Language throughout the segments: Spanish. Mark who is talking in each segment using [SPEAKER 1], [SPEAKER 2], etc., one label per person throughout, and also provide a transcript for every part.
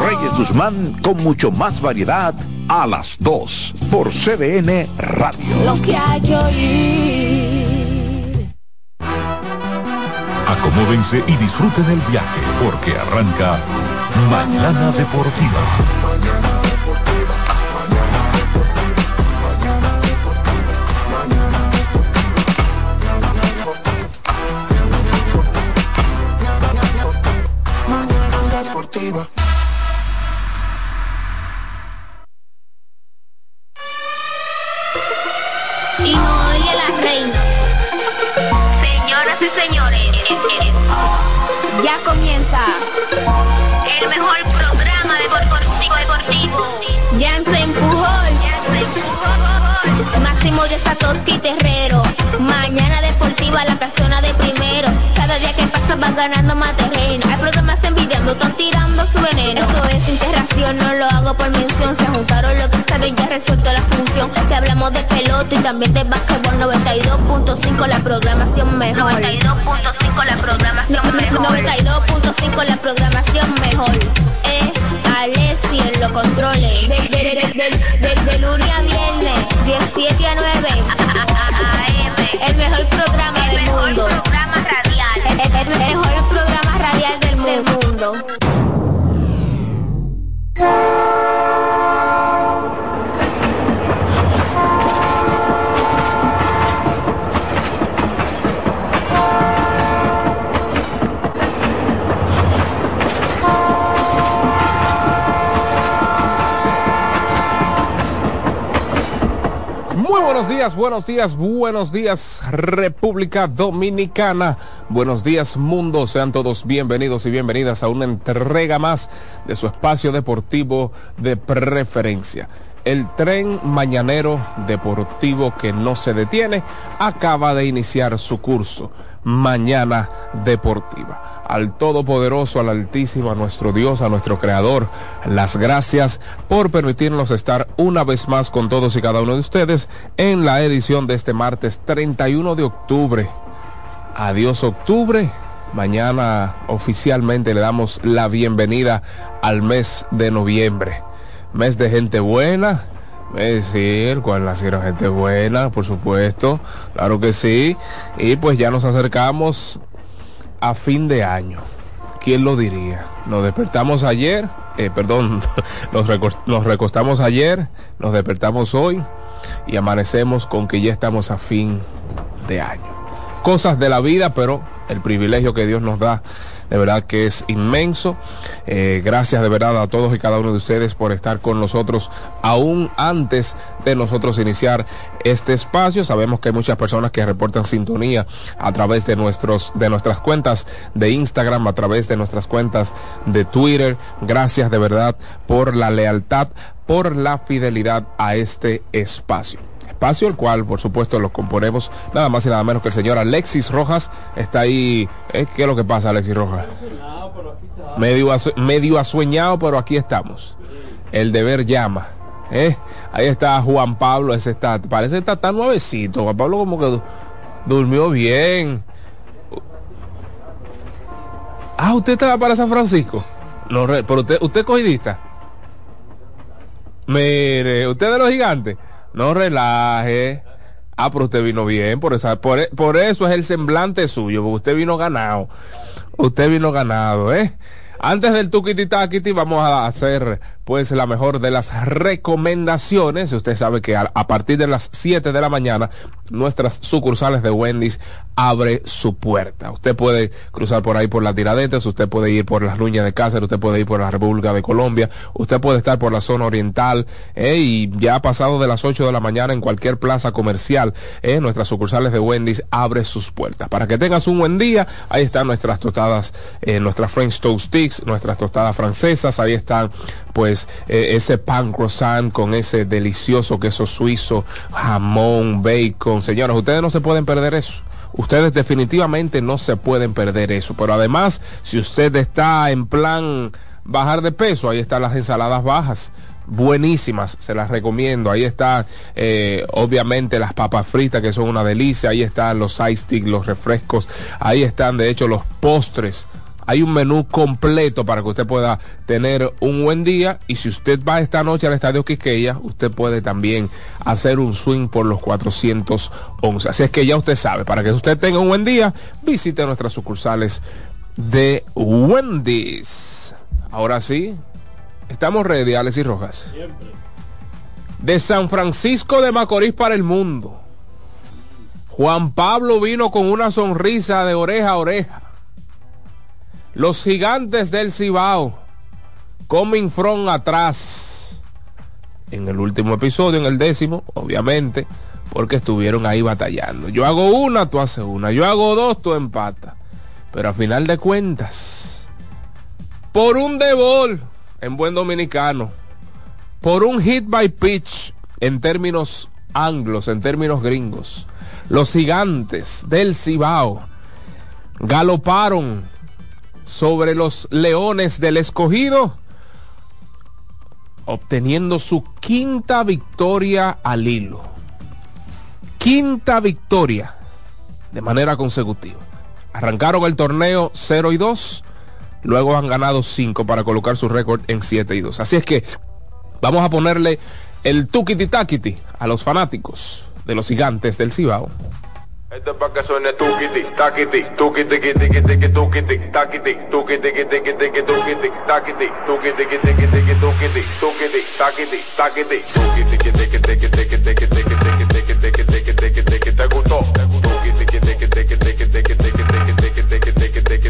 [SPEAKER 1] Reyes Guzmán con mucho más variedad a las 2 por CDN Radio.
[SPEAKER 2] Lo que hay que oír.
[SPEAKER 1] Acomódense y disfruten el viaje porque arranca Mañana Deportiva.
[SPEAKER 3] Y no oye la reina. Señoras y señores, ya comienza el mejor programa deportivo deportivo. Ya se empujó, Máximo de Satoshi Terrero. Mañana deportiva, la casona de primero. Cada día que pasa van ganando más terreno. Hay programas envidiando, están tirando su veneno. Esto es interacción, no lo hago por mención. Se juntaron lo que saben, ya resuelto la función. Te hablamos de pelota y también de básquetbol 92.5 la programación mejor. 92.5 la programación mejor. 92.5 la programación mejor. Eh, Alessi en los controles. De, de, de, de, de- de lunes a viernes, 17 a 9. El mejor programa del mundo. El, el- el mejor programa radial del mundo.
[SPEAKER 4] Muy buenos días, buenos días, buenos días República Dominicana, buenos días mundo, sean todos bienvenidos y bienvenidas a una entrega más de su espacio deportivo de preferencia. El tren mañanero deportivo que no se detiene acaba de iniciar su curso, Mañana Deportiva al Todopoderoso, al Altísimo, a nuestro Dios, a nuestro Creador, las gracias por permitirnos estar una vez más con todos y cada uno de ustedes en la edición de este martes 31 de octubre. Adiós octubre. Mañana oficialmente le damos la bienvenida al mes de noviembre. Mes de gente buena, es el cual nacieron gente buena, por supuesto, claro que sí. Y pues ya nos acercamos a fin de año. ¿Quién lo diría? Nos despertamos ayer, eh, perdón, nos, recos- nos recostamos ayer, nos despertamos hoy y amanecemos con que ya estamos a fin de año. Cosas de la vida, pero el privilegio que Dios nos da de verdad que es inmenso. Eh, gracias de verdad a todos y cada uno de ustedes por estar con nosotros aún antes de nosotros iniciar este espacio. Sabemos que hay muchas personas que reportan sintonía a través de nuestros de nuestras cuentas de Instagram, a través de nuestras cuentas de Twitter. Gracias de verdad por la lealtad, por la fidelidad a este espacio espacio, el cual por supuesto lo componemos nada más y nada menos que el señor Alexis Rojas. Está ahí, eh, ¿qué es lo que pasa Alexis Rojas? Medio, medio asueñado, pero aquí estamos. El deber llama. ¿eh? Ahí está Juan Pablo, ese está, parece que está tan nuevecito. Juan Pablo como que du- durmió bien. Ah, usted estaba para San Francisco. No, pero usted, usted es cogidista. Mire, usted de los gigantes, no relaje. Ah, pero usted vino bien, por, esa, por, por eso es el semblante suyo, porque usted vino ganado. Usted vino ganado, ¿eh? Antes del tuquititaquiti vamos a hacer pues la mejor de las recomendaciones. Usted sabe que a, partir de las 7 de la mañana nuestras sucursales de Wendy's abre su puerta. Usted puede cruzar por ahí por las Tiradentes, usted puede ir por las Luñas de Cáceres, usted puede ir por la República de Colombia, usted puede estar por la zona oriental eh, y ya pasado de las 8 de la mañana en cualquier plaza comercial. Eh, nuestras sucursales de Wendy's abre sus puertas. Para que tengas un buen día, ahí están nuestras tostadas, eh, nuestras French Toast Sticks, nuestras tostadas francesas, ahí están pues eh, ese pan croissant con ese delicioso queso suizo, jamón, bacon. Señores, ustedes no se pueden perder eso. Ustedes definitivamente no se pueden perder eso. Pero además, si usted está en plan bajar de peso, ahí están las ensaladas bajas. Buenísimas, se las recomiendo. Ahí están, eh, obviamente, las papas fritas, que son una delicia. Ahí están los ice stick, los refrescos. Ahí están, de hecho, los postres. Hay un menú completo para que usted pueda tener un buen día y si usted va esta noche al Estadio Quisqueya, usted puede también hacer un swing por los 411. Así es que ya usted sabe, para que usted tenga un buen día, visite nuestras sucursales de Wendy's. Ahora sí, estamos ready, Alex y Rojas. De San Francisco de Macorís para el mundo. Juan Pablo vino con una sonrisa de oreja a oreja. Los gigantes del Cibao, coming from atrás. En el último episodio, en el décimo, obviamente, porque estuvieron ahí batallando. Yo hago una, tú haces una. Yo hago dos, tú empatas. Pero a final de cuentas, por un debol en buen dominicano, por un hit by pitch en términos anglos, en términos gringos, los gigantes del Cibao galoparon sobre los Leones del Escogido, obteniendo su quinta victoria al hilo. Quinta victoria de manera consecutiva. Arrancaron el torneo 0 y 2, luego han ganado 5 para colocar su récord en 7 y 2. Así es que vamos a ponerle el tukiti takiti a los fanáticos de los gigantes del Cibao.
[SPEAKER 5] Esto es para que suene tuquiti, taquiti, tuquiti, tuquiti, tuquiti, tuquiti, taquiti, tuquiti, tuquiti, tuquiti, taquiti, tuquiti, tuquiti, tuquiti, tuquiti, taquiti, taquiti, tuquiti, tuquiti, tuquiti, tuquiti, tuquiti, te gustó, tuquiti, tuquiti, tuquiti, tuquiti,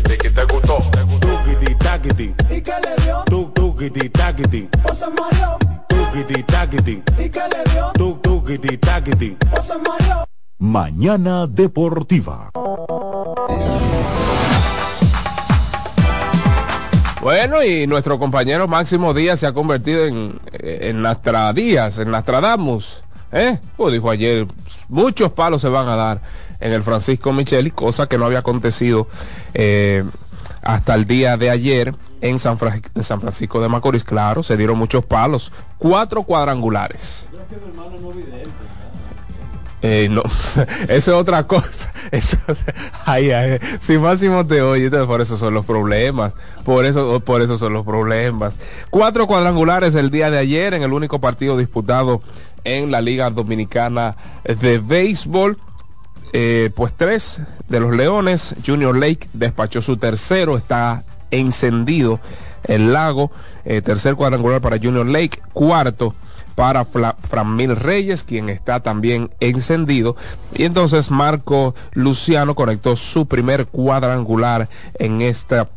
[SPEAKER 5] tuquiti, te gustó,
[SPEAKER 6] tuquiti, taquiti, y que le dio, tuquiti, taquiti,
[SPEAKER 2] o se mareó,
[SPEAKER 6] tuquiti, taquiti,
[SPEAKER 2] y que le dio,
[SPEAKER 6] tuquiti, taquiti,
[SPEAKER 2] o se mareó.
[SPEAKER 1] Mañana Deportiva.
[SPEAKER 4] Bueno, y nuestro compañero Máximo Díaz se ha convertido en, en Nastra Díaz, en Nastradamus. ¿eh? Pues dijo ayer, muchos palos se van a dar en el Francisco Micheli, cosa que no había acontecido eh, hasta el día de ayer en en San Francisco de Macorís. Claro, se dieron muchos palos, cuatro cuadrangulares. Eh, no, eso es otra cosa. Eso, ay, ay, si Máximo te oye, entonces por eso son los problemas. Por eso, por eso son los problemas. Cuatro cuadrangulares el día de ayer en el único partido disputado en la Liga Dominicana de Béisbol. Eh, pues tres de los Leones. Junior Lake despachó su tercero, está encendido el lago. Eh, tercer cuadrangular para Junior Lake. Cuarto para Framil Reyes, quien está también encendido. Y entonces Marco Luciano conectó su primer cuadrangular en esta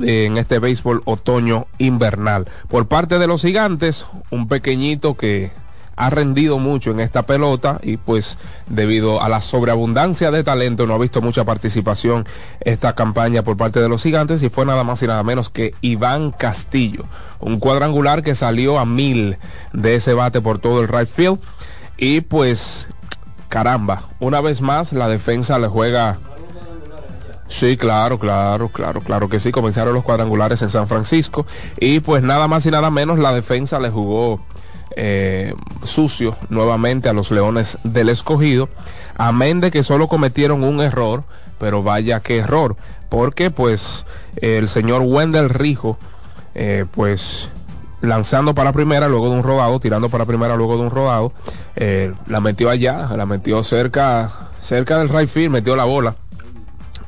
[SPEAKER 4] en este béisbol otoño invernal. Por parte de los gigantes, un pequeñito que ha rendido mucho en esta pelota y pues debido a la sobreabundancia de talento no ha visto mucha participación esta campaña por parte de los gigantes y fue nada más y nada menos que Iván Castillo, un cuadrangular que salió a mil de ese bate por todo el right field y pues caramba, una vez más la defensa le juega Sí, claro, claro, claro, claro que sí. Comenzaron los cuadrangulares en San Francisco y pues nada más y nada menos la defensa le jugó eh, sucio nuevamente a los Leones del Escogido. Amén de que solo cometieron un error, pero vaya qué error, porque pues el señor Wendell Rijo, eh, pues lanzando para primera luego de un rodado, tirando para primera luego de un rodado, eh, la metió allá, la metió cerca, cerca del right field, metió la bola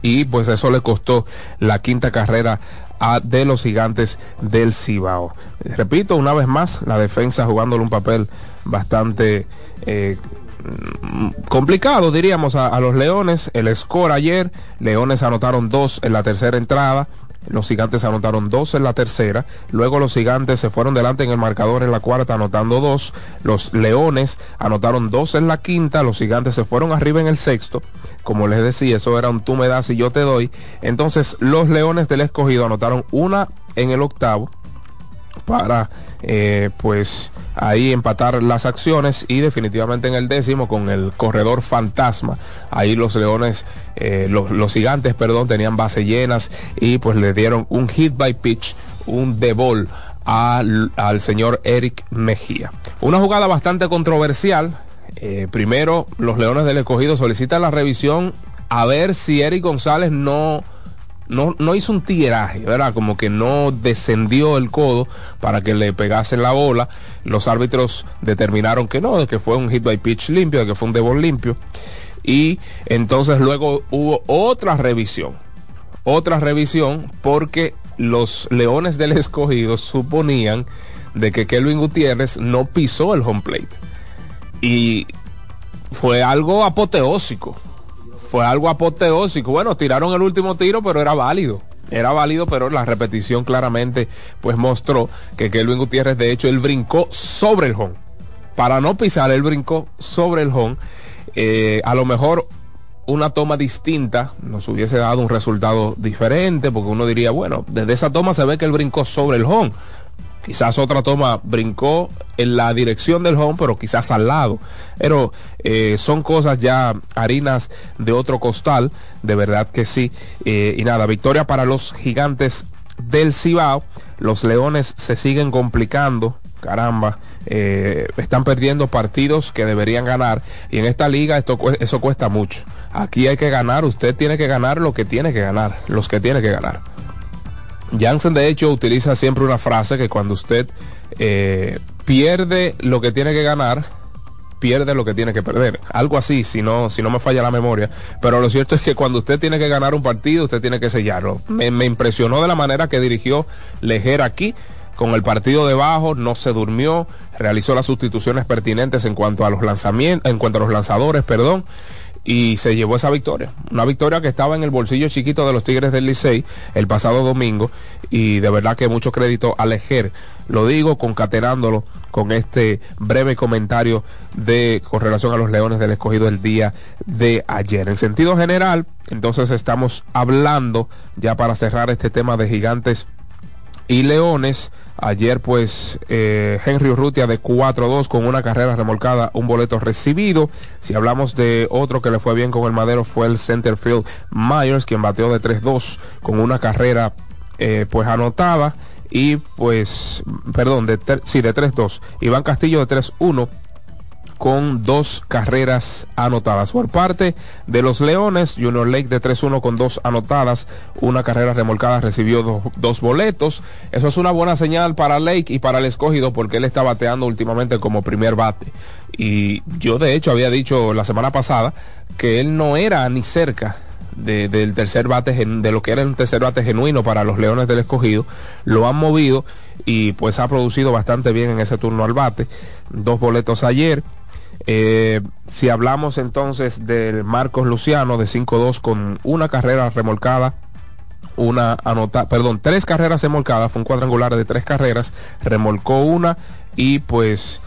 [SPEAKER 4] y pues eso le costó la quinta carrera a, de los gigantes del Cibao. Repito, una vez más, la defensa jugándole un papel bastante eh, complicado, diríamos, a, a, los Leones. El score ayer, Leones anotaron dos en la tercera entrada. Los gigantes anotaron dos en la tercera. Luego los gigantes se fueron delante en el marcador en la cuarta anotando dos. Los leones anotaron dos en la quinta. Los gigantes se fueron arriba en el sexto. Como les decía, eso era un tú me das y yo te doy. Entonces los leones del escogido anotaron una en el octavo para eh, pues ahí empatar las acciones y definitivamente en el décimo con el corredor fantasma. Ahí los leones, eh, los, los, gigantes, perdón, tenían base llenas y pues le dieron un hit by pitch, un de ball al, al señor Eric Mejía. Una jugada bastante controversial. Eh, primero, los leones del escogido solicitan la revisión a ver si Eric González no no, no hizo un tigueraje, ¿verdad? Como que no descendió el codo para que le pegasen la bola. Los árbitros determinaron que no, de que fue un hit by pitch limpio, de que fue un debol limpio. Y entonces luego hubo otra revisión. Otra revisión porque los leones del escogido suponían de que Kelvin Gutiérrez no pisó el home plate. Y fue algo apoteósico fue algo apoteósico. Bueno, tiraron el último tiro, pero era válido. Era válido, pero la repetición claramente pues mostró que Kelvin Gutiérrez, de hecho, él brincó sobre el home. Para no pisar, él brincó sobre el home. Eh, a lo mejor una toma distinta nos hubiese dado un resultado diferente, porque uno diría, bueno, desde esa toma se ve que él brincó sobre el home. Quizás otra toma brincó en la dirección del home, pero quizás al lado. Pero eh, son cosas ya harinas de otro costal, de verdad que sí. Eh, y nada, victoria para los gigantes del Cibao. Los leones se siguen complicando. Caramba, eh, están perdiendo partidos que deberían ganar. Y en esta liga esto, eso cuesta mucho. Aquí hay que ganar, usted tiene que ganar lo que tiene que ganar, los que tiene que ganar. Jansen de hecho utiliza siempre una frase que cuando usted eh, pierde lo que tiene que ganar, pierde lo que tiene que perder. Algo así, si no, si no me falla la memoria. Pero lo cierto es que cuando usted tiene que ganar un partido, usted tiene que sellarlo. Me, me impresionó de la manera que dirigió Lejer aquí. Con el partido debajo, no se durmió, realizó las sustituciones pertinentes en cuanto a los lanzamientos, en cuanto a los lanzadores, perdón y se llevó esa victoria. Una victoria que estaba en el bolsillo chiquito de los Tigres del Licey el pasado domingo y de verdad que mucho crédito a Lejer. Lo digo concatenándolo con este breve comentario de con relación a los Leones del Escogido el día de ayer. En sentido general, entonces estamos hablando ya para cerrar este tema de gigantes y leones Ayer pues eh, Henry Urrutia de 4-2 con una carrera remolcada, un boleto recibido. Si hablamos de otro que le fue bien con el madero fue el centerfield Myers, quien bateó de 3-2 con una carrera eh, pues anotada. Y pues, perdón, de, sí, de 3-2. Iván Castillo de 3-1 con dos carreras anotadas. Por parte de los Leones, Junior Lake de 3-1 con dos anotadas, una carrera remolcada recibió do, dos boletos. Eso es una buena señal para Lake y para el escogido porque él está bateando últimamente como primer bate. Y yo de hecho había dicho la semana pasada que él no era ni cerca de, del tercer bate, de lo que era el tercer bate genuino para los Leones del Escogido, lo han movido y pues ha producido bastante bien en ese turno al bate. Dos boletos ayer, eh, si hablamos entonces del Marcos Luciano de 5-2 con una carrera remolcada, una anota, perdón, tres carreras remolcadas, fue un cuadrangular de tres carreras, remolcó una y pues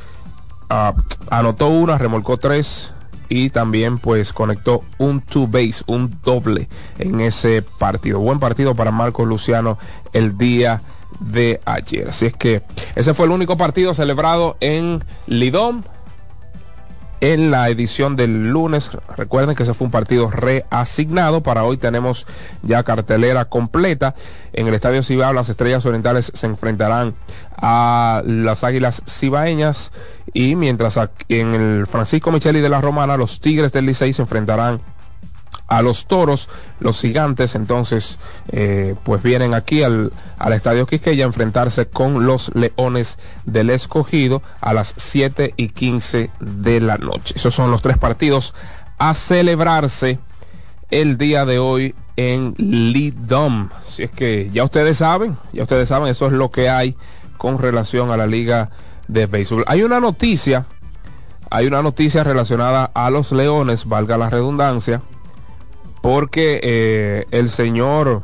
[SPEAKER 4] uh, anotó una, remolcó tres y también pues conectó un two base, un doble en ese partido. Buen partido para Marcos Luciano el día de ayer. Así es que ese fue el único partido celebrado en Lidón en la edición del lunes. Recuerden que ese fue un partido reasignado. Para hoy tenemos ya cartelera completa. En el Estadio Cibao las Estrellas Orientales se enfrentarán a las Águilas Cibaeñas y mientras en el Francisco Micheli de la Romana los Tigres del Licey se enfrentarán a los toros, los gigantes, entonces eh, pues vienen aquí al, al Estadio Quisqueya a enfrentarse con los leones del escogido a las 7 y 15 de la noche. Esos son los tres partidos a celebrarse el día de hoy en Lidom. Si es que ya ustedes saben, ya ustedes saben, eso es lo que hay con relación a la liga de béisbol. Hay una noticia, hay una noticia relacionada a los Leones, valga la redundancia, porque eh, el señor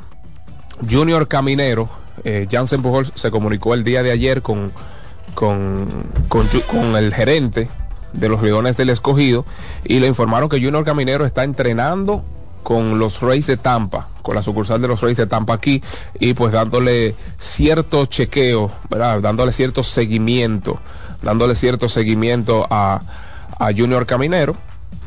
[SPEAKER 4] Junior Caminero, eh, Jansen Pujols, se comunicó el día de ayer con, con, con, el gerente de los Leones del Escogido y le informaron que Junior Caminero está entrenando con los Rays de Tampa, con la sucursal de los Rays de Tampa aquí y pues dándole cierto chequeo, ¿verdad? Dándole cierto seguimiento, dándole cierto seguimiento a, a Junior Caminero.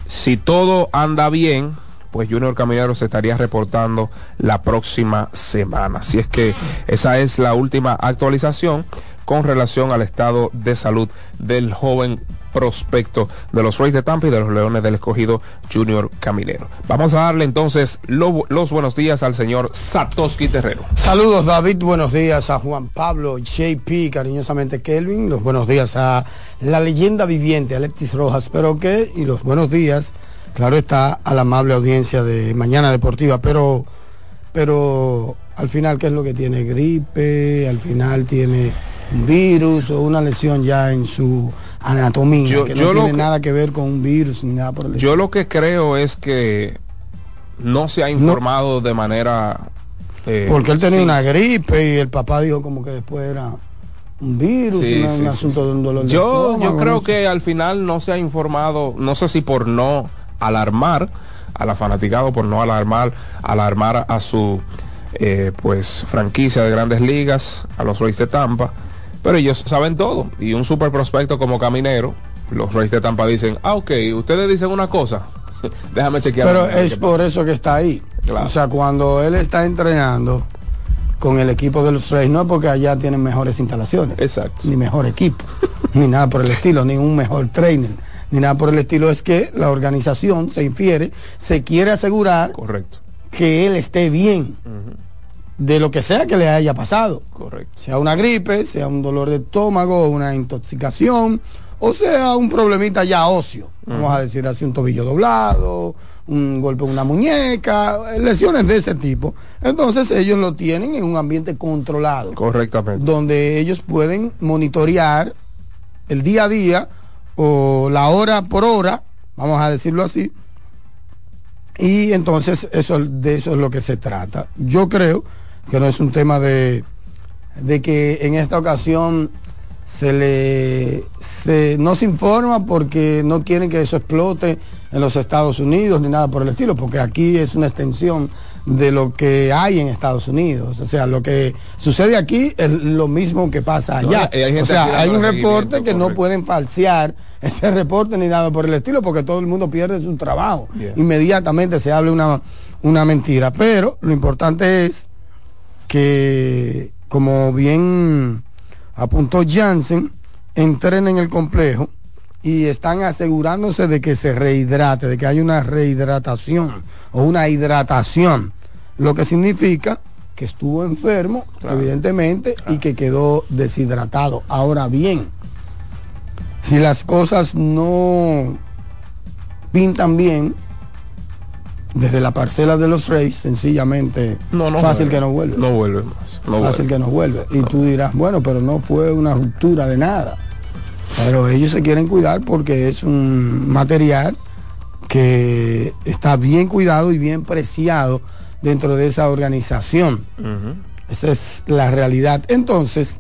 [SPEAKER 4] Si todo anda bien, pues Junior Caminero se estaría reportando la próxima semana. Así es que esa es la última actualización con relación al estado de salud del joven prospecto de los Rays de Tampa y de los Leones del Escogido Junior Caminero. Vamos a darle entonces lo- los buenos días al señor Satoshi Terrero.
[SPEAKER 7] Saludos David, buenos días a Juan Pablo, JP, cariñosamente Kelvin, los buenos días a la leyenda viviente Alexis Rojas, pero que, y los buenos días, claro está, a la amable audiencia de Mañana Deportiva, pero, pero al final, ¿qué es lo que tiene? Gripe, al final tiene un virus o una lesión ya en su anatomía,
[SPEAKER 4] Yo-
[SPEAKER 7] que no tiene
[SPEAKER 4] que-
[SPEAKER 7] nada que ver con un virus ni nada por el
[SPEAKER 4] Yo lo que creo es que no se ha informado de manera... eh,
[SPEAKER 7] Porque él tenía
[SPEAKER 4] sí,
[SPEAKER 7] una gripe y el papá dijo como que después era un virus,
[SPEAKER 4] Sí,
[SPEAKER 7] una-
[SPEAKER 4] sí,
[SPEAKER 7] un asunto de un dolor de
[SPEAKER 4] Yo,
[SPEAKER 7] estómago,
[SPEAKER 4] yo creo que al final no se ha informado, no sé si por no alarmar a la fanaticada, por no alarmar, alarmar a su eh, pues franquicia de grandes ligas, a los Rays de Tampa, pero ellos saben todo. Y un super prospecto como Caminero, los Rays de Tampa dicen, ah, ok, ustedes dicen una cosa, déjame chequear.
[SPEAKER 7] Pero es por
[SPEAKER 4] pasa".
[SPEAKER 7] eso que está ahí.
[SPEAKER 4] Claro.
[SPEAKER 7] O sea, cuando él está entrenando con el equipo de los Rays, no porque allá tienen mejores instalaciones.
[SPEAKER 4] Exacto.
[SPEAKER 7] Ni mejor equipo, ni nada por el estilo, ni un mejor trainer, ni nada por el estilo. Es que la organización se infiere, se quiere asegurar
[SPEAKER 4] Correcto,
[SPEAKER 7] que él esté bien de lo que sea que le haya pasado.
[SPEAKER 4] correcto.
[SPEAKER 7] sea una gripe, sea un dolor de estómago, una intoxicación, o sea un problemita ya óseo, vamos a decir así, un tobillo doblado, un golpe en una muñeca, lesiones de ese tipo. Entonces ellos lo tienen en un ambiente controlado,
[SPEAKER 4] Correctamente.
[SPEAKER 7] donde ellos pueden monitorear el día a día o la hora por hora, vamos a decirlo así, y entonces eso de eso es lo que se trata. Yo creo que no es un tema de, de que en esta ocasión se le se, no se informa porque no quieren que eso explote en los Estados Unidos ni nada por el estilo, porque aquí es una extensión de lo que hay en Estados Unidos. O sea, lo que sucede aquí es lo mismo que pasa allá.
[SPEAKER 4] hay
[SPEAKER 7] o sea, hay un reporte que no pueden falsear ese reporte ni nada por el estilo, porque todo el mundo pierde su trabajo.
[SPEAKER 4] Yeah.
[SPEAKER 7] Inmediatamente se habla una, una mentira. Pero lo importante es que, como bien apuntó Jansen, entren en el complejo y están asegurándose de que se rehidrate, de que hay una rehidratación o una hidratación, lo que significa que estuvo enfermo,
[SPEAKER 4] Claro.
[SPEAKER 7] evidentemente, y que quedó deshidratado. Ahora bien, si las cosas no pintan bien, desde la parcela de los Reyes, sencillamente
[SPEAKER 4] No, no
[SPEAKER 7] fácil
[SPEAKER 4] vuelve.
[SPEAKER 7] que no vuelve.
[SPEAKER 4] No vuelve más. No
[SPEAKER 7] fácil
[SPEAKER 4] vuelve.
[SPEAKER 7] que no vuelve. Y tú dirás, bueno, pero no fue una ruptura de nada. Pero ellos se quieren cuidar porque es un material que está bien cuidado y bien preciado dentro de esa organización. Esa es la realidad. Entonces,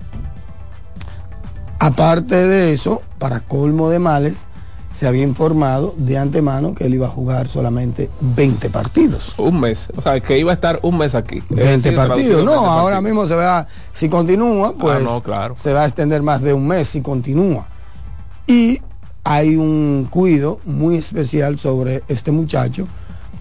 [SPEAKER 7] aparte de eso, para colmo de males, se había informado de antemano que él iba a jugar solamente 20 partidos.
[SPEAKER 4] Un mes. O sea, que iba a estar un mes aquí. Es
[SPEAKER 7] 20
[SPEAKER 4] decir,
[SPEAKER 7] partidos. No,
[SPEAKER 4] 20
[SPEAKER 7] ahora
[SPEAKER 4] partidos.
[SPEAKER 7] mismo se va, si continúa, pues
[SPEAKER 4] Ah, no, claro.
[SPEAKER 7] se va a extender más de un mes si continúa. Y hay un cuido muy especial sobre este muchacho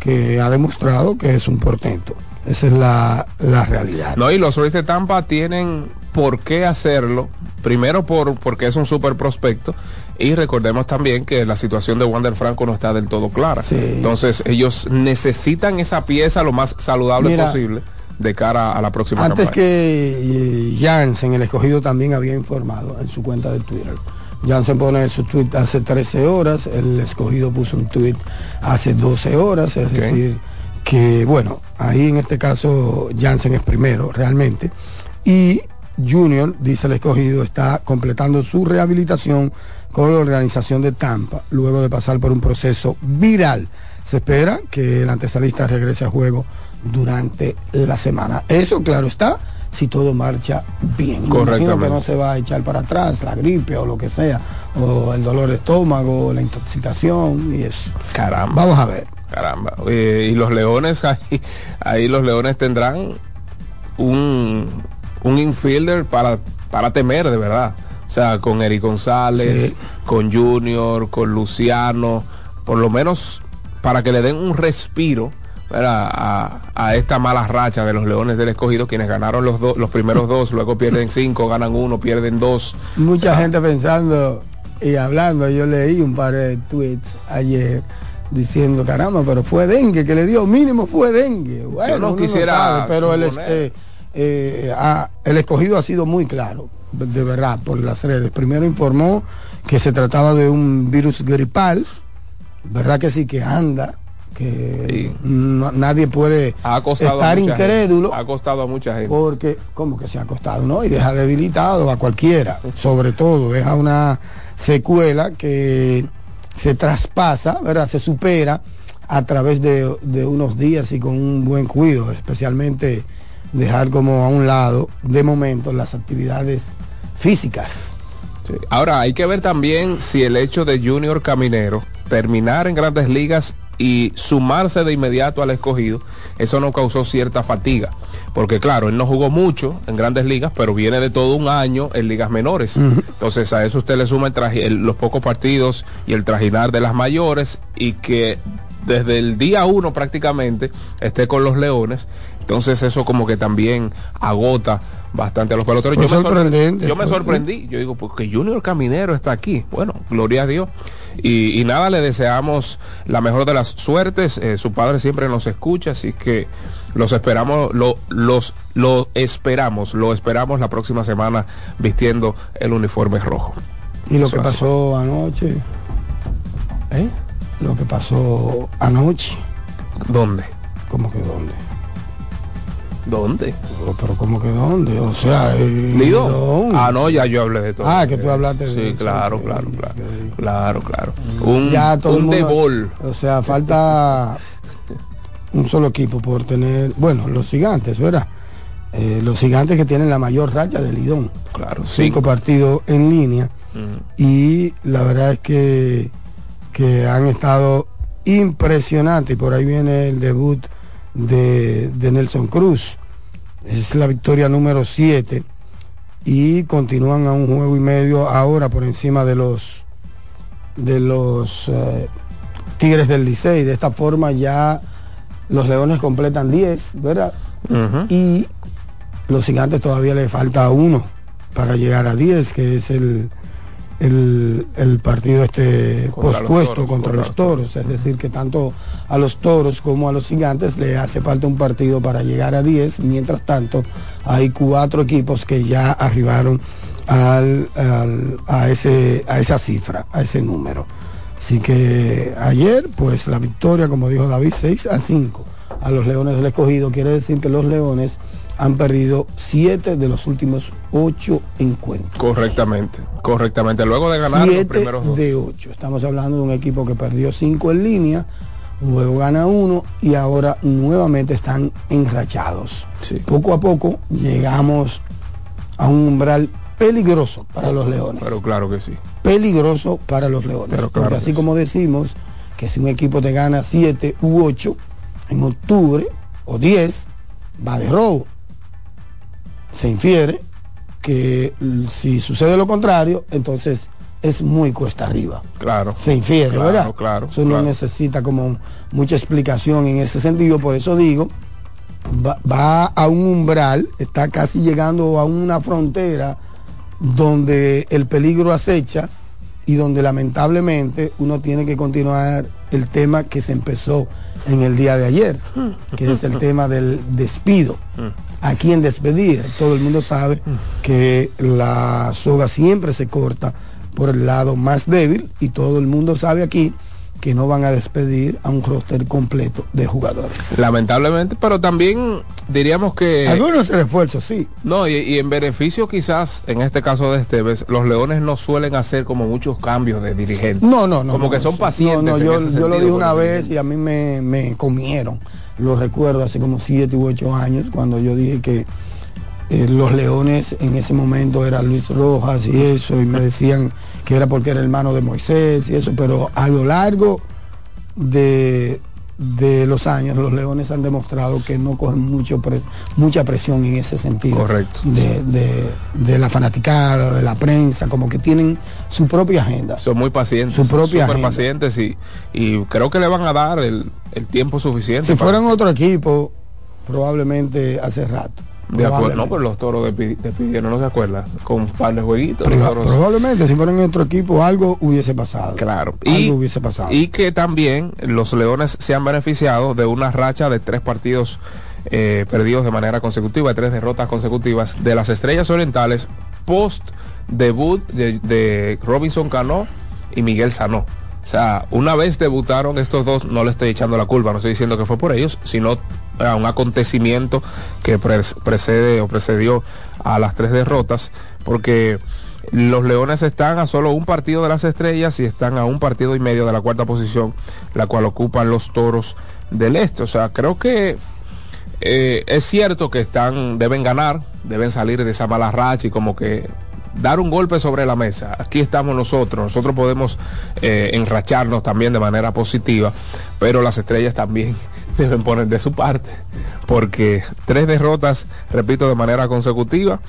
[SPEAKER 7] que ha demostrado que es un portento. Esa es la, la realidad.
[SPEAKER 4] No, y los Rays de Tampa tienen por qué hacerlo. Primero por porque es un super prospecto. Y recordemos también que la situación de Wander Franco no está del todo clara.
[SPEAKER 7] Sí.
[SPEAKER 4] Entonces ellos necesitan esa pieza lo más saludable
[SPEAKER 7] Mira,
[SPEAKER 4] posible de cara a la próxima
[SPEAKER 7] Antes
[SPEAKER 4] campaña.
[SPEAKER 7] que eh, Jansen, el escogido, también había informado en su cuenta de Twitter. Jansen pone su tweet hace 13 horas, el escogido puso un tweet hace 12 horas, es decir, que bueno, ahí en este caso Jansen es primero realmente. Y Junior, dice el escogido, está completando su rehabilitación con la organización de Tampa, luego de pasar por un proceso viral. Se espera que el antesalista regrese a juego durante la semana. Eso, claro está, si todo marcha bien.
[SPEAKER 4] Correctamente.
[SPEAKER 7] que no se va a echar para atrás la gripe o lo que sea, o el dolor de estómago, la intoxicación y eso.
[SPEAKER 4] Caramba.
[SPEAKER 7] Vamos a ver.
[SPEAKER 4] Caramba. Eh, y los leones, ahí, ahí los leones tendrán un, un infielder para, para temer, de verdad. O sea, con Eric González,
[SPEAKER 7] Sí.
[SPEAKER 4] con Junior, con Luciano, por lo menos para que le den un respiro. A, a esta mala racha de los Leones del Escogido, quienes ganaron los, dos los primeros dos, luego pierden cinco, ganan uno, pierden dos.
[SPEAKER 7] Mucha gente pensando y hablando, yo leí un par de tweets ayer diciendo, caramba, pero fue dengue, que le dio mínimo fue dengue. Bueno,
[SPEAKER 4] no quisiera
[SPEAKER 7] sabe, pero el, eh, eh, ha- el escogido ha sido muy claro, de verdad, por las redes. Primero informó que se trataba de un virus gripal, verdad que sí que anda, que
[SPEAKER 4] Sí.
[SPEAKER 7] no- nadie puede
[SPEAKER 4] Ha costado
[SPEAKER 7] estar incrédulo.
[SPEAKER 4] gente. Ha costado a mucha gente.
[SPEAKER 7] Porque, como que se ha acostado, ¿no? Y deja debilitado a cualquiera, sobre todo, deja una secuela que se traspasa, ¿verdad? Se supera a través de, de unos días y con un buen cuidado, especialmente dejar como a un lado, de momento, las actividades físicas.
[SPEAKER 4] Sí. Ahora, hay que ver también si el hecho de Junior Caminero terminar en grandes ligas y sumarse de inmediato al escogido, eso no causó cierta fatiga. Porque claro, él no jugó mucho en grandes ligas, pero viene de todo un año en ligas menores. Entonces a eso usted le suma el traje- el- los pocos partidos y el trajinar de las mayores y que desde el día uno prácticamente esté con los leones. Entonces eso como que también agota bastante a los peloteros. Yo me, yo sorprendí. Yo digo, porque Junior Caminero está aquí. Bueno, gloria a Dios. Y, y nada, le deseamos la mejor de las suertes. Eh, su padre siempre nos escucha, así que los esperamos, lo, los, lo esperamos, lo esperamos la próxima semana vistiendo el uniforme rojo.
[SPEAKER 7] Y lo
[SPEAKER 4] Eso
[SPEAKER 7] que pasó anoche,
[SPEAKER 4] ¿Eh?
[SPEAKER 7] lo que pasó anoche,
[SPEAKER 4] ¿Dónde?
[SPEAKER 7] ¿cómo que dónde?
[SPEAKER 4] ¿Dónde?
[SPEAKER 7] Oh, Pero ¿cómo que dónde? O sea, eh.
[SPEAKER 4] Ah, no, ya yo hablé de todo.
[SPEAKER 7] Ah, que tú hablaste de
[SPEAKER 4] Sí,
[SPEAKER 7] eso,
[SPEAKER 4] claro, claro, claro. Claro, claro. Un,
[SPEAKER 7] ya todo el
[SPEAKER 4] un
[SPEAKER 7] mundo-
[SPEAKER 4] debol.
[SPEAKER 7] O sea, falta un solo equipo por tener, bueno, los gigantes, ¿verdad? Eh, los gigantes que tienen la mayor racha de Lidón.
[SPEAKER 4] Claro,
[SPEAKER 7] Cinco partidos en línea.
[SPEAKER 4] Mm.
[SPEAKER 7] Y la verdad es que, que han estado impresionantes. Y por ahí viene el debut de, de Nelson Cruz. Es la victoria número 7. Y continúan a un juego y medio ahora por encima de los de los eh, Tigres del Licey. De esta forma ya los Leones completan 10, ¿verdad? Y los gigantes todavía le falta uno para llegar a 10, que es el, el, el partido este
[SPEAKER 4] Contra los
[SPEAKER 7] pospuesto
[SPEAKER 4] toros,
[SPEAKER 7] contra los toros. Es decir, que tanto a los toros como a los gigantes le hace falta un partido para llegar a 10. Mientras tanto, hay cuatro equipos que ya arribaron al, al- a, ese, a esa cifra, a ese número. Así que ayer, pues la victoria, como dijo David, 6 a 5 a los Leones del Escogido. Quiere decir que los Leones han perdido 7 de los últimos 8 encuentros.
[SPEAKER 4] Correctamente, correctamente. Luego de ganar los
[SPEAKER 7] 7
[SPEAKER 4] primeros dos.
[SPEAKER 7] de 8. Estamos hablando de un equipo que perdió 5 en línea, luego gana uno y ahora nuevamente están enrachados.
[SPEAKER 4] Sí.
[SPEAKER 7] Poco a poco llegamos a un umbral peligroso para los Leones
[SPEAKER 4] Pero claro que sí.
[SPEAKER 7] peligroso para los Leones.
[SPEAKER 4] Pero claro
[SPEAKER 7] Porque
[SPEAKER 4] que
[SPEAKER 7] así
[SPEAKER 4] sí.
[SPEAKER 7] como decimos que si un equipo te gana 7 u 8 en octubre o 10, va de robo. Se infiere que si sucede lo contrario, entonces es muy cuesta arriba.
[SPEAKER 4] Claro.
[SPEAKER 7] Se infiere,
[SPEAKER 4] Claro,
[SPEAKER 7] ¿verdad?
[SPEAKER 4] claro,
[SPEAKER 7] Eso no necesita como mucha explicación en ese sentido, por eso digo, va, va a un umbral, está casi llegando a una frontera donde el peligro acecha y donde lamentablemente uno tiene que continuar el tema que se empezó en el día de ayer, que es el tema del despido. ¿A quién despedir? Todo el mundo sabe que la soga siempre se corta por el lado más débil y todo el mundo sabe aquí que no van a despedir a un roster completo de jugadores.
[SPEAKER 4] Lamentablemente, pero también diríamos que...
[SPEAKER 7] Algunos refuerzos, sí.
[SPEAKER 4] No, y, y en beneficio quizás, en este caso de Esteves, los Leones no suelen hacer como muchos cambios de dirigente.
[SPEAKER 7] No, no, no.
[SPEAKER 4] Como
[SPEAKER 7] no,
[SPEAKER 4] que son pacientes.
[SPEAKER 7] No, no,
[SPEAKER 4] en
[SPEAKER 7] yo,
[SPEAKER 4] ese
[SPEAKER 7] yo lo dije una vez y a mí me, me comieron. Lo recuerdo hace como siete u ocho años cuando yo dije que eh, los leones en ese momento era Luis Rojas y eso, y me decían que era porque era hermano de Moisés y eso, pero a lo largo de, de los años los leones han demostrado que no cogen mucho pre- mucha presión en ese sentido.
[SPEAKER 4] Correcto.
[SPEAKER 7] De, de- de la fanaticada, de la prensa, como que tienen su propia agenda.
[SPEAKER 4] Son muy pacientes.
[SPEAKER 7] Su propia
[SPEAKER 4] súper
[SPEAKER 7] agenda.
[SPEAKER 4] pacientes y, y creo que le van a dar el, el tiempo suficiente.
[SPEAKER 7] Si fueran otro equipo, probablemente hace rato.
[SPEAKER 4] De acuerdo, no, pero los toros de, Pidieron, ¿no se acuerda? Con un par de jueguitos.
[SPEAKER 7] Proba-
[SPEAKER 4] toros-
[SPEAKER 7] probablemente si fueran otro equipo algo hubiese pasado.
[SPEAKER 4] Claro.
[SPEAKER 7] Algo
[SPEAKER 4] Y,
[SPEAKER 7] hubiese pasado.
[SPEAKER 4] y que también los Leones se han beneficiado de una racha de tres partidos eh, perdidos de manera consecutiva, tres derrotas consecutivas de las Estrellas Orientales post debut de, de Robinson Cano y Miguel Sanó. O sea, una vez debutaron estos dos, no le estoy echando la culpa, no estoy diciendo que fue por ellos, sino a un acontecimiento que precede o precedió a las tres derrotas, porque los Leones están a solo un partido de las estrellas y están a un partido y medio de la cuarta posición, la cual ocupan los toros del este. O sea, creo que eh, es cierto que están, deben ganar, deben salir de esa mala racha y como que dar un golpe sobre la mesa. Aquí estamos nosotros, nosotros podemos eh, enracharnos también de manera positiva, pero las estrellas también deben poner de su parte, porque tres derrotas, repito, de manera consecutiva,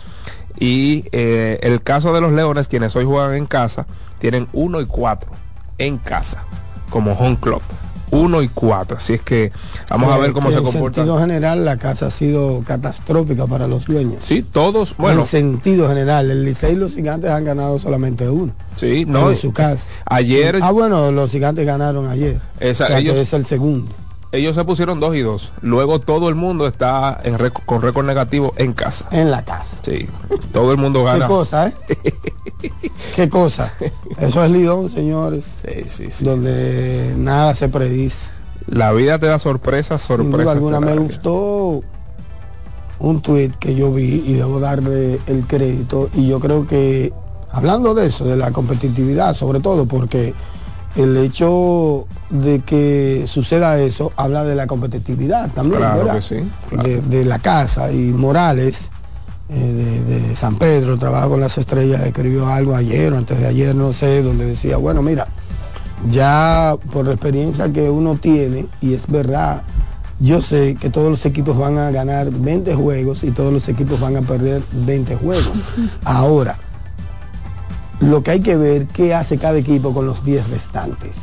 [SPEAKER 4] y eh, el caso de los Leones, quienes hoy juegan en casa, tienen uno y cuatro en casa, como home club. Uno y cuatro, así es que vamos a ver cómo se
[SPEAKER 7] En
[SPEAKER 4] comporta.
[SPEAKER 7] sentido general, la casa ha sido catastrófica para los dueños.
[SPEAKER 4] Sí, todos, bueno,
[SPEAKER 7] en sentido general, el Licey y los gigantes han ganado solamente uno.
[SPEAKER 4] sí, no,
[SPEAKER 7] en su casa.
[SPEAKER 4] ayer
[SPEAKER 7] Ah, bueno, los gigantes ganaron ayer.
[SPEAKER 4] Esa-
[SPEAKER 7] o sea, que es el segundo.
[SPEAKER 4] Ellos se pusieron dos y dos. Luego todo el mundo está en récord- con récord negativo en casa.
[SPEAKER 7] En la casa.
[SPEAKER 4] Sí, todo el mundo
[SPEAKER 7] ¿Qué
[SPEAKER 4] gana.
[SPEAKER 7] cosa, eh? ¿Qué cosa? Eso es Lidón, señores.
[SPEAKER 4] Sí, sí, sí.
[SPEAKER 7] Donde nada se predice.
[SPEAKER 4] La vida te da sorpresas,
[SPEAKER 7] Sin
[SPEAKER 4] sorpresas.
[SPEAKER 7] duda alguna me gustó un tuit que yo vi y debo darle el crédito y yo creo que hablando de eso, de la competitividad sobre todo, porque el hecho de que suceda eso habla de la competitividad también,
[SPEAKER 4] Claro
[SPEAKER 7] ¿verdad?
[SPEAKER 4] que sí, claro.
[SPEAKER 7] de, de la casa y Morales eh, de, de San Pedro, trabaja con las estrellas, escribió algo ayer o antes de ayer, no sé, donde decía, bueno, mira, ya por la experiencia que uno tiene, y es verdad, yo sé que todos los equipos van a ganar 20 juegos y todos los equipos van a perder 20 juegos. Ahora, lo que hay que ver qué hace cada equipo con los 10 restantes.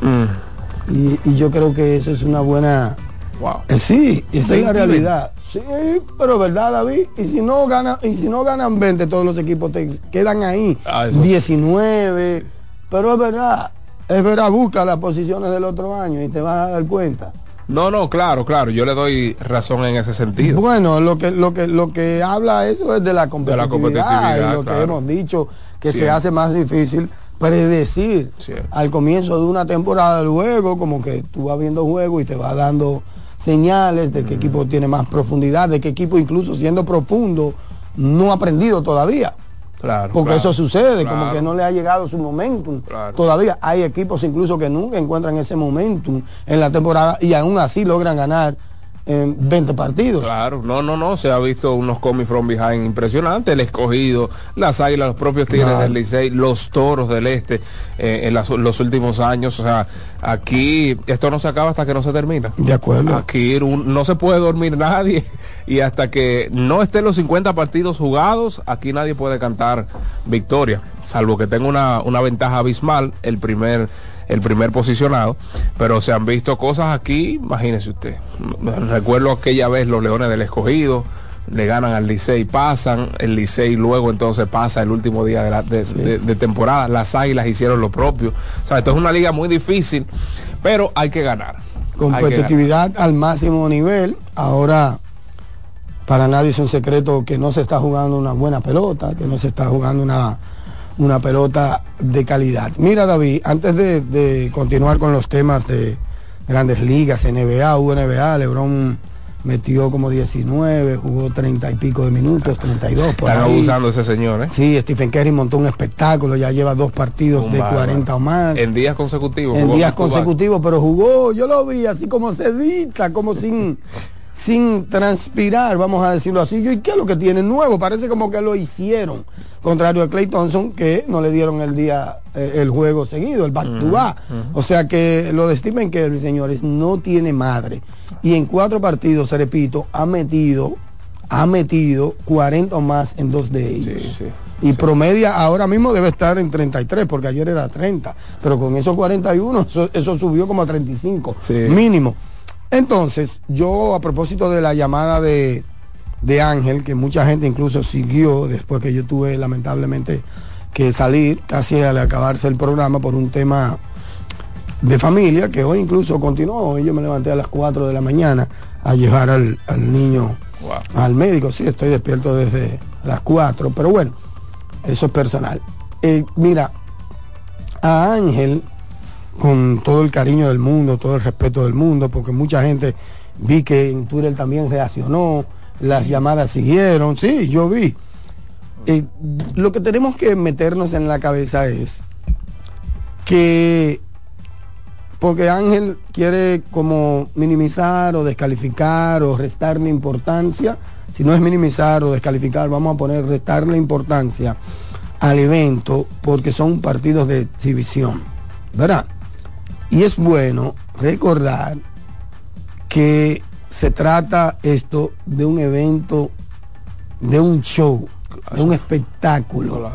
[SPEAKER 4] Mm,
[SPEAKER 7] Y, y yo creo que eso es una buena...
[SPEAKER 4] wow.
[SPEAKER 7] Eh, sí, esa es la
[SPEAKER 4] 20 y
[SPEAKER 7] realidad. Sí, pero verdad, David. Y si no ganan, y si no ganan 20, todos los equipos te quedan ahí.
[SPEAKER 4] Ah, eso sí.
[SPEAKER 7] 19. Pero es verdad. Es verdad, busca las posiciones del otro año y te vas a dar cuenta.
[SPEAKER 4] No, no, claro, claro. Yo le doy razón en ese sentido.
[SPEAKER 7] Bueno, lo que, lo que, lo que habla eso es de la competitividad,
[SPEAKER 4] competitividad,
[SPEAKER 7] y lo
[SPEAKER 4] claro.
[SPEAKER 7] que hemos dicho, que se hace más difícil predecir
[SPEAKER 4] Cierto.
[SPEAKER 7] al comienzo de una temporada, luego como que tú vas viendo juegos y te va dando señales de qué equipo tiene más profundidad, de qué equipo incluso siendo profundo no ha aprendido todavía.
[SPEAKER 4] Claro.
[SPEAKER 7] Porque
[SPEAKER 4] claro,
[SPEAKER 7] eso sucede, como que no le ha llegado su momentum. Todavía hay equipos incluso que nunca encuentran ese momentum en la temporada y aún así logran ganar en 20 partidos.
[SPEAKER 4] Claro, no, no, no, se ha visto unos comics from behind impresionantes, el escogido, las águilas, los propios tigres
[SPEAKER 7] Claro.
[SPEAKER 4] del Licey, los toros del este eh, en las- los últimos años, o sea, aquí esto no se acaba hasta que no se termina.
[SPEAKER 7] De acuerdo.
[SPEAKER 4] Aquí un- no se puede dormir nadie y hasta que no estén los 50 partidos jugados, aquí nadie puede cantar victoria, salvo que tenga una, una ventaja abismal el primer el primer posicionado, pero se han visto cosas aquí, imagínese usted. Recuerdo aquella vez los Leones del Escogido le ganan al Licey, pasan, el Licey luego entonces pasa el último día de, la, de, de- de temporada, las Águilas hicieron lo propio. O sea, esto es una liga muy difícil, pero hay que ganar. Hay que ganar.
[SPEAKER 7] competitividad al máximo nivel. Ahora, para nadie es un secreto que no se está jugando una buena pelota, que no se está jugando una, una pelota de calidad. Mira David, antes de, de continuar con los temas de grandes ligas, NBA, UNBA, Lebron metió como 19, jugó 30 y pico de minutos, 32 por
[SPEAKER 4] Están
[SPEAKER 7] ahí.
[SPEAKER 4] abusando ese señor, ¿eh?
[SPEAKER 7] Sí, Stephen Curry montó un espectáculo, ya lleva dos partidos
[SPEAKER 4] Un
[SPEAKER 7] de
[SPEAKER 4] bárbaro.
[SPEAKER 7] 40 o más.
[SPEAKER 4] En días consecutivos.
[SPEAKER 7] en días consecutivos, pero jugó, yo lo vi así como sedita, como sin, sin transpirar, vamos a decirlo así. ¿y qué es lo que tiene nuevo? Parece como que lo hicieron. Contrario a Clay Thompson, que no le dieron el día, eh, el juego seguido, el back to back. O sea que lo de Stephen Curry, señores, no tiene madre. Y en cuatro partidos, se repito, ha metido, ha metido 40 o más en dos de ellos.
[SPEAKER 4] Sí, sí.
[SPEAKER 7] Y promedia ahora mismo debe estar en 33, porque ayer era 30. Pero con esos 41, eso, eso subió como a 35,
[SPEAKER 4] Sí.
[SPEAKER 7] mínimo. Entonces, yo a propósito de la llamada de, de Ángel, que mucha gente incluso siguió después que yo tuve lamentablemente que salir casi al acabarse el programa por un tema de familia, que hoy incluso continuó. Hoy yo me levanté a las 4 de la mañana a llevar al, al niño
[SPEAKER 4] Wow.
[SPEAKER 7] al médico. Sí, estoy despierto desde las 4, pero bueno, eso es personal. Eh, mira, a Ángel, con todo el cariño del mundo, todo el respeto del mundo, porque mucha gente vi que en Twitter también reaccionó, las llamadas siguieron, sí, yo vi. Eh, lo que tenemos que meternos en la cabeza es que porque Ángel quiere como minimizar o descalificar o restarle importancia, si no es minimizar o descalificar, vamos a poner restarle importancia al evento porque son partidos de exhibición, ¿verdad? Y es bueno recordar que se trata esto de un evento, de un show, de un espectáculo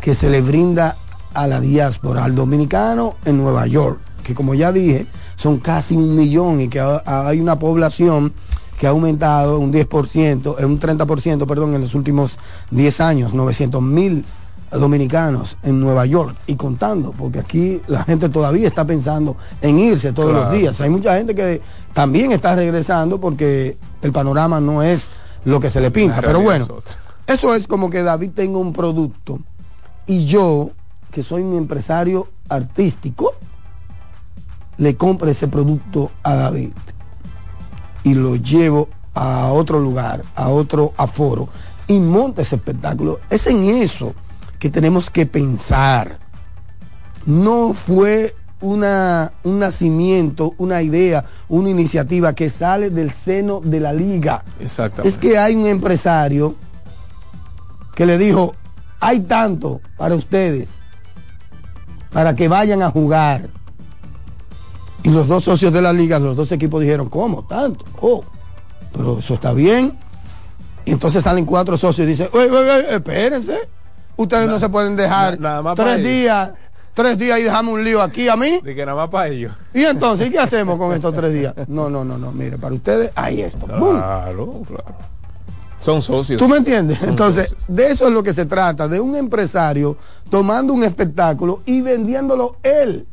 [SPEAKER 7] que se le brinda a la diáspora, al dominicano en Nueva York, que como ya dije, son casi un millón y que ha- hay una población que ha aumentado un 10%, eh, un 30%, perdón, en los últimos 10 años, 900 mil dominicanos en Nueva York y contando, porque aquí la gente todavía está pensando en irse todos
[SPEAKER 4] Claro.
[SPEAKER 7] los días. Hay mucha gente que también está regresando porque el panorama no es lo que se le pinta, pero bueno. Eso es como que David tenga un producto y yo, que soy un empresario artístico, le compre ese producto a David y lo llevo a otro lugar, a otro aforo y monte ese espectáculo. Es en eso que tenemos que pensar. No fue una, un nacimiento, una idea, una iniciativa que sale del seno de la liga.
[SPEAKER 4] Exactamente.
[SPEAKER 7] Es que hay un empresario que le dijo, hay tanto para ustedes, para que vayan a jugar. Y los dos socios de la liga, los dos equipos dijeron, ¿cómo? Tanto. Oh, pero eso está bien. Y entonces salen cuatro socios y dicen, oye, oye, espérense. Ustedes no se pueden dejar
[SPEAKER 4] nada
[SPEAKER 7] tres días, tres días y dejamos un lío aquí a mí.
[SPEAKER 4] De que nada más para ellos.
[SPEAKER 7] Y entonces, ¿qué hacemos con estos tres días? No, no, no, no, mire, para ustedes hay esto.
[SPEAKER 4] Claro, claro. Son socios.
[SPEAKER 7] ¿Tú me entiendes?
[SPEAKER 4] Son
[SPEAKER 7] Entonces,
[SPEAKER 4] socios.
[SPEAKER 7] de eso es lo que se trata, de un empresario tomando un espectáculo y vendiéndolo él.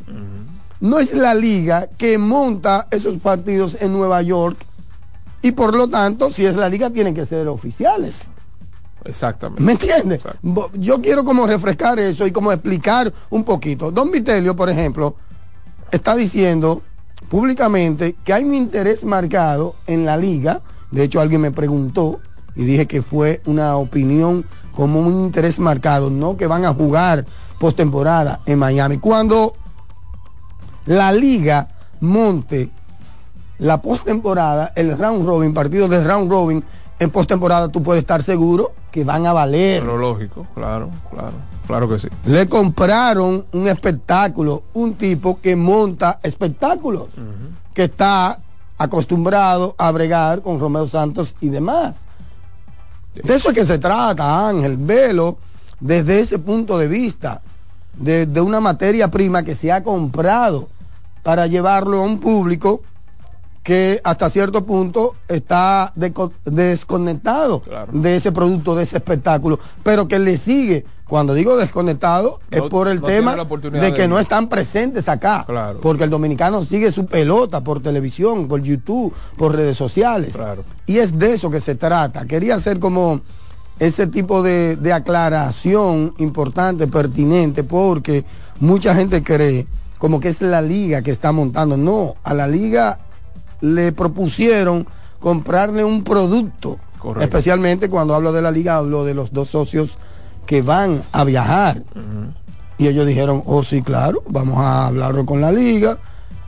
[SPEAKER 7] No es la liga que monta esos partidos en Nueva York y por lo tanto, si es la liga, tienen que ser oficiales.
[SPEAKER 4] Exactamente.
[SPEAKER 7] ¿Me entiendes? Yo quiero como refrescar eso y como explicar un poquito. Don Vitelio, por ejemplo, está diciendo públicamente que hay un interés marcado en la liga. De hecho, alguien me preguntó y dije que fue una opinión como un interés marcado, no que van a jugar postemporada en Miami. Cuando la liga monte la postemporada, el round robin, partidos de round robin en postemporada, tú puedes estar seguro que van a valer.
[SPEAKER 4] Pero lógico, claro, claro. Claro que sí.
[SPEAKER 7] Le compraron un espectáculo, un tipo que monta espectáculos, que está acostumbrado a bregar con Romeo Santos y demás. De eso es que se trata, Ángel, velo desde ese punto de vista, de, de una materia prima que se ha comprado para llevarlo a un público que hasta cierto punto está desconectado
[SPEAKER 4] Claro.
[SPEAKER 7] de ese producto, de ese espectáculo, pero que le sigue. Cuando digo desconectado es por el
[SPEAKER 4] no
[SPEAKER 7] tema de que no están presentes acá,
[SPEAKER 4] Claro.
[SPEAKER 7] porque el dominicano sigue su pelota por televisión, por YouTube, por redes sociales.
[SPEAKER 4] Claro.
[SPEAKER 7] Y es de eso que se trata. Quería hacer como ese tipo de, de aclaración importante, pertinente, porque mucha gente cree como que es la liga que está montando. No, a la liga le propusieron comprarle un producto.
[SPEAKER 4] Correcto.
[SPEAKER 7] Especialmente cuando hablo de la liga, hablo de los dos socios que van a viajar. Y ellos dijeron, oh sí, claro, vamos a hablarlo con la liga.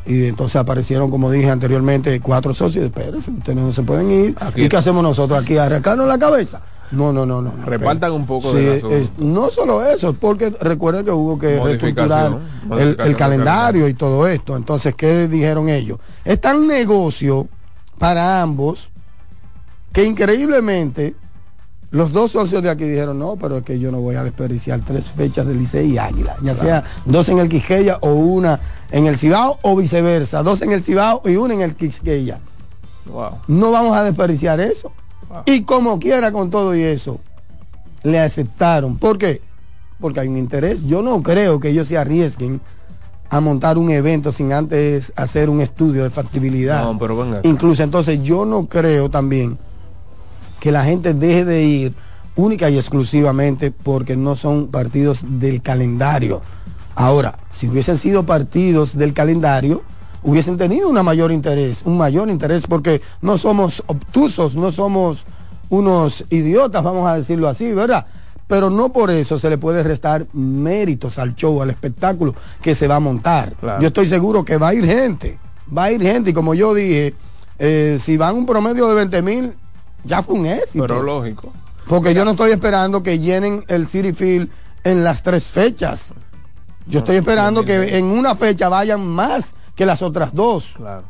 [SPEAKER 7] Y entonces aparecieron, como dije anteriormente, cuatro socios. Espérense, ustedes no se pueden ir.
[SPEAKER 4] Aquí-
[SPEAKER 7] ¿Y qué hacemos nosotros aquí? ¿Arrancarnos la cabeza? No, no, no, no.
[SPEAKER 4] Repartan un poco
[SPEAKER 7] Sí,
[SPEAKER 4] del asunto.
[SPEAKER 7] es- no solo eso, porque recuerden que hubo que reestructurar el, calendario y todo esto. Entonces, ¿qué dijeron ellos? Es tan negocio para ambos que increíblemente los dos socios de aquí dijeron, no, pero es que yo no voy a desperdiciar tres fechas de Licey y Águila, ya sea dos en el Quisqueya o una en el Cibao o viceversa, dos en el Cibao y una en el Quisqueya.
[SPEAKER 4] Wow.
[SPEAKER 7] No vamos a desperdiciar eso. Y como quiera con todo y eso, le aceptaron. ¿Por qué? Porque hay un interés. Yo no creo que ellos se arriesguen a montar un evento sin antes hacer un estudio de factibilidad.
[SPEAKER 4] No, pero venga.
[SPEAKER 7] Incluso entonces yo no creo también que la gente deje de ir única y exclusivamente porque no son partidos del calendario. Ahora, si hubiesen sido partidos del calendario, hubiesen tenido una mayor interés, un mayor interés porque no somos obtusos, no somos unos idiotas, vamos a decirlo así, ¿verdad? Pero no por eso se le puede restar méritos al show, al espectáculo que se va a montar.
[SPEAKER 4] Claro.
[SPEAKER 7] Yo estoy seguro que va a ir gente, va a ir gente y como yo dije, eh, si van un promedio de 20 mil, ya fue un éxito.
[SPEAKER 4] Pero lógico.
[SPEAKER 7] Porque yo no estoy esperando que llenen el City Field en las tres fechas. Yo estoy esperando que en una fecha vayan más que las otras dos.
[SPEAKER 4] Claro.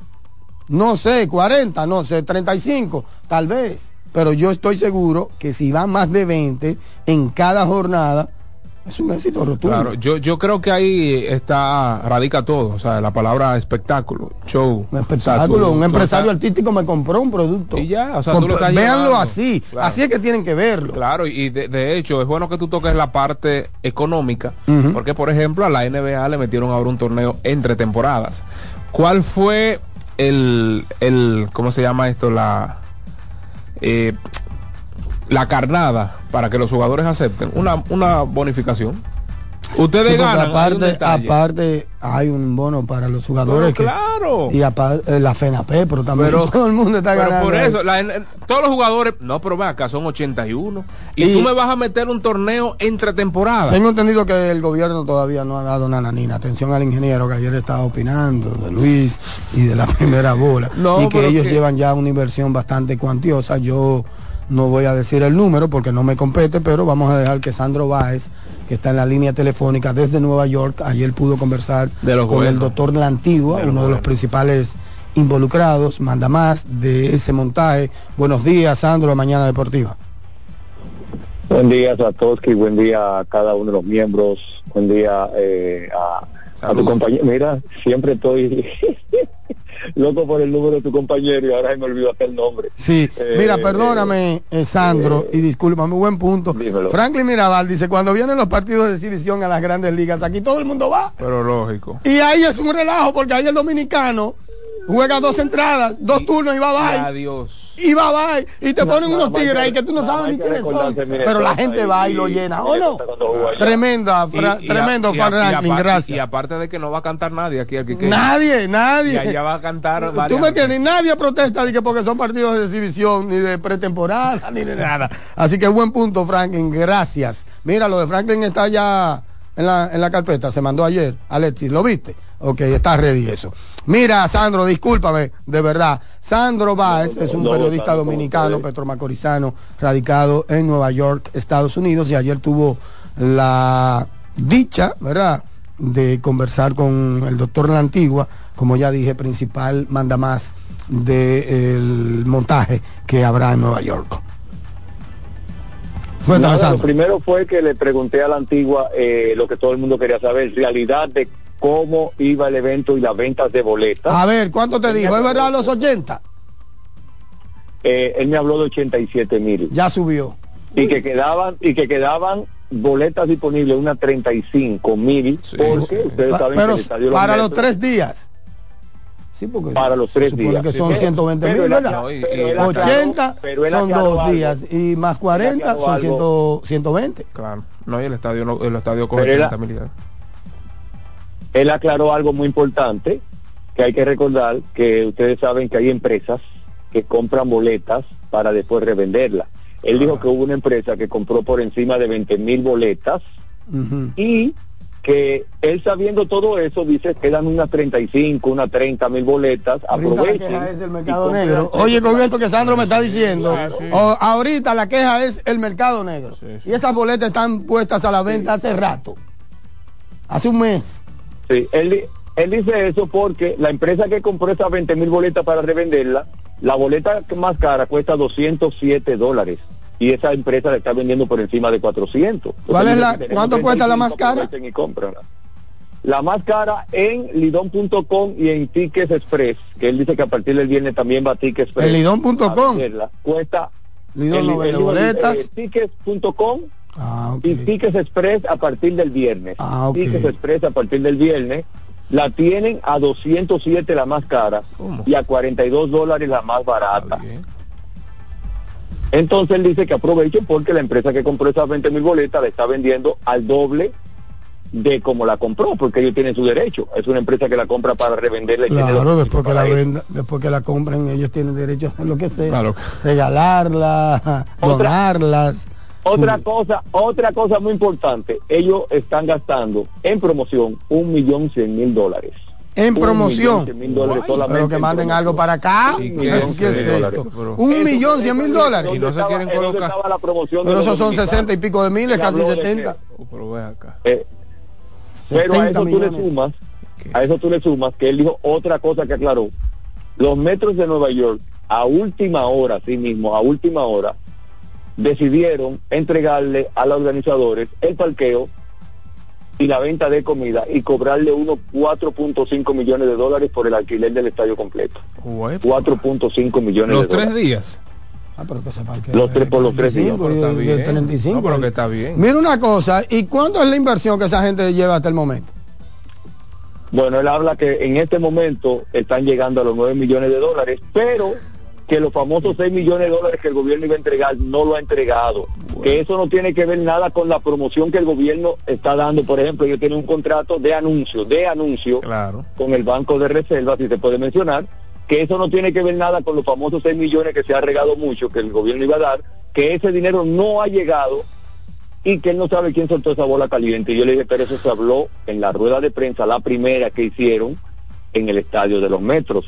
[SPEAKER 7] No sé, 40, no sé, 35, tal vez. Pero yo estoy seguro que si van más de 20 en cada jornada, es un éxito rotundo.
[SPEAKER 4] Claro, yo, yo creo que ahí está, radica todo, o sea, la palabra espectáculo, show.
[SPEAKER 7] Un
[SPEAKER 4] O sea,
[SPEAKER 7] espectáculo,
[SPEAKER 4] tú-
[SPEAKER 7] un empresario artístico me compró un producto.
[SPEAKER 4] Y ya, o sea, tú lo
[SPEAKER 7] Compr-
[SPEAKER 4] estás
[SPEAKER 7] Véanlo
[SPEAKER 4] llevando.
[SPEAKER 7] así,
[SPEAKER 4] Claro.
[SPEAKER 7] así es que tienen que verlo.
[SPEAKER 4] Claro, y de, de hecho es bueno que tú toques la parte económica, porque por ejemplo a la NBA le metieron ahora un torneo entre temporadas. ¿Cuál fue el, el ¿cómo se llama esto? La, eh, la carnada para que los jugadores acepten una, una bonificación. Ustedes
[SPEAKER 7] Sí,
[SPEAKER 4] ganan. hay
[SPEAKER 7] aparte,
[SPEAKER 4] detalle.
[SPEAKER 7] aparte hay un bono para los jugadores.
[SPEAKER 4] Pero
[SPEAKER 7] que-
[SPEAKER 4] claro.
[SPEAKER 7] Y aparte la FENAPE, pero también
[SPEAKER 4] Pero,
[SPEAKER 7] todo el mundo está
[SPEAKER 4] pero
[SPEAKER 7] ganando.
[SPEAKER 4] por eso, la- todos los jugadores, no, pero acá, son 81. Y,
[SPEAKER 7] Y-
[SPEAKER 4] tú me vas a meter un torneo entre temporadas.
[SPEAKER 7] Tengo entendido que el gobierno todavía no ha dado nananina. Atención al ingeniero que ayer estaba opinando de Luis y de la primera bola.
[SPEAKER 4] No,
[SPEAKER 7] y que ellos
[SPEAKER 4] que-
[SPEAKER 7] llevan ya una inversión bastante cuantiosa. Yo no voy a decir el número porque no me compete, pero vamos a dejar que Sandro Báez, que está en la línea telefónica desde Nueva York, ayer pudo conversar
[SPEAKER 4] De los
[SPEAKER 7] con el doctor La Antigua,
[SPEAKER 4] De
[SPEAKER 7] uno de los principales involucrados, manda más de ese montaje. Buenos días, Sandro, de Mañana Deportiva.
[SPEAKER 8] Buen día a Toski, buen día a cada uno de los miembros, buen día eh, a, a tu compañero. Mira, siempre estoy loco por el número de tu compañero y ahora se me olvidó hasta el nombre.
[SPEAKER 7] Sí,
[SPEAKER 8] Eh,
[SPEAKER 7] mira, perdóname, eh, Sandro, y discúlpame, buen punto.
[SPEAKER 8] Dímelo.
[SPEAKER 7] Franklin Mirabal dice, cuando vienen los partidos de exhibición a las grandes ligas, aquí todo el mundo va.
[SPEAKER 4] Pero lógico.
[SPEAKER 7] Y ahí es un relajo, porque ahí el dominicano juega dos entradas, dos turnos y va bye.
[SPEAKER 4] adiós.
[SPEAKER 7] Y va bye. Y te ponen unos tigres
[SPEAKER 8] que-
[SPEAKER 7] ahí que tú no sabes ni quiénes son. Pero la gente va y lo llena, ¿o no? Tremenda, Fra-
[SPEAKER 4] Y- y a-
[SPEAKER 7] tremendo
[SPEAKER 4] aparte-
[SPEAKER 7] gracias.
[SPEAKER 4] Y aparte de que no va a cantar nadie aquí al que
[SPEAKER 7] Nadie, nadie.
[SPEAKER 4] Y allá va a cantar
[SPEAKER 7] Tú me entiendes, nadie protesta de que porque son partidos de exhibición, ni de pretemporada, ni de nada. Así que buen punto, Franklin, gracias. Mira, lo de Franklin está ya en la, en la carpeta, se mandó ayer, Alexis, ¿lo viste? Ok, está ready eso. Mira, Sandro, discúlpame, de verdad. Sandro Báez es un
[SPEAKER 8] no,
[SPEAKER 7] periodista
[SPEAKER 8] Sandro, ¿cómo
[SPEAKER 7] dominicano, petromacorizano, radicado en Nueva York, Estados Unidos, y ayer tuvo la dicha, ¿verdad?, de conversar con el doctor La Antigua, como ya dije, principal mandamás del montaje que habrá en Nueva York.
[SPEAKER 8] Nada, lo primero fue que le pregunté a la antigua eh, lo que todo el mundo quería saber, realidad de cómo iba el evento y las ventas de boletas.
[SPEAKER 7] A ver, ¿cuánto te dijo? ¿Es verdad los 80?
[SPEAKER 8] Eh, él me habló de 87 mil
[SPEAKER 7] Ya subió.
[SPEAKER 8] y que quedaban y que quedaban boletas disponibles unas 35 mil
[SPEAKER 4] Sí.
[SPEAKER 8] porque ustedes
[SPEAKER 7] Pa-
[SPEAKER 8] saben
[SPEAKER 7] pero
[SPEAKER 8] que el estadio Los
[SPEAKER 7] para los
[SPEAKER 8] Metros-
[SPEAKER 7] tres días. Sí, porque
[SPEAKER 8] para los tres días.
[SPEAKER 7] que son
[SPEAKER 8] Pero-
[SPEAKER 7] 120
[SPEAKER 8] pero
[SPEAKER 7] mil, ¿verdad?
[SPEAKER 8] pero aclaró-
[SPEAKER 7] 80
[SPEAKER 8] pero
[SPEAKER 7] son dos
[SPEAKER 8] algo.
[SPEAKER 7] días y más 40
[SPEAKER 8] aclaró
[SPEAKER 7] son
[SPEAKER 8] algo.
[SPEAKER 7] 100 120.
[SPEAKER 4] Claro. No, y el estadio, no, el estadio coge
[SPEAKER 8] Pero era-
[SPEAKER 4] 30 militares.
[SPEAKER 8] Él aclaró algo muy importante, que hay que recordar que ustedes saben que hay empresas que compran boletas para después revenderlas. Él dijo que hubo una empresa que compró por encima de 20 mil boletas y que él sabiendo todo eso dice que quedan unas 35, unas 30 mil boletas,
[SPEAKER 7] Ahorita la
[SPEAKER 8] aprovechen.
[SPEAKER 7] queja es el mercado negro. Oye, con esto que Sandro me está diciendo, ahorita la queja es el mercado negro.
[SPEAKER 4] Sí, sí.
[SPEAKER 7] Y esas boletas están puestas a la venta hace rato. Hace un mes.
[SPEAKER 8] Sí, él, él dice eso porque la empresa que compró esas 20 mil boletas para revenderla, la boleta más cara cuesta 207 dólares y esa empresa la está vendiendo por encima de 400.
[SPEAKER 7] ¿Cuál
[SPEAKER 8] Entonces,
[SPEAKER 7] es la-
[SPEAKER 8] si tenemos
[SPEAKER 7] cuánto cuesta la
[SPEAKER 8] 35,
[SPEAKER 7] más cara?
[SPEAKER 8] y. La más cara en lidón.com y en Tickets Express, que él dice que a partir del viernes también va a Tickets Express.
[SPEAKER 7] En lidón.com.
[SPEAKER 8] Cuesta
[SPEAKER 7] Lidón no vende
[SPEAKER 8] el-
[SPEAKER 7] boletas.
[SPEAKER 8] eh, Tickets.com
[SPEAKER 7] Ah, ok.
[SPEAKER 8] y Tickets Express a partir del viernes.
[SPEAKER 7] Ah, ok.
[SPEAKER 8] Tickets Express a partir del viernes. La tienen a 207 la más cara
[SPEAKER 4] ¿Cómo?
[SPEAKER 8] y a 42 dólares la más barata. Entonces él dice que aprovechen porque la empresa que compró esas 20 mil boletas la está vendiendo al doble de como la compró, porque ellos tienen su derecho. Es una empresa que la compra para revenderla y
[SPEAKER 7] Claro, después que la venda, después que la compren, ellos tienen derecho a hacer lo que sea.
[SPEAKER 4] Claro.
[SPEAKER 7] Regalarla, donarlas.
[SPEAKER 8] Otra cosa, otra cosa muy importante, ellos están gastando en promoción un millón cien mil dólares.
[SPEAKER 7] En promoción.
[SPEAKER 8] millón
[SPEAKER 7] Pero que
[SPEAKER 8] en
[SPEAKER 7] manden algo para acá. Un millón cien mil dólares.
[SPEAKER 4] Y no se quieren colocar.
[SPEAKER 8] la promoción
[SPEAKER 7] Pero esos son. 60 y pico de miles, casi
[SPEAKER 8] habló de
[SPEAKER 7] 70.
[SPEAKER 4] Pero ve acá.
[SPEAKER 8] Eh, pero a
[SPEAKER 7] 70
[SPEAKER 8] eso tú le
[SPEAKER 7] millones.
[SPEAKER 8] sumas,
[SPEAKER 4] ¿Qué
[SPEAKER 8] a eso tú le sumas que él dijo otra cosa que aclaró. Los metros de Nueva York, a última hora, sí mismo, a última hora, decidieron entregarle a los organizadores el parqueo y la venta de comida y cobrarle unos 4.5 millones de dólares por el alquiler del estadio completo.
[SPEAKER 4] Uepa.
[SPEAKER 8] 4.5 millones
[SPEAKER 4] Los
[SPEAKER 8] de
[SPEAKER 4] tres
[SPEAKER 8] dólares.
[SPEAKER 4] días.
[SPEAKER 7] Ah, pero que parque
[SPEAKER 8] Los tres por los tres días,
[SPEAKER 7] 35
[SPEAKER 4] pero está
[SPEAKER 7] y de
[SPEAKER 4] bien.
[SPEAKER 7] 35.
[SPEAKER 4] No, pero que está bien.
[SPEAKER 7] Mira una cosa, ¿y cuánto es la inversión que esa gente lleva hasta el momento?
[SPEAKER 8] Bueno, él habla que en este momento están llegando a los 9 millones de dólares, pero que los famosos 6 millones de dólares que el gobierno iba a entregar no lo ha entregado. Que eso no tiene que ver nada con la promoción que el gobierno está dando. Por ejemplo, ellos tienen un contrato de anuncio, de anuncio
[SPEAKER 4] Claro.
[SPEAKER 8] con el Banco de Reservas, si se puede mencionar, que eso no tiene que ver nada con los famosos 6 millones que se ha regado mucho, que el gobierno iba a dar, que ese dinero no ha llegado y que él no sabe quién soltó esa bola caliente. Y yo le dije, pero eso se habló en la rueda de prensa, la primera que hicieron en el estadio de los metros.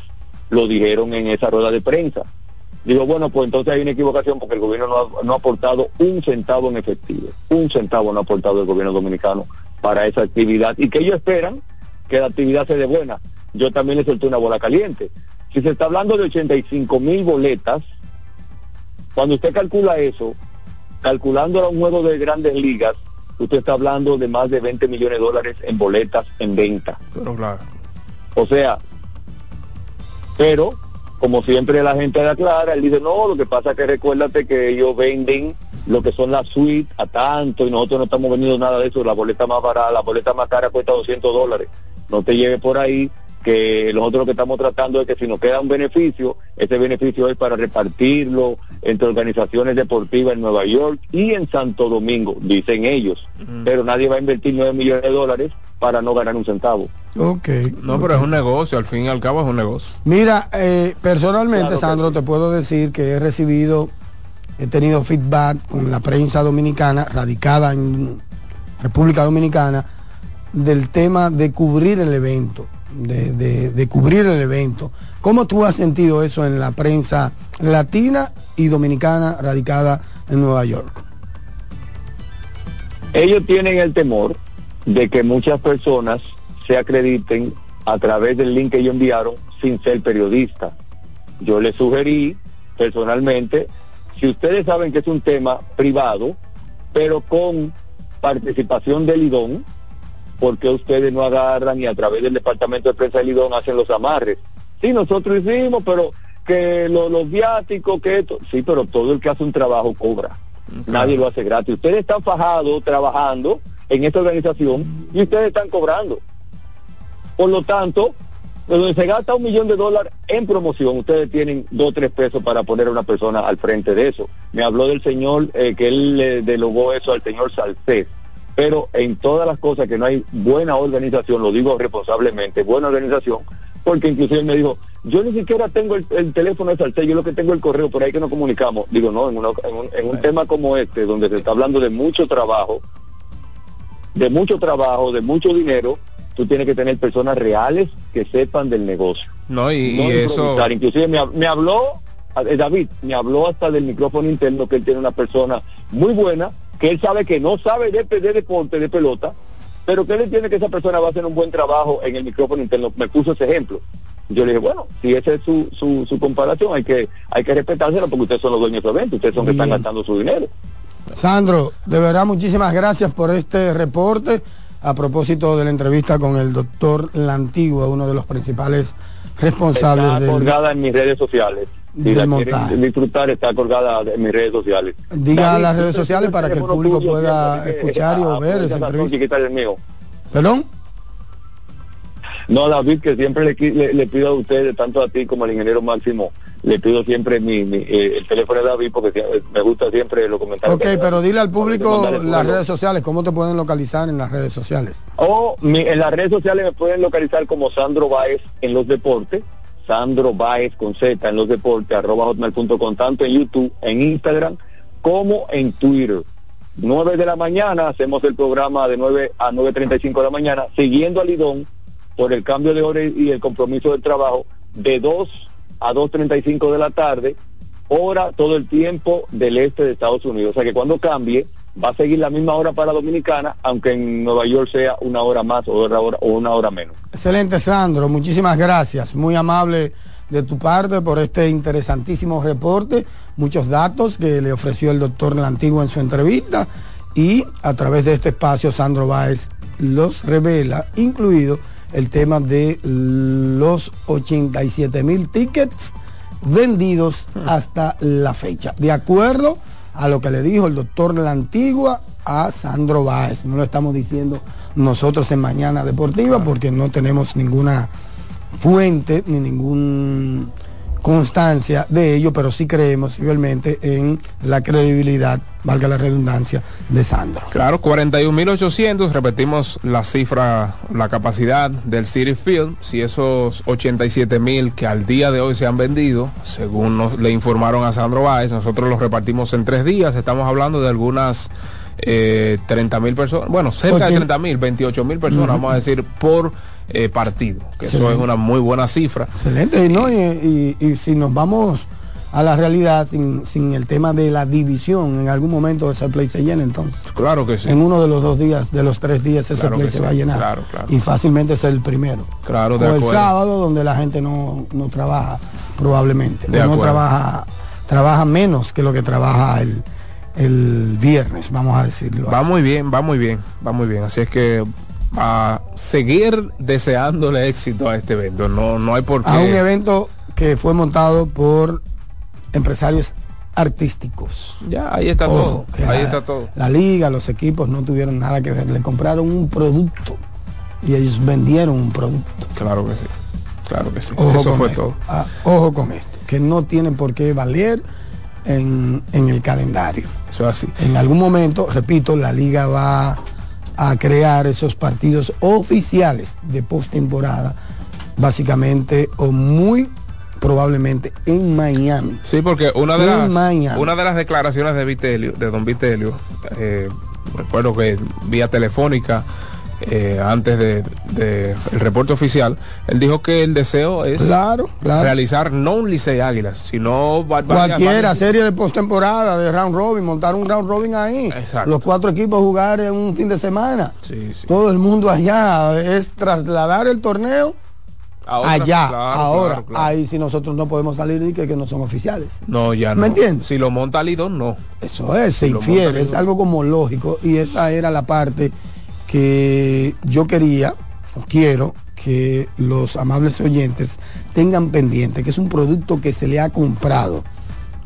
[SPEAKER 8] Lo dijeron en esa rueda de prensa. Digo, bueno, pues entonces hay una equivocación porque el gobierno no ha, no ha aportado un centavo en efectivo. Un centavo no ha aportado el gobierno dominicano para esa actividad y que ellos esperan que la actividad se dé buena. Yo también le solté una bola caliente. Si se está hablando de 85 mil boletas, cuando usted calcula eso, calculando a un juego de grandes ligas, usted está hablando de más de 20 millones de dólares en boletas en venta.
[SPEAKER 4] Pero claro.
[SPEAKER 8] O sea, pero como siempre la gente aclara, él dice, no, lo que pasa es que recuérdate que ellos venden lo que son las suites a tanto y nosotros no estamos vendiendo nada de eso, la boleta más barata, la boleta más cara cuesta 200 dólares. No te lleves por ahí que nosotros lo que estamos tratando es que si nos queda un beneficio, ese beneficio es para repartirlo entre organizaciones deportivas en Nueva York y en Santo Domingo, dicen ellos. Pero nadie va a invertir 9 millones de dólares para no ganar un centavo.
[SPEAKER 7] Ok.
[SPEAKER 4] No, pero es un negocio, al fin y al cabo es un negocio.
[SPEAKER 7] Mira, eh, personalmente,
[SPEAKER 8] Claro
[SPEAKER 7] Sandro, te puedo decir que he recibido, he tenido feedback con la prensa dominicana, radicada en República Dominicana, del tema de cubrir el evento, de, de- de cubrir el evento. ¿Cómo tú has sentido eso en la prensa latina y dominicana radicada en Nueva York?
[SPEAKER 8] Ellos tienen el temor de que muchas personas se acrediten a través del link que ellos enviaron sin ser periodistas. Yo les sugerí personalmente, si ustedes saben que es un tema privado, pero con participación del IDON, porque ustedes no agarran y a través del departamento de prensa del IDON hacen los amarres? Sí, nosotros hicimos, pero que lo- los viáticos, que esto, sí, pero todo el que hace un trabajo cobra. Nadie lo hace gratis. Ustedes están fajados trabajando en esta organización y ustedes están cobrando. Por lo tanto, donde se gasta un millón de dólares en promoción, ustedes tienen dos o tres pesos para poner a una persona al frente de eso. Me habló del señor eh, que él le delogó eso al señor Salcés. Pero en todas las cosas que no hay buena organización, lo digo responsablemente, buena organización, porque inclusive él me dijo, yo ni siquiera tengo el, el teléfono de Salcés, yo lo que tengo es el correo, por ahí que nos comunicamos. Digo, no, en, una- en un, en un tema como este, donde se está hablando de mucho trabajo, de mucho trabajo, de mucho dinero, tú tienes que tener personas reales que sepan del negocio.
[SPEAKER 4] No, y,
[SPEAKER 8] No
[SPEAKER 4] y eso.
[SPEAKER 8] Inclusive me, me habló, eh, David, me habló hasta del micrófono interno que él tiene una persona muy buena, que él sabe que no sabe de, de deporte, de pelota, pero que él entiende que esa persona va a hacer un buen trabajo en el micrófono interno. Me puso ese ejemplo. Yo le dije, bueno, si esa es su, su, su comparación, hay que, hay que respetárselo porque ustedes son los dueños de su evento, ustedes son los que están gastando su dinero.
[SPEAKER 7] Sandro, de verdad muchísimas gracias por este reporte a propósito de la entrevista con el doctor Lantigua, uno de los principales responsables
[SPEAKER 8] Está
[SPEAKER 7] del...
[SPEAKER 8] colgada en mis redes sociales. Si
[SPEAKER 7] del
[SPEAKER 8] la
[SPEAKER 7] montaje.
[SPEAKER 8] quieren disfrutar, está colgada en mis redes sociales.
[SPEAKER 7] Diga las redes sociales para que el público
[SPEAKER 8] tuyo
[SPEAKER 7] pueda
[SPEAKER 8] que-
[SPEAKER 7] escuchar y
[SPEAKER 8] ah,
[SPEAKER 7] o ver esa entrevista.
[SPEAKER 8] mío.
[SPEAKER 7] ¿Perdón?
[SPEAKER 8] No, David, que siempre le, le pido a ustedes, tanto a ti como al ingeniero Máximo, le pido siempre mi, mi, eh, el teléfono de David porque sie- me gusta siempre los comentarios.
[SPEAKER 7] Ok, pero dile al público las redes sociales, cómo te pueden localizar en las redes sociales.
[SPEAKER 8] O mi- en las redes sociales me pueden localizar como Sandro Baez en los deportes, Sandro Baez con Z en los deportes, arroba hotmail.com, tanto en YouTube, en Instagram, como en Twitter. 9 de la mañana hacemos el programa de 9 a 9.35 de la mañana, siguiendo a Lidón por el cambio de hora y el compromiso del trabajo, de 2 a 2.35 de la tarde, hora todo el tiempo del este de Estados Unidos. O sea que cuando cambie, va a seguir la misma hora para Dominicana, aunque en Nueva York sea una hora más o una hora, menos.
[SPEAKER 7] Excelente, Sandro. Muchísimas gracias. Muy amable de tu parte por este interesantísimo reporte. Muchos datos que le ofreció el doctor Lantigua en su entrevista. Y a través de este espacio, Sandro Báez los revela, incluido el tema de los 87 mil tickets vendidos hasta la fecha. De acuerdo a lo que le dijo el doctor La Antigua a Sandro Báez. No lo estamos diciendo nosotros en Mañana Deportiva porque no tenemos ninguna fuente ni ninguna constancia de ello, pero sí creemos igualmente en la credibilidad, valga la redundancia, de Sandro.
[SPEAKER 4] claro, 41.800, repetimos la cifra, la capacidad del City Field, si esos 87.000 que al día de hoy se han vendido, según nos, le informaron a Sandro Báez, nosotros los repartimos en tres días, estamos hablando de algunas eh, 30.000 personas, bueno, cerca de
[SPEAKER 7] Oye.
[SPEAKER 4] 30.000, 28.000 personas, vamos a decir, por eh, partido, que eso es una muy buena cifra.
[SPEAKER 7] Excelente, ¿no? Y, y- y si nos vamos a la realidad sin, sin el tema de la división, en algún momento ese play se llena entonces.
[SPEAKER 4] Claro que sí.
[SPEAKER 7] En uno de los dos días, de los tres días, ese
[SPEAKER 4] Claro
[SPEAKER 7] play se
[SPEAKER 4] sí,
[SPEAKER 7] va a llenar.
[SPEAKER 4] claro, claro.
[SPEAKER 7] Y fácilmente es el primero.
[SPEAKER 4] Claro,
[SPEAKER 7] o
[SPEAKER 4] de
[SPEAKER 7] el
[SPEAKER 4] acuerdo.
[SPEAKER 7] sábado, donde la gente no, no trabaja, probablemente.
[SPEAKER 4] De
[SPEAKER 7] O no trabaja, trabaja menos que lo que trabaja el, el viernes, vamos a decirlo.
[SPEAKER 4] Va
[SPEAKER 7] así.
[SPEAKER 4] muy bien, va muy bien, va muy bien. Así es que a seguir deseándole éxito a este evento. No, no hay por qué.
[SPEAKER 7] A un evento que fue montado por empresarios artísticos.
[SPEAKER 4] Ya, ahí está
[SPEAKER 7] Ojo,
[SPEAKER 4] todo. Ahí
[SPEAKER 7] la-
[SPEAKER 4] está todo.
[SPEAKER 7] La liga, los equipos no tuvieron nada que ver. Le compraron un producto y ellos vendieron un producto.
[SPEAKER 4] Claro que sí. Claro que sí.
[SPEAKER 7] Ojo
[SPEAKER 4] Eso fue
[SPEAKER 7] esto.
[SPEAKER 4] todo.
[SPEAKER 7] Ah, ojo con esto, que no tiene por qué valer en, en el calendario.
[SPEAKER 4] Eso es así.
[SPEAKER 7] En algún momento, repito, la liga va a crear esos partidos oficiales de postemporada, básicamente o muy probablemente en Miami.
[SPEAKER 4] Sí, porque una de
[SPEAKER 7] En
[SPEAKER 4] las
[SPEAKER 7] Miami.
[SPEAKER 4] una de las declaraciones de Vitelio, de Don Vitelio, eh, recuerdo que vía telefónica eh, antes de, de el reporte oficial, él dijo que el deseo es
[SPEAKER 7] Claro, claro.
[SPEAKER 4] realizar no un Licey Águilas, sino
[SPEAKER 7] Cualquiera,
[SPEAKER 4] varias-
[SPEAKER 7] serie de postemporada, de round robin, montar un round robin ahí.
[SPEAKER 4] Exacto.
[SPEAKER 7] Los cuatro equipos jugar en un fin de semana.
[SPEAKER 4] Sí, sí.
[SPEAKER 7] Todo el mundo allá. Es trasladar el torneo allá.
[SPEAKER 4] claro,
[SPEAKER 7] ahora,
[SPEAKER 4] claro, claro.
[SPEAKER 7] ahí si nosotros no podemos salir y que, que no son oficiales.
[SPEAKER 4] No, ya no.
[SPEAKER 7] ¿Me entiendes?
[SPEAKER 4] Si lo monta Lidón, no.
[SPEAKER 7] Eso es, se infiere, es algo como lógico y esa era la parte que yo quería, o quiero que los amables oyentes tengan pendiente, que es un producto que se le ha comprado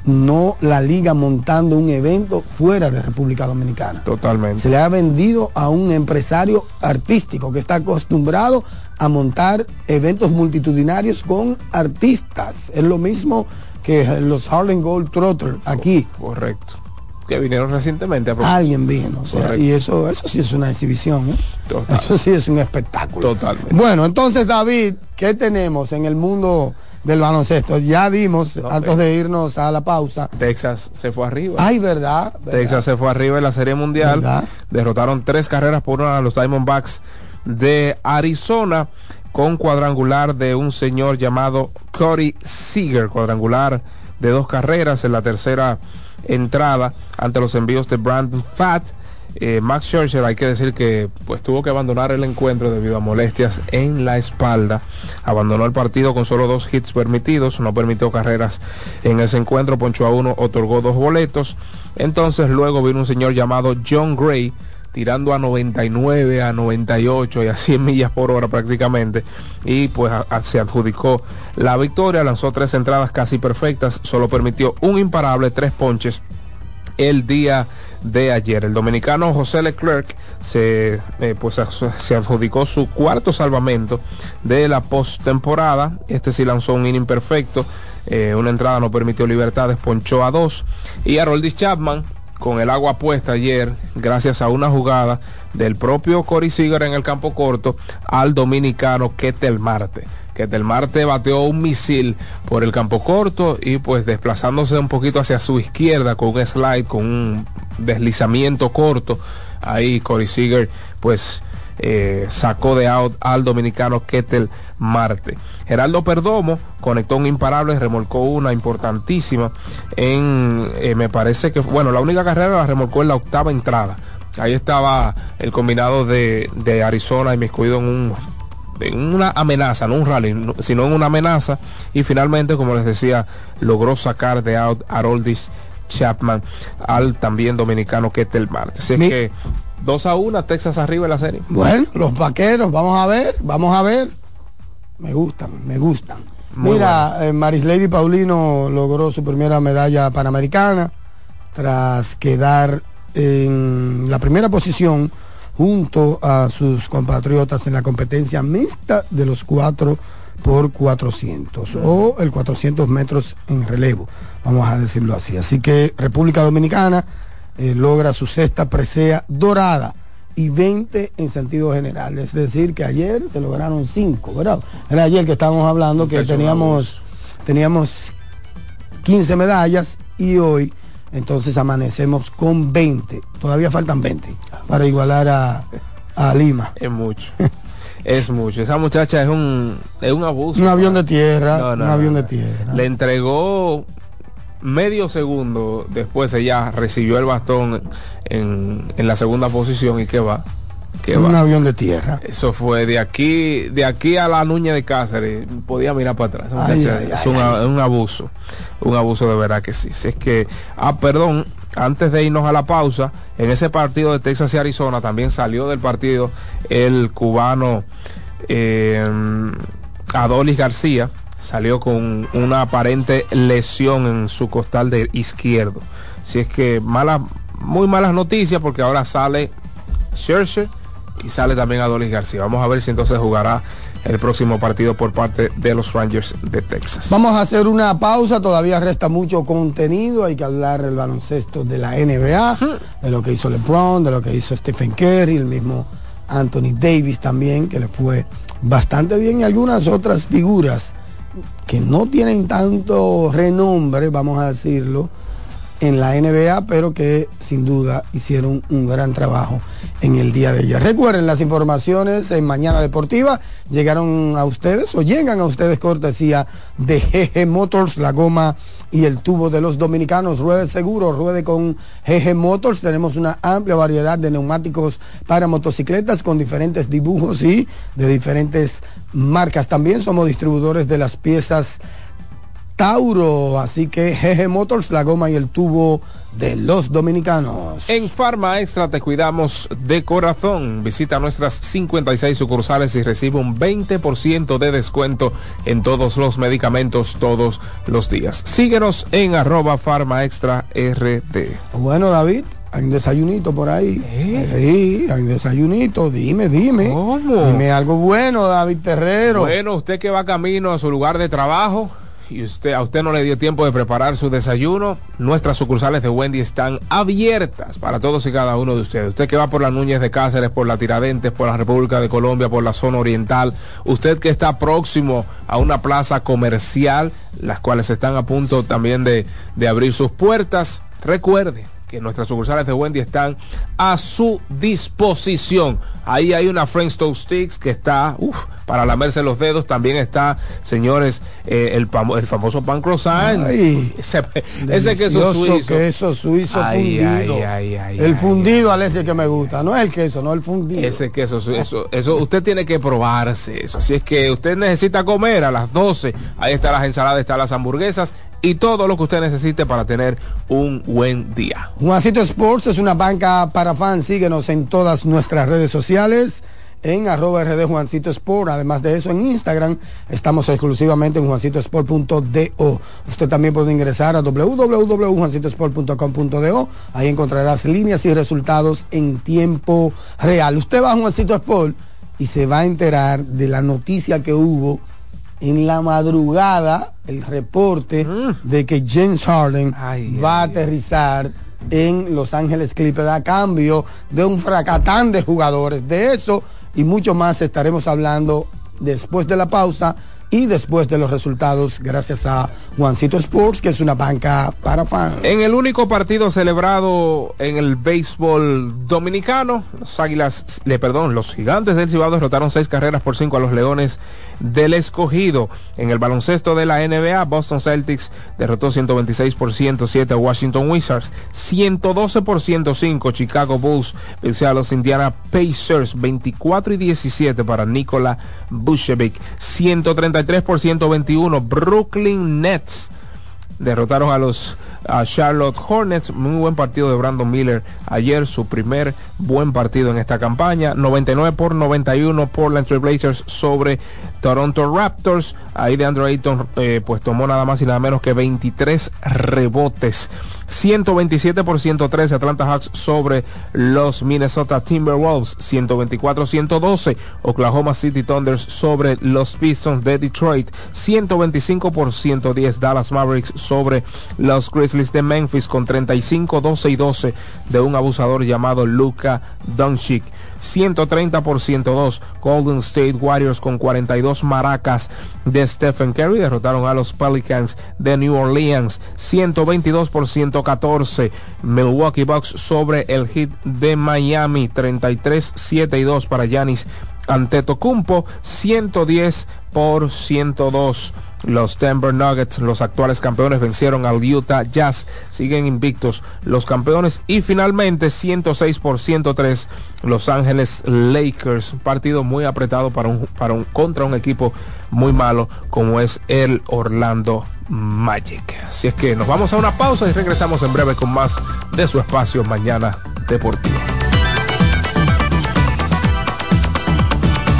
[SPEAKER 7] no la liga montando un evento fuera de República Dominicana.
[SPEAKER 4] Totalmente.
[SPEAKER 7] Se le ha vendido a un empresario artístico que está acostumbrado a montar eventos multitudinarios con artistas. Es lo mismo que los Harlem Gold Trotter aquí.
[SPEAKER 4] Correcto. Que vinieron recientemente a
[SPEAKER 7] Alguien vino, o sea,
[SPEAKER 4] Correcto.
[SPEAKER 7] y eso, eso sí es una exhibición, ¿eh?
[SPEAKER 4] Total.
[SPEAKER 7] Eso sí es un espectáculo.
[SPEAKER 4] Totalmente.
[SPEAKER 7] Bueno, entonces David, ¿qué tenemos en el mundo del baloncesto? Ya vimos,
[SPEAKER 4] No,
[SPEAKER 7] antes
[SPEAKER 4] pero-
[SPEAKER 7] de irnos a la pausa.
[SPEAKER 4] Texas se fue arriba.
[SPEAKER 7] Ay, ¿verdad? ¿verdad?
[SPEAKER 4] Texas se fue arriba en la Serie Mundial.
[SPEAKER 7] ¿Verdad?
[SPEAKER 4] Derrotaron tres carreras por una a los Diamondbacks de Arizona con cuadrangular de un señor llamado Cody Seager, cuadrangular de dos carreras en la tercera entrada ante los envíos de Brandon Fatt. Eh, Max Scherzer hay que decir que pues tuvo que abandonar el encuentro debido a molestias en la espalda. Abandonó el partido con solo dos hits permitidos, no permitió carreras en ese encuentro, ponchó a uno, otorgó dos boletos. Entonces luego vino un señor llamado John Gray tirando a 99, a 98 y a 100 millas por hora prácticamente y pues se adjudicó la victoria, lanzó tres entradas casi perfectas, solo permitió un imparable, tres ponches el día de ayer. El dominicano José Leclerc se, eh, pues, se adjudicó su cuarto salvamento de la postemporada. Este sí lanzó un inning perfecto. eh, una entrada no permitió libertades, ponchó a dos. Y a Roldis Chapman, con el agua puesta ayer, gracias a una jugada del propio Cory Seager en el campo corto, al dominicano Ketel Marte que del Marte bateó un misil por el campo corto y pues desplazándose un poquito hacia su izquierda con un slide, con un deslizamiento corto. Ahí Corey Seager pues eh, sacó de out al dominicano Ketel Marte. Geraldo Perdomo conectó un imparable, remolcó una importantísima en, eh, me parece que, bueno, la única carrera la remolcó en la octava entrada. Ahí estaba el combinado de, de Arizona inmiscuido en un en una amenaza, no un rally, no- sino en una amenaza. Y finalmente, como les decía, logró sacar de out a Roldis Chapman al también dominicano Ketel Marte. Así es
[SPEAKER 7] Mi-
[SPEAKER 4] que 2 a 1, Texas arriba en la serie.
[SPEAKER 7] Bueno, los vaqueros, vamos a ver, vamos a ver. Me gustan, me gustan.
[SPEAKER 4] Muy
[SPEAKER 7] Mira, eh, Marislady Paulino logró su primera medalla panamericana tras quedar en la primera posición junto a sus compatriotas en la competencia mixta de los 4 por 400 o el 400 metros en relevo, vamos a decirlo así. Así que República Dominicana eh, logra su sexta presea dorada y 20 en sentido general. Es decir, que ayer se lograron 5, ¿verdad? Era ayer que estábamos hablando que teníamos, teníamos 15 medallas y hoy entonces amanecemos con 20. Todavía faltan 20 para igualar a, a Lima.
[SPEAKER 4] Es mucho. es mucho. Esa muchacha es un, es un abuso.
[SPEAKER 7] Un avión de tierra,
[SPEAKER 4] No, no,
[SPEAKER 7] un avión
[SPEAKER 4] no.
[SPEAKER 7] de tierra.
[SPEAKER 4] Le entregó medio segundo después ella recibió el bastón en, en la segunda posición y que va. Que
[SPEAKER 7] un
[SPEAKER 4] va.
[SPEAKER 7] avión de tierra.
[SPEAKER 4] Eso fue de aquí, de aquí a la Nuña de Cáceres, podía mirar para atrás.
[SPEAKER 7] Ay, ay,
[SPEAKER 4] es
[SPEAKER 7] ay,
[SPEAKER 4] un abuso, un abuso de verdad que sí. Si es que, ah, perdón, antes de irnos a la pausa, en ese partido de Texas y Arizona también salió del partido el cubano eh, Adolis García, salió con una aparente lesión en su costal de izquierdo. Si es que malas, muy malas noticias porque ahora sale Scherzer y sale también Adolis García. Vamos a ver si entonces jugará el próximo partido por parte de los Rangers de Texas.
[SPEAKER 7] Vamos a hacer una pausa, todavía resta mucho contenido, hay que hablar del baloncesto de la NBA, de lo que hizo LeBron, de lo que hizo Stephen Curry, el mismo Anthony Davis también, que le fue bastante bien, y algunas otras figuras que no tienen tanto renombre, vamos a decirlo, en la NBA, pero que sin duda hicieron un gran trabajo en el día de ayer. Recuerden, las informaciones en Mañana Deportiva llegaron a ustedes o llegan a ustedes cortesía de GG Motors, la goma y el tubo de los dominicanos. Ruede seguro, ruede con GG Motors. Tenemos una amplia variedad de neumáticos para motocicletas con diferentes dibujos y de diferentes marcas. También somos distribuidores de las piezas Tauro. Así que GG Motors, la goma y el tubo de los dominicanos.
[SPEAKER 4] En Farma Extra te cuidamos de corazón. Visita nuestras 56 sucursales y recibe un 20% de descuento en todos los medicamentos todos los días. Síguenos en arroba Farma Extra RD.
[SPEAKER 7] Bueno, David, hay un desayunito por ahí. Sí, hay un desayunito. Dime, dime.
[SPEAKER 4] ¿Cómo?
[SPEAKER 7] Dime algo bueno, David Terrero.
[SPEAKER 4] Bueno, usted que va camino a su lugar de trabajo y usted a usted no le dio tiempo de preparar su desayuno, nuestras sucursales de Wendy están abiertas para todos y cada uno de ustedes. Usted que va por las Núñez de Cáceres, por la Tiradentes, por la República de Colombia, por la zona oriental, usted que está próximo a una plaza comercial, las cuales están a punto también de, de abrir sus puertas, recuerde que nuestras sucursales de Wendy están a su disposición. Ahí hay una French Toast Sticks que está uf, para lamerse los dedos. También está, señores, eh, el, pamo- el famoso pan croissant.
[SPEAKER 7] Ay,
[SPEAKER 4] ese, ese queso suizo.
[SPEAKER 7] queso suizo
[SPEAKER 4] Ay,
[SPEAKER 7] fundido. el fundido, Alessia, que me gusta. No es el queso, no el fundido.
[SPEAKER 4] Ese queso, su- eso, eso, usted tiene que probarse eso. Si es que usted necesita comer a las 12, ahí están las ensaladas, están las hamburguesas y todo lo que usted necesite para tener un buen día.
[SPEAKER 7] Juancito Sports es una banca para fans. Síguenos en todas nuestras redes sociales. En arroba RD Juancito Sport. Además de eso, en Instagram estamos exclusivamente en juancitosport.do. Usted también puede ingresar a www.juancitosport.com.do. Ahí encontrarás líneas y resultados en tiempo real. Usted va a Juancito Sport y se va a enterar de la noticia que hubo en la madrugada, el reporte de que James Harden
[SPEAKER 4] Mm. Ay,
[SPEAKER 7] va a
[SPEAKER 4] ay,
[SPEAKER 7] aterrizar en Los Ángeles Clippers a cambio de un fracatán de jugadores. De eso y mucho más estaremos hablando después de la pausa y después de los resultados gracias a Juancito Sports, que es una banca para fans.
[SPEAKER 4] En el único partido celebrado en el béisbol dominicano, los Águilas, le perdón, los Gigantes del Cibao derrotaron seis carreras por cinco a los Leones del Escogido. En el baloncesto de la NBA, Boston Celtics derrotó 126 por 107 a Washington Wizards, 112 por 105 Chicago Bulls venció a los Indiana Pacers, 24 y 17 para Nikola Vucevic, 133 por 121 Brooklyn Nets derrotaron a los a Charlotte Hornets. Muy buen partido de Brandon Miller ayer, su primer buen partido en esta campaña. 99 por 91 Portland Trail Blazers sobre Toronto Raptors. Ahí de Andrew Ayton eh, pues tomó nada más y nada menos que 23 rebotes. 127 por 113 Atlanta Hawks sobre los Minnesota Timberwolves 124-112 Oklahoma City Thunders sobre los Pistons de Detroit 125 por 110 Dallas Mavericks sobre los Grizzlies de Memphis con 35 12 y 12 de un abusador llamado Luka Doncic 130 por 102 Golden State Warriors con 42 maracas de Stephen Curry derrotaron a los Pelicans de New Orleans 122 por 114 Milwaukee Bucks sobre el Heat de Miami 33 7 y 2 para Giannis Antetokounmpo 110 por 102 los Denver Nuggets, los actuales campeones, vencieron al Utah Jazz. Siguen invictos los campeones. Y finalmente, 106 por 103, Los Ángeles Lakers. Un partido muy apretado para un, para un, contra un equipo muy malo como es el Orlando Magic. Así es que nos vamos a una pausa y regresamos en breve con más de su espacio Mañana Deportivo.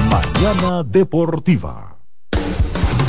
[SPEAKER 1] Mañana Deportiva.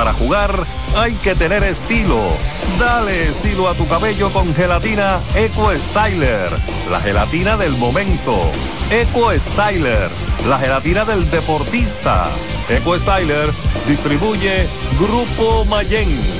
[SPEAKER 9] Para jugar hay que tener estilo. Dale estilo a tu cabello con gelatina Eco Styler, la gelatina del momento. Eco Styler, la gelatina del deportista. Eco Styler distribuye Grupo Mayen.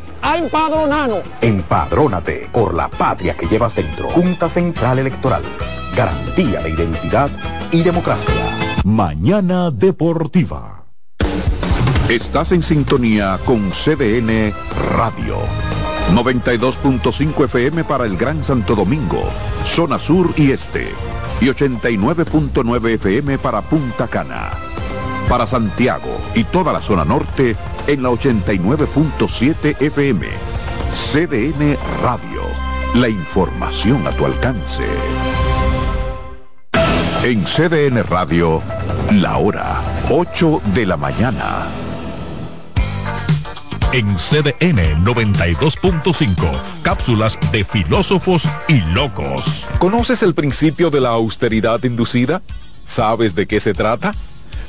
[SPEAKER 10] a empadronarnos.
[SPEAKER 11] Empadrónate por la patria que llevas dentro. Junta Central Electoral. Garantía de identidad y democracia.
[SPEAKER 1] Mañana Deportiva. Estás en sintonía con CDN Radio. 92.5 FM para el Gran Santo Domingo, zona sur y este. Y 89.9 FM para Punta Cana. Para Santiago y toda la zona norte en la 89.7 FM. CDN Radio. La información a tu alcance. En CDN Radio, la hora 8 de la mañana.
[SPEAKER 12] En CDN 92.5, cápsulas de filósofos y locos.
[SPEAKER 13] ¿Conoces el principio de la austeridad inducida? ¿Sabes de qué se trata?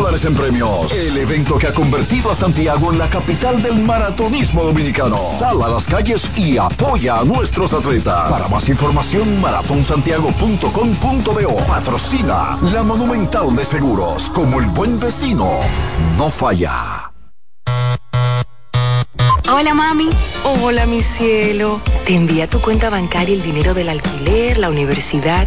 [SPEAKER 14] dólares en premios. El evento que ha convertido a Santiago en la capital del maratonismo dominicano. Sal a las calles y apoya a nuestros atletas. Para más información, maratonsantiago.com.do. Patrocina la Monumental de Seguros. Como el buen vecino, no falla.
[SPEAKER 15] Hola mami. Hola mi cielo. Te envía tu cuenta bancaria el dinero del alquiler, la universidad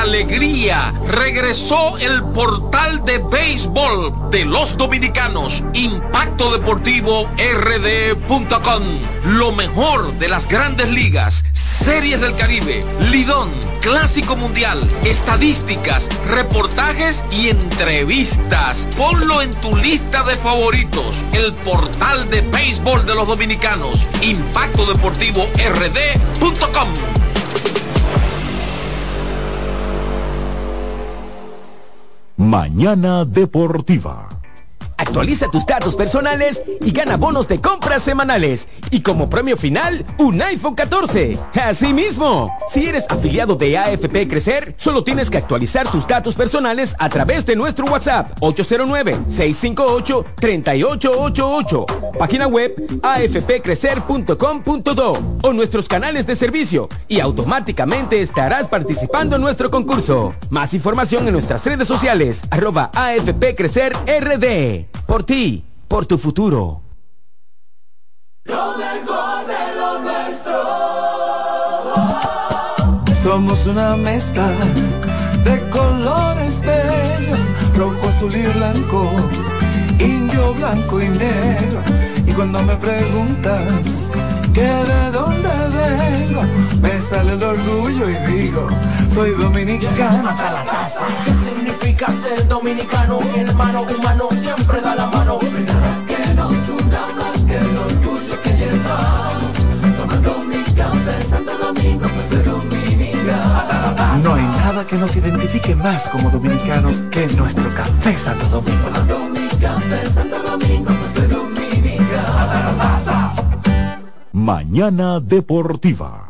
[SPEAKER 16] ¡Qué alegría! Regresó el portal de béisbol de los dominicanos, Impacto Deportivo RD.com. Lo mejor de las grandes ligas, series del Caribe, Lidón, Clásico Mundial, estadísticas, reportajes y entrevistas. Ponlo en tu lista de favoritos, el portal de béisbol de los dominicanos, Impacto Deportivo RD.com.
[SPEAKER 1] Mañana Deportiva.
[SPEAKER 17] Actualiza tus datos personales y gana bonos de compras semanales. Y como premio final, un iPhone 14. Asimismo, si eres afiliado de AFP Crecer, solo tienes que actualizar tus datos personales a través de nuestro WhatsApp 809-658-3888. Página web afpcrecer.com.do o nuestros canales de servicio y automáticamente estarás participando en nuestro concurso. Más información en nuestras redes sociales, arroba AFP Crecer RD. Por ti, por tu futuro.
[SPEAKER 2] Lo mejor de lo nuestro.
[SPEAKER 18] Somos una mezcla de colores bellos, rojo, azul y blanco, indio, blanco y negro. Y cuando me preguntan que de dónde me sale el orgullo y digo, soy dominicano hasta la.
[SPEAKER 2] ¿Qué significa ser dominicano? Mi hermano humano siempre da la mano. No hay nada que nos una más que el orgullo que llevamos. Tomando mi café Santo Domingo, pues soy dominicano. Hasta la casa.
[SPEAKER 18] No hay nada que nos identifique más como dominicanos que nuestro café Santo Domingo.
[SPEAKER 2] Tomando mi café Santo Domingo, pues soy dominicano. Hasta la casa.
[SPEAKER 1] Mañana Deportiva.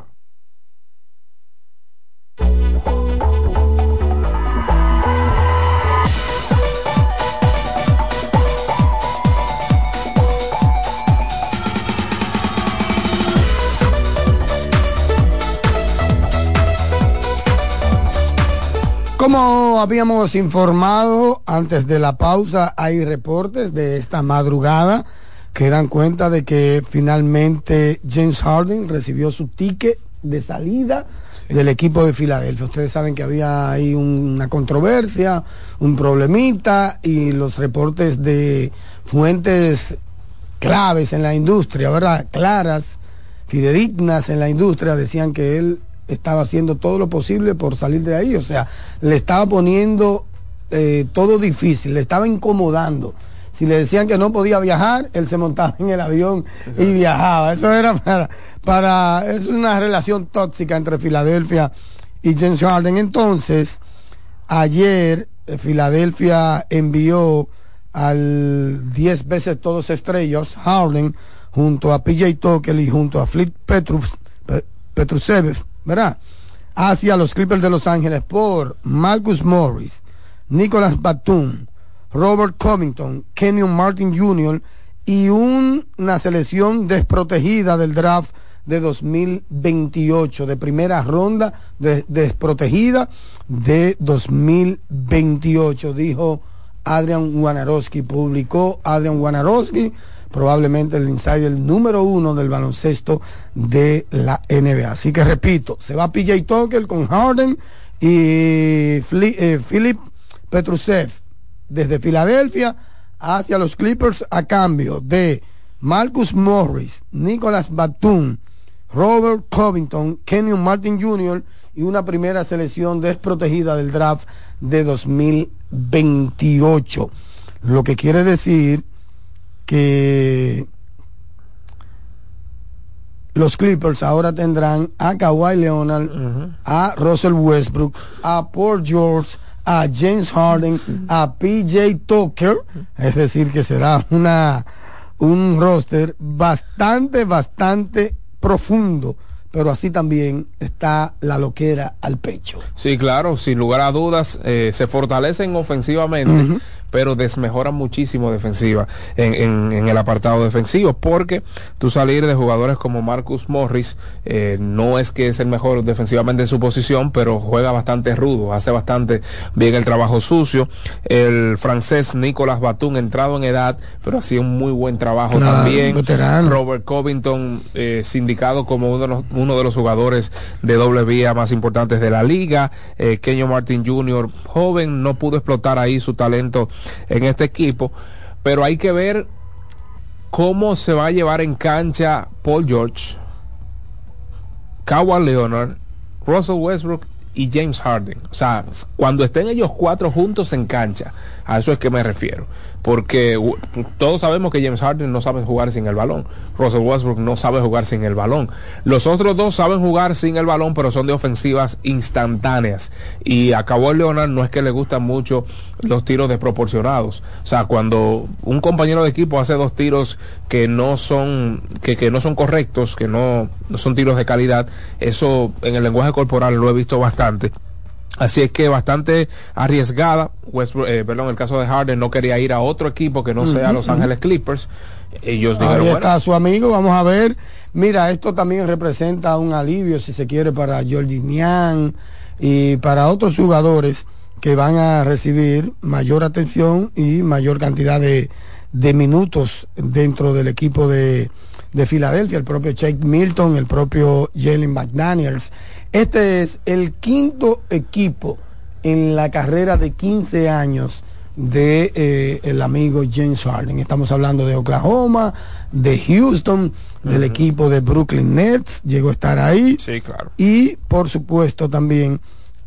[SPEAKER 7] Como habíamos informado antes de la pausa, hay reportes de esta madrugada que dan cuenta de que finalmente James Harden recibió su ticket de salida del equipo de Filadelfia. Ustedes saben que había ahí una controversia, un problemita y los reportes de fuentes claves en la industria, ¿verdad? Claras, fidedignas en la industria, decían que él estaba haciendo todo lo posible por salir de ahí, o sea, le estaba poniendo eh, todo difícil, le estaba incomodando. Si le decían que no podía viajar, él se montaba en el avión y viajaba. Eso era para, para, es una relación tóxica entre Filadelfia y James Harden. Entonces, ayer eh, Filadelfia envió al 10 veces todos estrellas, Harden, junto a PJ Tucker y junto a Flip Petrus, Petrusev, ¿verdad? Hacia los Clippers de Los Ángeles por Marcus Morris, Nicholas Batum, Robert Covington, Kenyon Martin Jr. y un- una selección desprotegida del draft de 2028, de primera ronda de- desprotegida de 2028, dijo Adrian Wanarowski, publicó Adrian Wanarowski, probablemente el insider número uno del baloncesto de la NBA. Así que repito, se va PJ Tucker con Harden y eh, Philip Petrusev desde Filadelfia hacia los Clippers a cambio de Marcus Morris, Nicholas Batum, Robert Covington, Kenyon Martin Jr. y una primera selección desprotegida del draft de 2028. Lo que quiere decir que los Clippers ahora tendrán a Kawhi Leonard, a Russell Westbrook, a Paul George, a James Harden, a PJ Tucker, es decir, que será una un roster bastante, bastante profundo, pero así también está la loquera al pecho.
[SPEAKER 4] Sí, claro, sin lugar a dudas, eh, se fortalecen ofensivamente, pero desmejoran muchísimo defensiva en, en- en el apartado defensivo, porque tú salir de jugadores como Marcus Morris, eh, no es que es el mejor defensivamente en su posición, pero juega bastante rudo, hace bastante bien el trabajo sucio. El francés Nicolas Batum, entrado en edad, pero hacía un muy buen trabajo
[SPEAKER 7] Claro,
[SPEAKER 4] también.
[SPEAKER 7] veterano.
[SPEAKER 4] Robert Covington, eh, sindicado como uno de, los, uno de los jugadores de doble vía más importantes de la liga. Eh, Kenyo Martin Jr., joven, no pudo explotar ahí su talento en este equipo, pero hay que ver cómo se va a llevar en cancha Paul George, Kawhi Leonard, Russell Westbrook y James Harden. O sea, cuando estén ellos cuatro juntos en cancha, a eso es que me refiero. Porque u- todos sabemos que James Harden no sabe jugar sin el balón. Russell Westbrook no sabe jugar sin el balón. Los otros dos saben jugar sin el balón, pero son de ofensivas instantáneas. Y a Kawhi Leonard no es que le gustan mucho los tiros desproporcionados. O sea, cuando un compañero de equipo hace dos tiros que no son, que, no son correctos, que no son tiros de calidad, eso en el lenguaje corporal lo he visto bastante. Así es que bastante arriesgada. Westbrook, eh, perdón, el caso de Harden no quería ir a otro equipo que no sea Los. Ángeles Clippers. Ellos dijeron,
[SPEAKER 7] Ahí
[SPEAKER 4] bueno,
[SPEAKER 7] está su amigo, vamos a ver. Mira, esto también representa un alivio, si se quiere, para Jorginho y para otros jugadores que van a recibir mayor atención y mayor cantidad de, de minutos dentro del equipo de, de Filadelfia, el propio Jake Milton, el propio Jalen McDaniels. Este es el quinto equipo en la carrera de 15 años de eh, el amigo James Harden. Estamos hablando de Oklahoma, de Houston, del equipo de Brooklyn Nets, llegó a estar ahí.
[SPEAKER 4] Sí, claro.
[SPEAKER 7] Y por supuesto también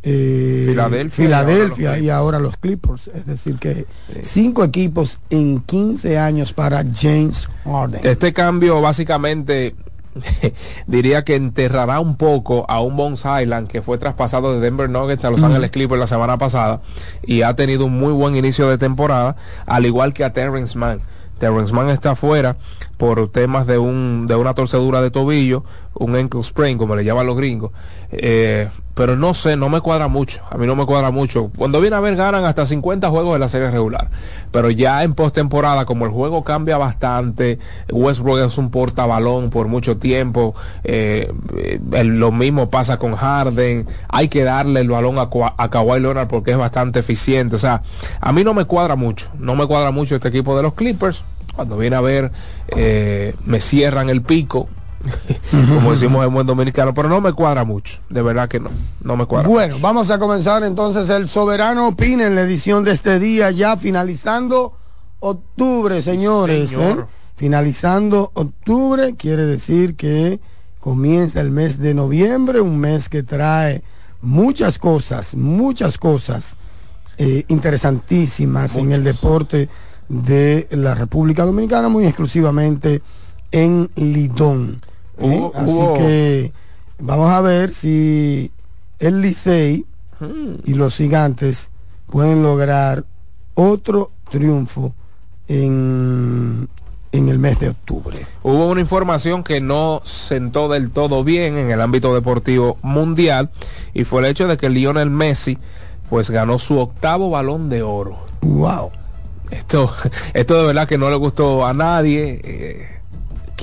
[SPEAKER 7] eh,
[SPEAKER 4] Filadelfia y
[SPEAKER 7] Filadelfia
[SPEAKER 4] ahora los
[SPEAKER 7] y ahora los Clippers. Es decir, que cinco equipos en 15 años para James Harden.
[SPEAKER 4] Este cambio básicamente diría que enterrará un poco a un Bones Highland que fue traspasado de Denver Nuggets a Los. Ángeles Clippers la semana pasada y ha tenido un muy buen inicio de temporada, al igual que a Terrence Mann. Terrence Mann está fuera por temas de un de una torcedura de tobillo, un ankle sprain, como le llaman los gringos. Eh, pero no sé, no me cuadra mucho. A mí no me cuadra mucho. Cuando viene a ver, ganan hasta 50 juegos de la serie regular. Pero ya en postemporada, como el juego cambia bastante, Westbrook es un portabalón por mucho tiempo. eh, eh, lo mismo pasa con Harden. Hay que darle el balón a, a Kawhi Leonard porque es bastante eficiente. O sea, a mí no me cuadra mucho. No me cuadra mucho este equipo de los Clippers. Cuando viene a ver, eh, me cierran el pico. como decimos en buen dominicano, pero no me cuadra mucho, de verdad que no, no me cuadra.
[SPEAKER 7] Bueno, vamos a comenzar entonces el Soberano Opina en la edición de este día, ya finalizando octubre, señores.
[SPEAKER 4] señor.
[SPEAKER 7] ¿eh? Finalizando octubre quiere decir que comienza el mes de noviembre, un mes que trae muchas cosas, muchas cosas eh, interesantísimas en el deporte de la República Dominicana, muy exclusivamente en Lidón. ¿Eh? Así que vamos a ver si el Licey y los gigantes pueden lograr otro triunfo en, en el mes de octubre.
[SPEAKER 4] Hubo una información que no sentó del todo bien en el ámbito deportivo mundial y fue el hecho de que Lionel Messi pues ganó su octavo balón de oro.
[SPEAKER 7] Wow.
[SPEAKER 4] Esto, esto de verdad que no le gustó a nadie. eh,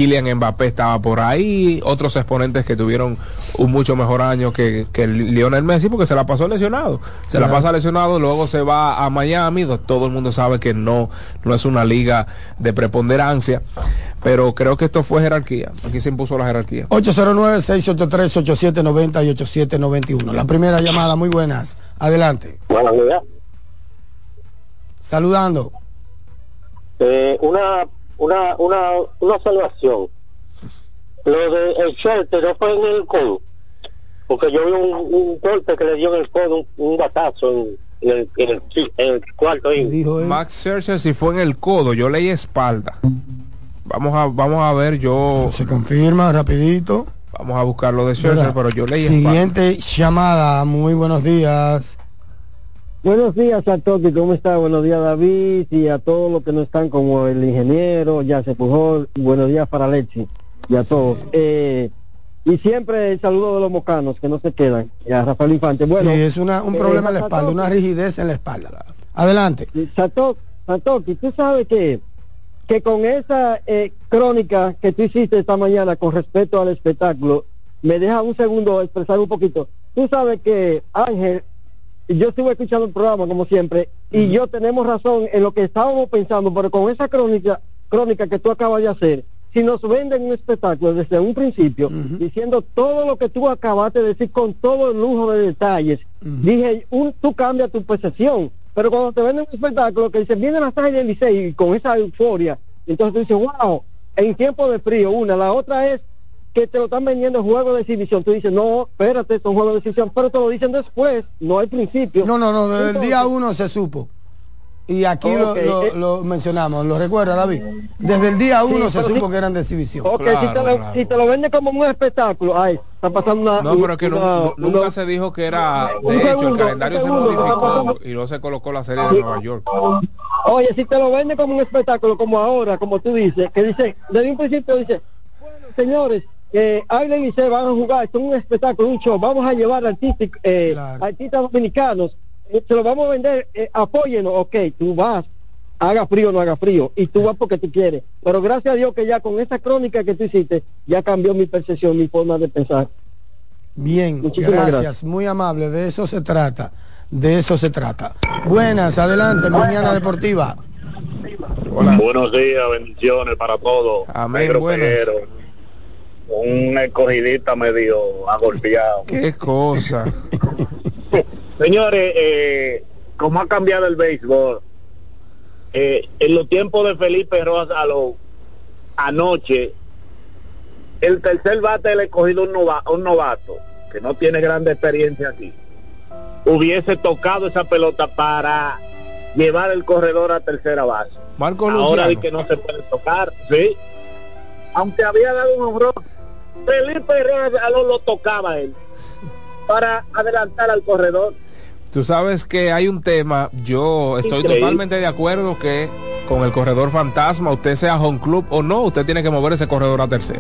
[SPEAKER 4] Kylian Mbappé estaba por ahí, otros exponentes que tuvieron un mucho mejor año que, que Lionel Messi porque se la pasó lesionado. Se la pasa lesionado, luego se va a Miami, do- todo el mundo sabe que no, no es una liga de preponderancia, pero creo que esto fue jerarquía. Aquí se impuso la jerarquía.
[SPEAKER 7] 809-683-8790 y 8791. La primera llamada, muy buenas. Adelante.
[SPEAKER 19] Buenos días.
[SPEAKER 7] Saludando.
[SPEAKER 19] Eh, una, una, una, una observación. Lo de el short no fue en el codo. Porque yo vi un, un golpe que le dio en el codo, un, un batazo en, en el, en, el, en el cuarto inning.
[SPEAKER 4] Max Scherzer si fue en el codo, yo leí espalda. Vamos a, vamos a ver, yo...
[SPEAKER 7] Se confirma rapidito.
[SPEAKER 4] Vamos a buscar lo de Scherzer, pero yo leí espalda.
[SPEAKER 7] Siguiente llamada, muy buenos días.
[SPEAKER 20] Buenos días a todos, ¿cómo está? Buenos días David y a todos los que no están como el ingeniero, ya se Pujol, buenos días para Lexi y a todos. Eh, y siempre el saludo de los mocanos que no se quedan, y a Rafael Infante. Bueno,
[SPEAKER 7] sí, es una, un
[SPEAKER 20] eh,
[SPEAKER 7] problema en la espalda, una rigidez en la espalda. Adelante.
[SPEAKER 20] Sato, Santoki, tú sabes que, que con esa eh, crónica que tú hiciste esta mañana con respecto al espectáculo, me deja un segundo expresar un poquito. Tú sabes que Ángel, yo estuve escuchando el programa como siempre, y yo tenemos razón en lo que estábamos pensando, pero con esa crónica, crónica que tú acabas de hacer, si nos venden un espectáculo desde un principio, diciendo todo lo que tú acabaste de decir con todo el lujo de detalles, dije, un, tú cambias tu percepción, pero cuando te venden un espectáculo que dice, viene la sala del Licey y con esa euforia, entonces tú dices, wow, en tiempo de frío, una, la otra es que te lo están vendiendo en juego de exhibición, tú dices, no, espérate, son juegos de exhibición, pero te lo dicen después, no al principio.
[SPEAKER 7] No, no, no, desde el día uno se supo. Y aquí lo-
[SPEAKER 20] Ok,
[SPEAKER 7] lo,
[SPEAKER 20] eh.
[SPEAKER 7] lo mencionamos, ¿lo recuerda David? Desde el día
[SPEAKER 20] Sí,
[SPEAKER 7] uno se supo que eran de exhibición.
[SPEAKER 20] Ok, si, te lo, si te lo venden como un espectáculo, ay, está pasando una...
[SPEAKER 4] No, pero que no-
[SPEAKER 20] una-
[SPEAKER 4] no- nunca
[SPEAKER 20] una-
[SPEAKER 4] se dijo que era. De hecho, el calendario se modificó y no se colocó la serie de Nueva York.
[SPEAKER 20] Oye, si te lo venden como un espectáculo, como ahora, como tú dices, que dice, desde un principio dice, bueno, señores, eh, Ailen y se van a jugar, esto es un espectáculo, un show, vamos a llevar artistas, eh, artistas dominicanos, eh, se lo vamos a vender, eh, apóyenos, ok, tú vas, haga frío o no haga frío, y tú vas porque tú quieres, pero gracias a Dios que ya con esa crónica que tú hiciste, ya cambió mi percepción, mi forma de pensar.
[SPEAKER 7] Bien,
[SPEAKER 20] Muchísimas
[SPEAKER 7] gracias,
[SPEAKER 20] gracias.
[SPEAKER 7] muy amable, de eso se trata, de eso se trata. Buenas, adelante, mañana deportiva.
[SPEAKER 21] Buenos días, bendiciones para todos.
[SPEAKER 4] Amén.
[SPEAKER 21] Peguero. Un escogidita medio agolpeado.
[SPEAKER 4] Qué cosa.
[SPEAKER 21] Señores, eh, como ha cambiado el béisbol, eh, en los tiempos de Felipe Rosa, lo, anoche, el tercer bate del escogido un, nova- un novato, que no tiene grande experiencia aquí, hubiese tocado esa pelota para llevar el corredor a tercera base.
[SPEAKER 4] Marco
[SPEAKER 21] Ahora di que no se puede tocar, sí. Aunque había dado un honrón, Felipe Rosa lo, lo tocaba él para adelantar al corredor.
[SPEAKER 4] Tú sabes que hay un tema, yo estoy
[SPEAKER 21] Increíble.
[SPEAKER 4] totalmente de acuerdo que con el corredor fantasma, usted sea home club o no, usted tiene que mover ese corredor a tercera.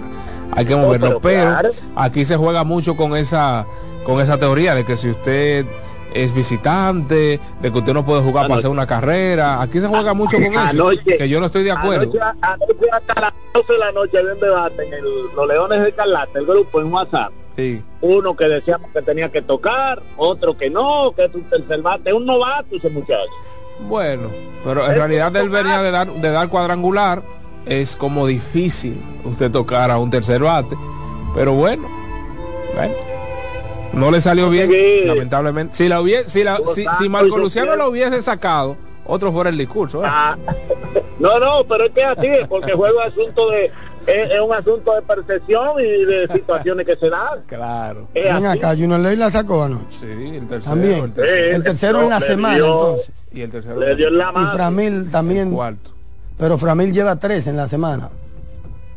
[SPEAKER 4] Hay que moverlo,
[SPEAKER 21] pero
[SPEAKER 4] pero,
[SPEAKER 21] claro.
[SPEAKER 4] aquí se juega mucho con esa con esa teoría de que si usted es visitante, de que usted no puede jugar para hacer una carrera, aquí se juega mucho con eso, que yo no estoy de acuerdo.
[SPEAKER 21] Anoche, anoche hasta las 12 de la noche había un debate en el, los Leones de Carlata, el grupo en WhatsApp.
[SPEAKER 4] Sí.
[SPEAKER 21] Uno que decíamos que tenía que tocar, otro que no, que es un tercer bate, un novato ese muchacho.
[SPEAKER 4] Bueno, pero en realidad él venía de dar, de dar cuadrangular, es como difícil usted tocar a un tercer bate, pero bueno, bueno, no le salió bien, lamentablemente. Si la hubiese, si, la, si, si Marco Luciano lo hubiese sacado, otro fuera el discurso. ¿eh?
[SPEAKER 21] No, no, pero es que es así, porque juego asunto de, es, es un asunto de percepción y de situaciones que se dan.
[SPEAKER 4] Claro.
[SPEAKER 7] Ven acá, Junior Ley la sacó anoche.
[SPEAKER 4] Sí, el tercero.
[SPEAKER 7] También.
[SPEAKER 4] el tercero.
[SPEAKER 7] El tercero en la semana,
[SPEAKER 21] dio-
[SPEAKER 7] entonces.
[SPEAKER 4] Y el tercero.
[SPEAKER 21] Le dio en la
[SPEAKER 7] Y
[SPEAKER 21] mano.
[SPEAKER 7] Framil también.
[SPEAKER 4] Cuarto.
[SPEAKER 7] Pero Framil lleva tres en la semana.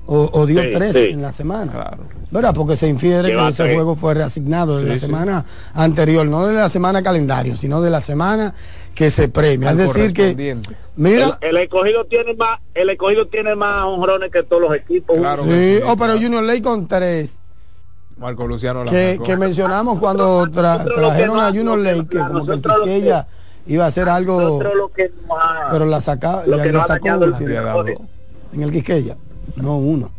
[SPEAKER 7] O, o dio
[SPEAKER 21] Sí,
[SPEAKER 7] tres
[SPEAKER 21] sí.
[SPEAKER 7] en la semana.
[SPEAKER 4] Claro.
[SPEAKER 7] ¿Verdad? Porque se infiere que ese juego fue reasignado de
[SPEAKER 4] Sí,
[SPEAKER 7] la
[SPEAKER 4] sí.
[SPEAKER 7] semana anterior, no de la semana calendario, sino de la semana que se premia. Es decir, que, mira,
[SPEAKER 21] El, el escogido tiene más, el escogido tiene más honrones que todos los equipos.
[SPEAKER 4] Claro
[SPEAKER 7] sí, oh, pero
[SPEAKER 4] claro.
[SPEAKER 7] Junior Ley con tres,
[SPEAKER 4] Marco Luciano la
[SPEAKER 7] que, que mencionamos cuando tra- trajeron a Junior Ley, que como que el
[SPEAKER 21] nosotros lo que-
[SPEAKER 7] Quisqueya iba a hacer algo, pero la saca,
[SPEAKER 21] lo
[SPEAKER 7] ya
[SPEAKER 21] que
[SPEAKER 7] la
[SPEAKER 21] no ha
[SPEAKER 7] sacó en el Quisqueya. No, uno.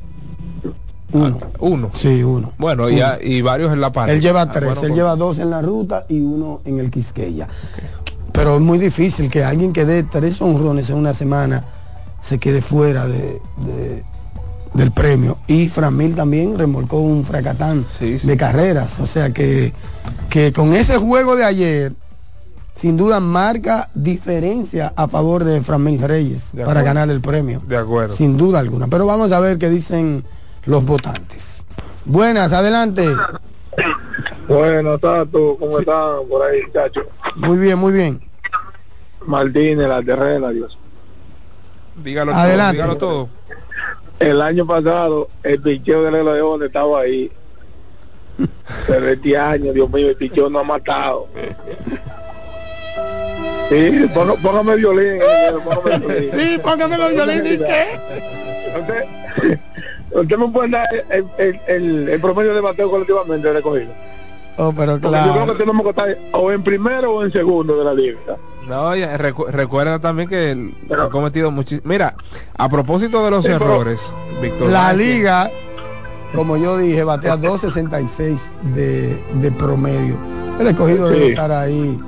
[SPEAKER 7] Uno.
[SPEAKER 4] uno.
[SPEAKER 7] Sí, uno.
[SPEAKER 4] Bueno, y, a- y varios en la parte.
[SPEAKER 7] Él lleva
[SPEAKER 4] Ah,
[SPEAKER 7] tres,
[SPEAKER 4] bueno,
[SPEAKER 7] él lleva dos en la ruta y uno en el Quisqueya. Pero es muy difícil que alguien que dé tres honrones en una semana se quede fuera de, de- del premio. Y Framil también remolcó un fracatán
[SPEAKER 4] Sí, sí.
[SPEAKER 7] de carreras. O sea que, que con ese juego de ayer, sin duda marca diferencia a favor de Framil Reyes
[SPEAKER 4] De
[SPEAKER 7] para ganar el premio.
[SPEAKER 4] De acuerdo.
[SPEAKER 7] Sin duda alguna. Pero vamos a ver qué dicen los votantes. Buenas, adelante.
[SPEAKER 22] Bueno, Tato, ¿cómo están por ahí, muchachos?
[SPEAKER 7] Muy bien, muy bien.
[SPEAKER 22] Martínez, la terrena, Dios.
[SPEAKER 4] Dígalo
[SPEAKER 7] Adelante.
[SPEAKER 4] todo, dígalo todo.
[SPEAKER 22] El año pasado, el picheo de Leones estaba ahí. Pero este año, Dios mío, el picheo no ha matado. Sí, póngame violín. ingeniero, póngame violín.
[SPEAKER 7] Sí, póngame los violines y qué.
[SPEAKER 22] Usted, me puede dar el, el, el, el promedio de bateo colectivamente recogido.
[SPEAKER 7] Oh, pero claro.
[SPEAKER 23] Yo creo que tenemos que estar o en primero o en segundo de la liga.
[SPEAKER 4] No, ya, recu- recuerda también que él ha cometido muchísimos. Mira, a propósito de los
[SPEAKER 7] Sí, pero
[SPEAKER 4] errores, Víctor.
[SPEAKER 7] La
[SPEAKER 4] Vázquez-
[SPEAKER 7] liga, como yo dije, batea 2.66 de, de promedio. El escogido debe
[SPEAKER 23] Sí.
[SPEAKER 7] estar ahí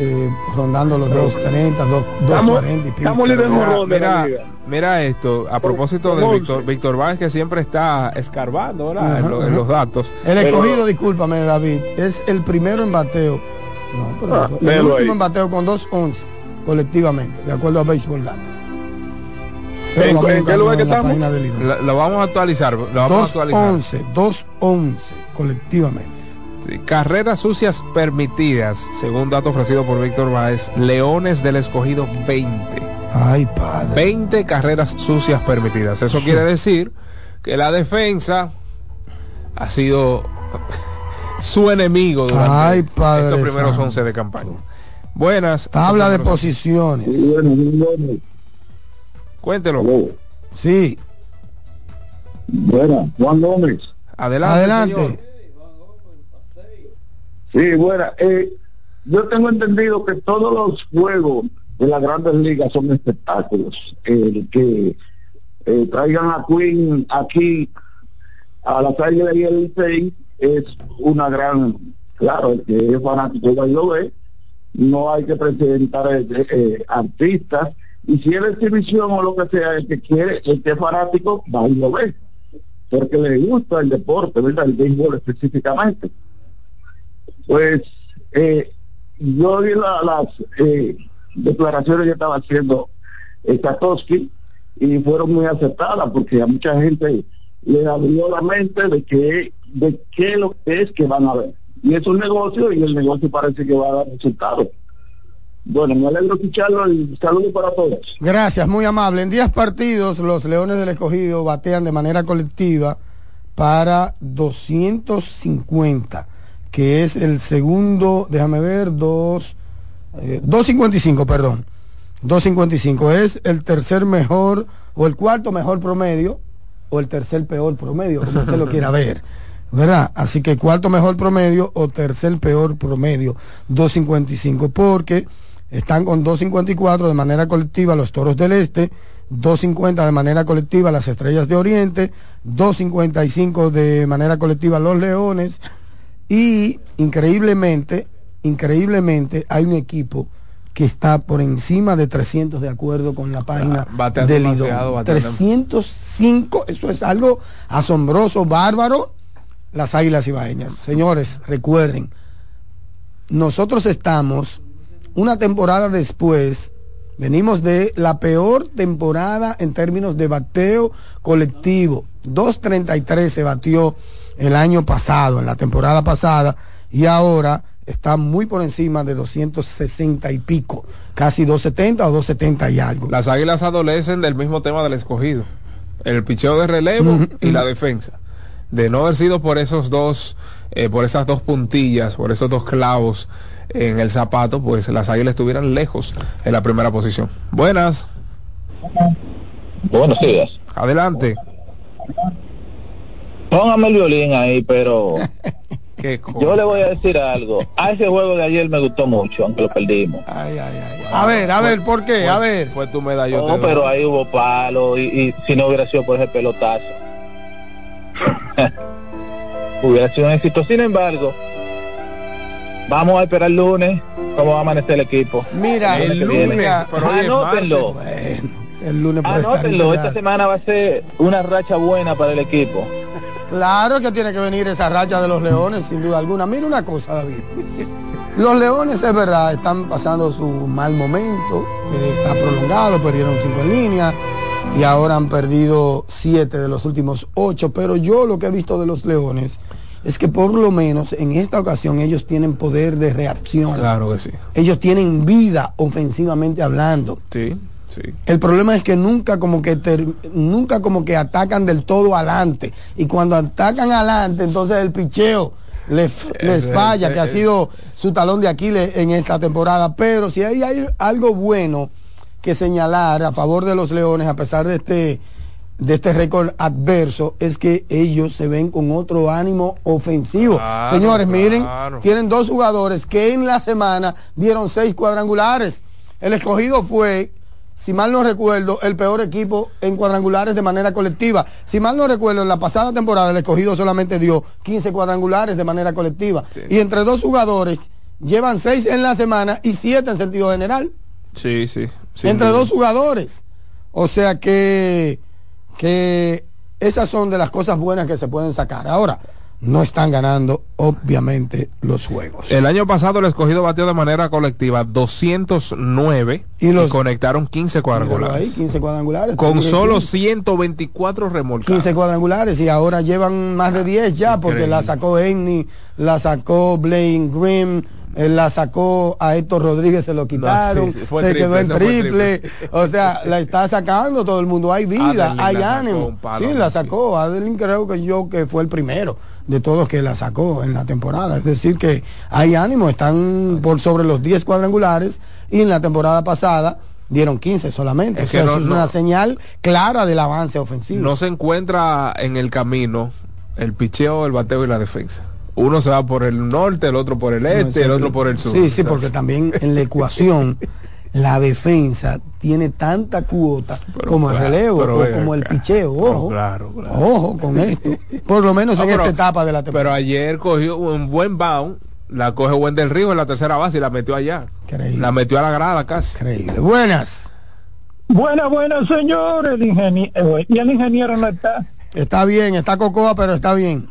[SPEAKER 7] eh, rondando los 2.30, 2,
[SPEAKER 23] Estamos-
[SPEAKER 7] 2.40 y pico.
[SPEAKER 23] estamos líderes
[SPEAKER 4] Mira,
[SPEAKER 23] la
[SPEAKER 4] mira, esto, a propósito de Víctor, Víctor Vázquez que siempre está escarbando ¿verdad? en, lo- los datos.
[SPEAKER 7] El escogido, discúlpame David, es el primero en bateo. No, pero
[SPEAKER 4] Ah,
[SPEAKER 7] el último
[SPEAKER 4] ahí.
[SPEAKER 7] en bateo con 2.11 colectivamente, de acuerdo a Baseball Data. Pero
[SPEAKER 4] ¿En-
[SPEAKER 7] a
[SPEAKER 4] en qué lugar que
[SPEAKER 7] la
[SPEAKER 4] estamos? Lo, lo vamos a actualizar, lo vamos a actualizar.
[SPEAKER 7] 2.11, 2.11 colectivamente.
[SPEAKER 4] Sí, Carreras sucias permitidas, según dato ofrecido por Víctor Báez, Leones del Escogido 20.
[SPEAKER 7] Ay, padre.
[SPEAKER 4] 20 carreras sucias permitidas. Eso quiere decir que la defensa ha sido su enemigo durante
[SPEAKER 7] Ay, Padre
[SPEAKER 4] estos primeros
[SPEAKER 7] santo.
[SPEAKER 4] 11 de campaña. Buenas.
[SPEAKER 7] Tabla de posiciones.
[SPEAKER 4] Cuéntelo.
[SPEAKER 7] Sí.
[SPEAKER 24] Buena, Juan Gómez.
[SPEAKER 4] Adelante.
[SPEAKER 7] Adelante.
[SPEAKER 4] señor.
[SPEAKER 24] Sí, buena. Eh, yo tengo entendido que todos los juegos de las grandes ligas son espectáculos. El que eh, traigan a Queen aquí a las águilas y el es una gran, claro, el que es fanático y lo ve, no hay que presentar eh, eh, artistas, y si es de exhibición o lo que sea, el que quiere, el que es fanático, va y lo ve, porque le gusta el deporte, ¿verdad? El béisbol específicamente. Pues eh, yo vi la- las eh, declaraciones que estaba haciendo eh, Katowski y fueron muy aceptadas porque a mucha gente le abrió la mente de que de qué lo que es que van a ver. Y es un negocio y el negocio parece que va a dar resultados. Bueno, me alegro escucharlo y saludos para todos.
[SPEAKER 7] Gracias, muy amable. En 10 partidos, los Leones del Escogido batean de manera colectiva para 250, que es el segundo, déjame ver, dos, eh, 255, perdón. 255 es el tercer mejor o el cuarto mejor promedio o el tercer peor promedio, como usted lo quiera ver. ¿Verdad? Así que cuarto mejor promedio o tercer peor promedio, 255, porque están con 254 de manera colectiva los Toros del Este, 250 de manera colectiva las Estrellas de Oriente, 255 de manera colectiva los Leones y increíblemente, increíblemente hay un equipo que está por encima de 300 de acuerdo con la página
[SPEAKER 4] bateando
[SPEAKER 7] del
[SPEAKER 4] bateando.
[SPEAKER 7] 305, eso es algo asombroso, bárbaro, las Águilas Ibaeñas. Señores, recuerden, nosotros estamos una temporada después, venimos de la peor temporada en términos de bateo colectivo. 2.33 se batió el año pasado, en la temporada pasada, y ahora está muy por encima de 260 y pico, casi 270 o 270 y algo.
[SPEAKER 4] Las águilas adolecen del mismo tema del escogido. El picheo de relevo y la defensa. De no haber sido por esos dos, eh, por esas dos puntillas, por esos dos clavos en el zapato, pues las águilas estuvieran lejos en la primera posición. Buenas.
[SPEAKER 21] Buenos días.
[SPEAKER 4] Adelante.
[SPEAKER 21] Póngame el violín ahí, pero
[SPEAKER 4] ¿Qué
[SPEAKER 21] yo le voy a decir algo. A ese juego de ayer me gustó mucho, aunque lo perdimos.
[SPEAKER 7] A ver, a ver, ¿por qué? A ver.
[SPEAKER 4] Fue tu medallón.
[SPEAKER 21] No, pero ahí hubo palo y, y si no hubiera sido por ese pelotazo. hubiera sido un éxito. Sin embargo, vamos a esperar el lunes cómo va a amanecer el equipo.
[SPEAKER 7] Mira,
[SPEAKER 21] El
[SPEAKER 7] el
[SPEAKER 21] lunes
[SPEAKER 7] lunes, pero
[SPEAKER 21] Anótenlo.
[SPEAKER 7] El lunes
[SPEAKER 21] Anótenlo. Esta semana va a ser una racha buena para el equipo.
[SPEAKER 7] Claro que tiene que venir esa racha de los leones, sin duda alguna. Mira una cosa, David. Los leones, es verdad, están pasando su mal momento, que está prolongado, perdieron cinco en línea y ahora han perdido siete de los últimos ocho. Pero yo lo que he visto de los leones es que por lo menos en esta ocasión ellos tienen poder de reacción.
[SPEAKER 4] Claro que sí.
[SPEAKER 7] Ellos tienen vida ofensivamente hablando.
[SPEAKER 4] Sí, sí.
[SPEAKER 7] El problema es que nunca como que ter- nunca como que atacan del todo adelante y cuando atacan adelante entonces el picheo les, les falla que ha sido su talón de Aquiles en esta temporada pero si hay, hay algo bueno que señalar a favor de los Leones a pesar de este de este récord adverso es que ellos se ven con otro ánimo ofensivo.
[SPEAKER 4] Claro,
[SPEAKER 7] Señores, miren,
[SPEAKER 4] claro.
[SPEAKER 7] tienen dos jugadores que en la semana dieron seis cuadrangulares. El escogido fue, si mal no recuerdo, el peor equipo en cuadrangulares de manera colectiva. Si mal no recuerdo, en la pasada temporada el escogido solamente dio 15 cuadrangulares de manera colectiva. Y entre dos jugadores llevan seis en la semana y siete en sentido general
[SPEAKER 4] Sí, sí.
[SPEAKER 7] entre
[SPEAKER 4] duda.
[SPEAKER 7] dos jugadores. O sea que, que esas son de las cosas buenas que se pueden sacar. Ahora, no están ganando, obviamente, los juegos.
[SPEAKER 4] El año pasado el escogido batió de manera colectiva 209 y,
[SPEAKER 7] los-
[SPEAKER 4] conectaron 15
[SPEAKER 7] Míralo ahí,
[SPEAKER 4] cuadrangulares.
[SPEAKER 7] 15 cuadrangulares.
[SPEAKER 4] Con solo
[SPEAKER 7] 15.
[SPEAKER 4] 124 remolcados.
[SPEAKER 7] 15 cuadrangulares y ahora llevan más de 10 ya porque
[SPEAKER 4] Increíble.
[SPEAKER 7] la sacó Amy, la sacó Blaine Grimm, eh, la sacó a Héctor Rodríguez, se lo quitaron,
[SPEAKER 4] sí, sí, fue
[SPEAKER 7] se
[SPEAKER 4] triple,
[SPEAKER 7] quedó en triple.
[SPEAKER 4] triple.
[SPEAKER 7] O sea, la está sacando todo el mundo. Hay vida,
[SPEAKER 4] Adeline
[SPEAKER 7] hay ánimo.
[SPEAKER 4] palo,
[SPEAKER 7] Sí, la sacó. Adeline creo que yo que fue el primero de todos que la sacó en la temporada. Es decir, que hay ánimo, están por sobre los 10 cuadrangulares y en la temporada pasada dieron 15 solamente.
[SPEAKER 4] Es
[SPEAKER 7] o sea,
[SPEAKER 4] que no-
[SPEAKER 7] eso es
[SPEAKER 4] no-
[SPEAKER 7] una señal clara del avance ofensivo.
[SPEAKER 4] No se encuentra en el camino el picheo, el bateo y la defensa. Uno se va por el norte, el otro por el este, el otro por el sur.
[SPEAKER 7] Sí, sí, porque también en la ecuación la defensa tiene tanta cuota como el relevo o como el picheo. Ojo,
[SPEAKER 4] Claro, claro.
[SPEAKER 7] ojo con esto. Por lo menos
[SPEAKER 4] No,
[SPEAKER 7] en
[SPEAKER 4] pero-
[SPEAKER 7] esta etapa de la temporada.
[SPEAKER 4] Pero ayer cogió un buen bound, la coge Wendell Río en la tercera base y la metió allá. La metió a la grada casi.
[SPEAKER 7] Increíble. Buenas.
[SPEAKER 25] Buenas, buenas, señores. El ingeniero, y el ingeniero no está.
[SPEAKER 7] Está bien, está Cocoa, pero está bien.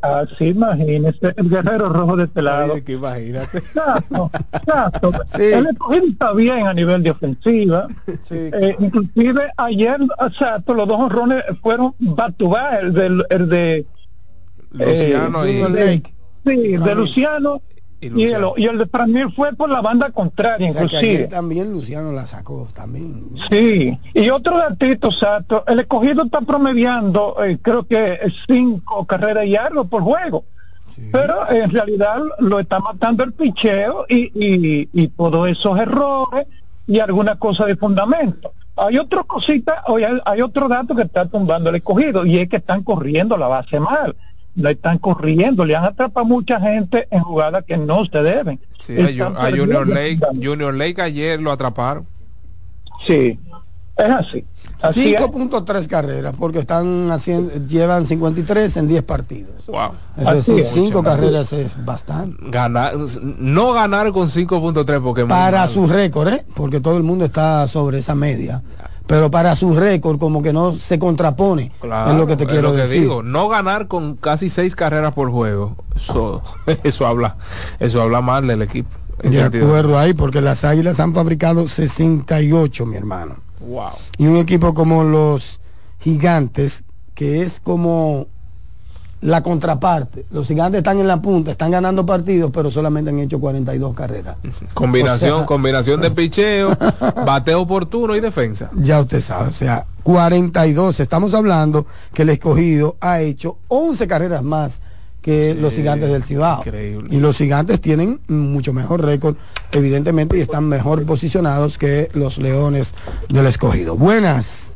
[SPEAKER 25] Así, imagínese, el guerrero rojo de este lado.
[SPEAKER 4] que imagínate.
[SPEAKER 25] Exacto, exacto.
[SPEAKER 7] Sí.
[SPEAKER 25] El escogido está bien a nivel de ofensiva. Eh, inclusive ayer, exacto, los dos honrones fueron back to back, el, del, el de
[SPEAKER 4] Luciano
[SPEAKER 25] eh,
[SPEAKER 4] y-
[SPEAKER 25] de-. Sí, de. Luciano.
[SPEAKER 4] Y
[SPEAKER 25] el, y el de Framil fue por la banda contraria,
[SPEAKER 7] O sea, que
[SPEAKER 25] inclusive.
[SPEAKER 7] también Luciano la sacó también.
[SPEAKER 25] Sí, y otro datito, Sato, el escogido está promediando, eh, creo que cinco carreras y algo por juego. Pero en realidad lo está matando el picheo y, y, y todos esos errores y alguna cosa de fundamento. Hay otra cosita, hay, hay otro dato que está tumbando el escogido y es que están corriendo la base mal. La están corriendo, le han atrapado mucha gente en jugadas que no se deben.
[SPEAKER 4] Sí, a,
[SPEAKER 25] Están
[SPEAKER 4] Ju- a Junior. Lake, Junior Lake ayer lo atraparon.
[SPEAKER 25] Sí, es así. Así es.
[SPEAKER 7] 5.3 carreras, porque están haciendo, llevan 53 en 10 partidos.
[SPEAKER 4] Wow.
[SPEAKER 7] Es
[SPEAKER 25] Así
[SPEAKER 7] decir,
[SPEAKER 25] es.
[SPEAKER 7] 5 carreras es bastante.
[SPEAKER 4] Ganar, no ganar con 5.3 porque
[SPEAKER 7] Para su récord, ¿eh? porque todo el mundo está sobre esa media. Pero para su récord, como que no se contrapone.
[SPEAKER 4] Claro,
[SPEAKER 7] es lo que te
[SPEAKER 4] es
[SPEAKER 7] quiero
[SPEAKER 4] lo que
[SPEAKER 7] decir.
[SPEAKER 4] digo. No ganar con casi seis carreras por juego. Eso, eso habla, eso habla mal del equipo.
[SPEAKER 7] De
[SPEAKER 4] sentido-
[SPEAKER 7] acuerdo ahí, porque las águilas han fabricado 68, mi hermano.
[SPEAKER 4] Wow.
[SPEAKER 7] Y un equipo como los gigantes, que es como la contraparte. Los gigantes están en la punta, están ganando partidos, pero solamente han hecho 42 carreras.
[SPEAKER 4] Combinación,
[SPEAKER 7] O sea-
[SPEAKER 4] combinación de picheo, bateo oportuno y defensa.
[SPEAKER 7] Ya usted sabe, o sea, 42. Estamos hablando que el escogido ha hecho 11 carreras más que los gigantes del Cibao.
[SPEAKER 4] increíble.
[SPEAKER 7] Y los gigantes tienen mucho mejor récord, evidentemente, y están mejor posicionados que los leones del escogido. Buenas.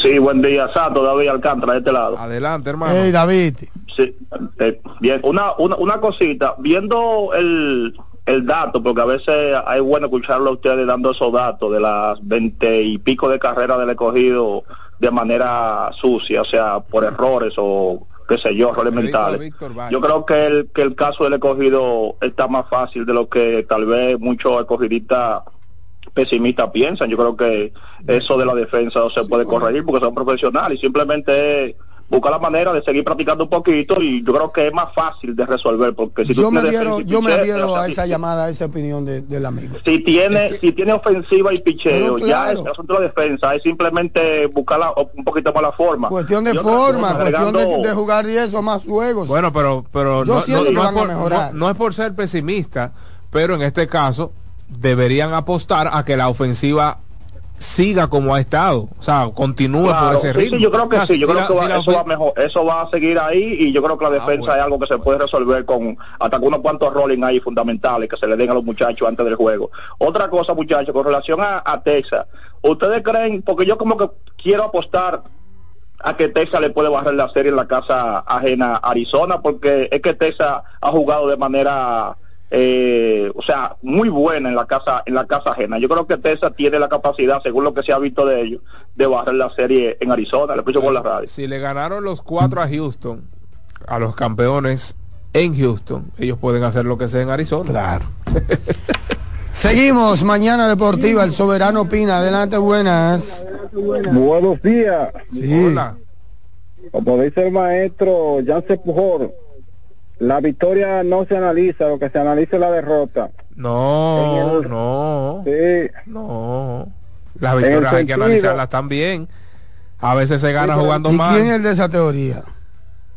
[SPEAKER 26] Sí, buen día, Sato, David Alcántara, de este lado.
[SPEAKER 4] Adelante, hermano.
[SPEAKER 7] Hey, David.
[SPEAKER 26] Sí, eh, bien, una, una, una cosita, viendo el, el dato, porque a veces hay bueno escucharlo a ustedes dando esos datos de las veinte y pico de carreras del escogido de manera sucia, o sea, por errores o qué sé yo, errores mentales. Yo creo que el, que el caso del escogido está más fácil de lo que tal vez muchos escogidistas pesimistas piensan. Yo creo que eso de la defensa no se puede corregir porque son profesionales y simplemente buscar la manera de seguir practicando un poquito y yo creo que es más fácil de resolver porque si tú
[SPEAKER 7] Yo me
[SPEAKER 26] tienes
[SPEAKER 7] adhiero,
[SPEAKER 26] defensa y
[SPEAKER 7] yo me adhiero a esa llamada, a esa opinión de- del amigo.
[SPEAKER 26] si tiene si tiene ofensiva y picheo ya es el asunto de la defensa es simplemente buscar la- un poquito más la forma
[SPEAKER 7] Cuestión de
[SPEAKER 26] Y
[SPEAKER 7] forma, cuestión de,
[SPEAKER 26] agregando-
[SPEAKER 7] de jugar 10 o más juegos.
[SPEAKER 4] Bueno, pero, pero
[SPEAKER 7] Yo
[SPEAKER 4] no, no- no es por, no es por ser pesimista, pero en este caso deberían apostar a que la ofensiva siga como ha estado, o sea, continúe por
[SPEAKER 26] Claro,
[SPEAKER 4] ese
[SPEAKER 26] sí,
[SPEAKER 4] ritmo.
[SPEAKER 26] sí, yo creo que
[SPEAKER 4] Ah,
[SPEAKER 26] sí, yo
[SPEAKER 4] si
[SPEAKER 26] creo
[SPEAKER 4] la-
[SPEAKER 26] que
[SPEAKER 4] si
[SPEAKER 26] va-
[SPEAKER 4] la
[SPEAKER 26] eso va mejor, eso va a seguir ahí y yo creo que la defensa
[SPEAKER 4] bueno.
[SPEAKER 26] es algo que se puede resolver con hasta unos cuantos rolling ahí fundamentales que se le den a los muchachos antes del juego. Otra cosa, muchachos, con relación a, a Texas, ¿ustedes creen? Porque yo como que quiero apostar a que Texas le puede bajar la serie en la casa ajena a Arizona, porque es que Texas ha jugado de manera, eh, o sea, muy buena en la casa en la casa ajena. Yo creo que Texas tiene la capacidad, según lo que se ha visto de ellos, de bajar la serie en Arizona. Le escucho por la radio.
[SPEAKER 4] Si le ganaron los cuatro a Houston, a los campeones en Houston, ellos pueden hacer lo que sea en Arizona.
[SPEAKER 7] Claro. Seguimos, mañana deportiva, el soberano Pina, adelante, buenas.
[SPEAKER 23] Buenos días.
[SPEAKER 7] Sí.
[SPEAKER 4] Hola.
[SPEAKER 23] Como dice el maestro Janse Pujol, la victoria no se analiza, lo que se analiza es la derrota.
[SPEAKER 4] No,
[SPEAKER 23] el-
[SPEAKER 4] no,
[SPEAKER 23] Sí,
[SPEAKER 4] no. Las victorias hay que analizarlas también. A veces se gana
[SPEAKER 23] Sí,
[SPEAKER 4] jugando
[SPEAKER 7] ¿Y
[SPEAKER 4] mal.
[SPEAKER 7] quién es de esa teoría?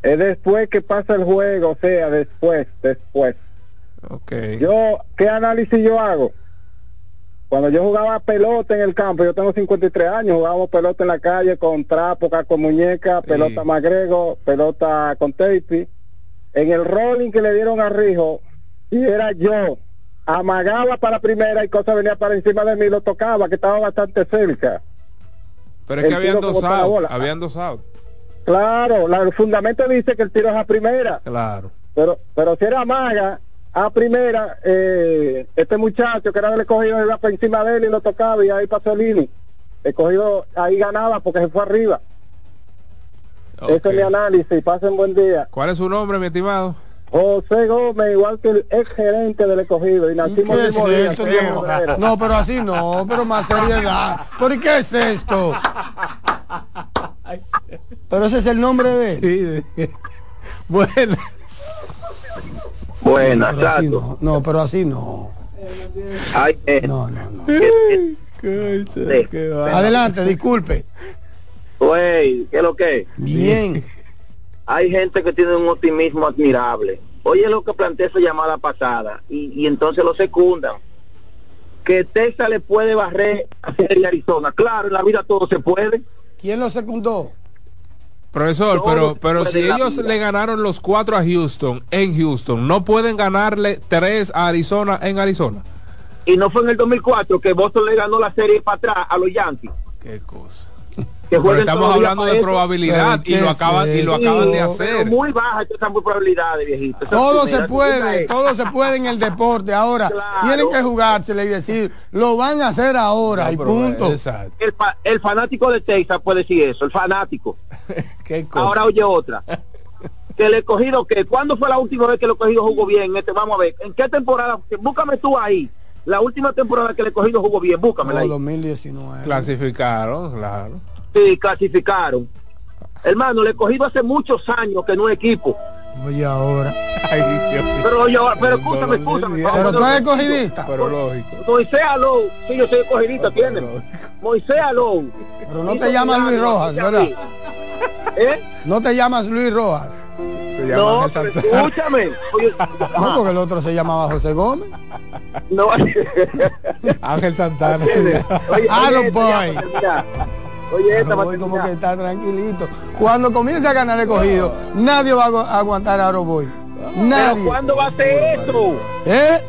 [SPEAKER 23] es después que pasa el juego, o sea, después, después.
[SPEAKER 4] Ok.
[SPEAKER 23] Yo, ¿qué análisis yo hago? Cuando yo jugaba pelota en el campo, yo tengo 53 años, jugábamos pelota en la calle con trapo, con muñeca, pelota magrego, pelota con tape. En el rolling que le dieron a Rijo, y era yo, amagaba para primera y cosa venía para encima de mí, lo tocaba, que estaba bastante cerca.
[SPEAKER 4] Pero es que habían
[SPEAKER 23] para
[SPEAKER 4] dosado, habían dosado.
[SPEAKER 23] Claro, la- el fundamento dice que el tiro es a primera.
[SPEAKER 4] Claro.
[SPEAKER 23] Pero, pero si era maga, a primera, eh, este muchacho que era del escogido iba por encima de él y lo tocaba y ahí pasó el inning. El escogido ahí ganaba porque se fue arriba. Ese es mi análisis. Pasen buen día.
[SPEAKER 4] ¿Cuál es su nombre, mi estimado?
[SPEAKER 23] José Gómez, igual que el ex gerente del escogido. Y nacimos
[SPEAKER 7] ¿Qué es
[SPEAKER 23] mismo día,
[SPEAKER 7] esto?
[SPEAKER 23] seis de
[SPEAKER 7] No, pero así no, pero más seriedad. ¿Por qué es esto? Pero ese es el nombre de él.
[SPEAKER 4] Bueno.
[SPEAKER 23] Buenas,
[SPEAKER 7] pero así
[SPEAKER 23] Tato.
[SPEAKER 7] no, no, pero así no.
[SPEAKER 23] Ay, eh,
[SPEAKER 7] No, no, no.
[SPEAKER 23] sí.
[SPEAKER 7] Adelante, disculpe.
[SPEAKER 23] Güey, ¿qué es lo que?
[SPEAKER 7] Bien.
[SPEAKER 23] hay gente que tiene un optimismo admirable. Oye lo que planteé esa llamada pasada y, y entonces lo secundan. Que Texas le puede barrer a Serie Arizona. Claro, en la vida todo se puede.
[SPEAKER 7] ¿Quién lo secundó?
[SPEAKER 4] Profesor,
[SPEAKER 23] Todo
[SPEAKER 4] pero, pero si ellos
[SPEAKER 23] vida.
[SPEAKER 4] le ganaron los cuatro a Houston en Houston, ¿no pueden ganarle tres a Arizona en Arizona?
[SPEAKER 23] Y no fue en el 2004 que Boston le ganó la serie para atrás a los Yankees.
[SPEAKER 4] Qué cosa.
[SPEAKER 23] Que
[SPEAKER 4] Pero
[SPEAKER 23] jueguen
[SPEAKER 4] estamos hablando de
[SPEAKER 23] eso.
[SPEAKER 4] probabilidad y lo acaban y lo acaban de
[SPEAKER 23] pero
[SPEAKER 4] hacer.
[SPEAKER 23] muy baja estas muy probabilidades, viejito. Esa
[SPEAKER 7] Todo
[SPEAKER 23] primera,
[SPEAKER 7] se puede, todo se puede en el deporte. Ahora,
[SPEAKER 23] Claro.
[SPEAKER 7] tienen que jugársele y decir, lo van a hacer ahora y punto.
[SPEAKER 23] El, fa- el fanático de Texas puede decir eso, el fanático.
[SPEAKER 4] Qué cosa.
[SPEAKER 23] Ahora oye otra. Que el escogido, que ¿cuándo fue la última vez que el escogido jugó bien? Este, vamos a ver, ¿en qué temporada? Búscame tú ahí. La última temporada que el escogido jugó bien, búscamela
[SPEAKER 7] No,
[SPEAKER 23] ahí.
[SPEAKER 7] 2019.
[SPEAKER 4] Clasificaron, claro.
[SPEAKER 23] Sí, clasificaron. Hermano, el escogido hace muchos años que no equipo.
[SPEAKER 7] Oye, ahora.
[SPEAKER 4] Ay, Dios.
[SPEAKER 23] Pero oye, ahora, pero escúchame, escúchame.
[SPEAKER 7] Pero tú eres escogidista.
[SPEAKER 4] Pero lógico.
[SPEAKER 23] Moisés Alou, sí, yo soy escogidista, tiene. Moisés Alou.
[SPEAKER 7] Pero no te llamas Luis Rojas, ¿verdad?
[SPEAKER 23] ¿Eh?
[SPEAKER 7] No te llamas Luis Rojas.
[SPEAKER 23] No, pero escúchame. Oye,
[SPEAKER 7] No, porque el otro se llamaba José Gómez.
[SPEAKER 23] no.
[SPEAKER 4] Ángel Santana.
[SPEAKER 23] Oye,
[SPEAKER 7] Ah,
[SPEAKER 23] oye, Oye, esta
[SPEAKER 7] Roboy como que está tranquilito. Cuando comience a ganar el cogido, nadie va a agu- a aguantar a Roboy.
[SPEAKER 23] Pero
[SPEAKER 7] Nadie.
[SPEAKER 23] ¿cuándo va a ser eso?
[SPEAKER 7] ¿Eh?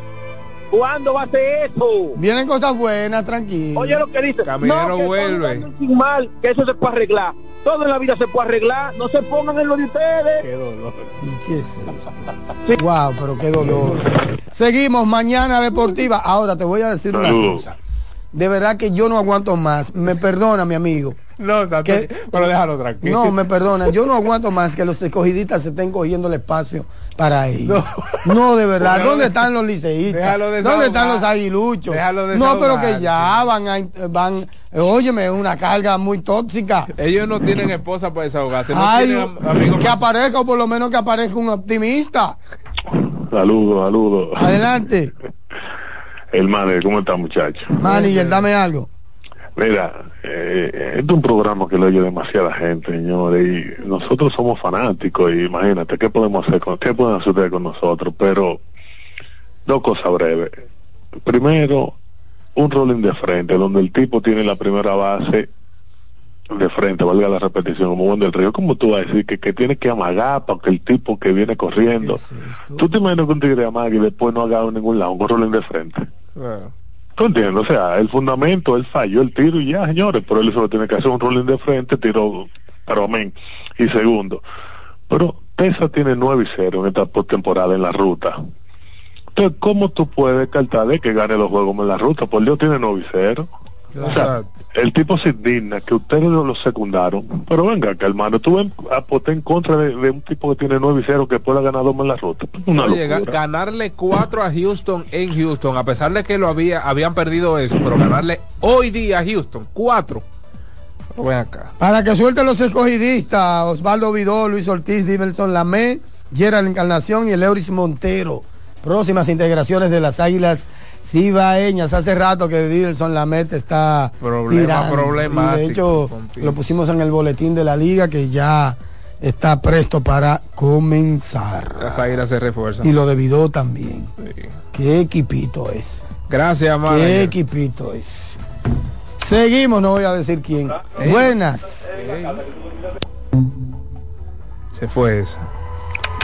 [SPEAKER 23] ¿Cuándo va a ser eso?
[SPEAKER 7] Vienen cosas buenas, tranquilo.
[SPEAKER 23] Oye lo que dice.
[SPEAKER 4] Caminero
[SPEAKER 23] no, que
[SPEAKER 4] vuelve.
[SPEAKER 23] sin mal, que eso se puede arreglar. Todo en la vida se puede arreglar. No se pongan en lo de ustedes.
[SPEAKER 4] Qué dolor.
[SPEAKER 7] ¿Y qué es eso? Wow, pero qué dolor. Seguimos mañana deportiva. Ahora te voy a decir una cosa. De verdad que yo no aguanto más. Me perdona, mi amigo.
[SPEAKER 4] No, Santana,
[SPEAKER 7] Que-
[SPEAKER 4] pero déjalo tranquilo.
[SPEAKER 7] No, me perdona. Yo no aguanto más que los escogidistas se estén cogiendo el espacio para ellos. No, de verdad. ¿Dónde
[SPEAKER 4] de-
[SPEAKER 7] están los liceístas?
[SPEAKER 4] déjalo
[SPEAKER 7] ¿Dónde están los aguiluchos?
[SPEAKER 4] Déjalo
[SPEAKER 7] no, pero que ya van a, van, óyeme, es una carga muy tóxica.
[SPEAKER 4] Ellos no tienen esposa para desahogarse. No
[SPEAKER 7] Ay,
[SPEAKER 4] tienen
[SPEAKER 7] que aparezca o por lo menos que aparezca un optimista.
[SPEAKER 27] Saludos, saludos.
[SPEAKER 7] Adelante,
[SPEAKER 27] Hermano, ¿cómo está muchacho?
[SPEAKER 7] manager, dame algo.
[SPEAKER 27] Mira, eh, este es un programa que lo oye demasiada gente, señores, y nosotros somos fanáticos, y imagínate, ¿qué podemos hacer con, qué pueden hacer ustedes con nosotros? Pero, dos cosas breves. Primero, un rolling de frente, donde el tipo tiene la primera base de frente, valga la repetición, como buen del río, como tú vas a decir que, que tiene que amagar para que el tipo que viene corriendo, tú te imaginas que un tigre amague y después no haga en ningún lado, un rolling de frente.
[SPEAKER 4] Bueno,
[SPEAKER 27] ¿Tú entiendes? O sea, el fundamento, él falló el tiro y ya, señores, pero él solo tiene que hacer un rolling de frente, tiro pero amén. Y segundo, pero Tesa tiene 9 y 0 en esta postemporada en la ruta. Entonces, ¿cómo tú puedes descartar de que gane los juegos en la ruta? Por Dios tiene 9 y 0. O sea, el tipo se indigna que ustedes lo, lo secundaron. Pero venga, que hermano, tú ven aposté en contra de, de un tipo que tiene 9 y 0 que pueda ganar dos en la ruta. Una
[SPEAKER 4] Oye, ga-
[SPEAKER 27] locura.
[SPEAKER 4] ganarle cuatro a Houston en Houston, a pesar de que lo había, habían perdido eso, pero ganarle hoy día a Houston, cuatro. Pero ven acá.
[SPEAKER 7] Para que suelten los escogidistas, Osvaldo Vidó, Luis Ortiz, Diverson Lamé, Gerald Encarnación y el Euris Montero. Próximas integraciones de las Águilas Cibaeñas. Hace rato que Diverson Lamé está
[SPEAKER 4] Problema
[SPEAKER 7] Y de hecho, lo pusimos en el boletín de la liga que ya está presto para comenzar.
[SPEAKER 4] Las águilas se refuerzan.
[SPEAKER 7] Y lo de Vidó también. Qué equipito es.
[SPEAKER 4] Gracias,
[SPEAKER 7] Qué
[SPEAKER 4] manager.
[SPEAKER 7] equipito es. Seguimos, no voy a decir quién. Buenas.
[SPEAKER 4] Se fue esa.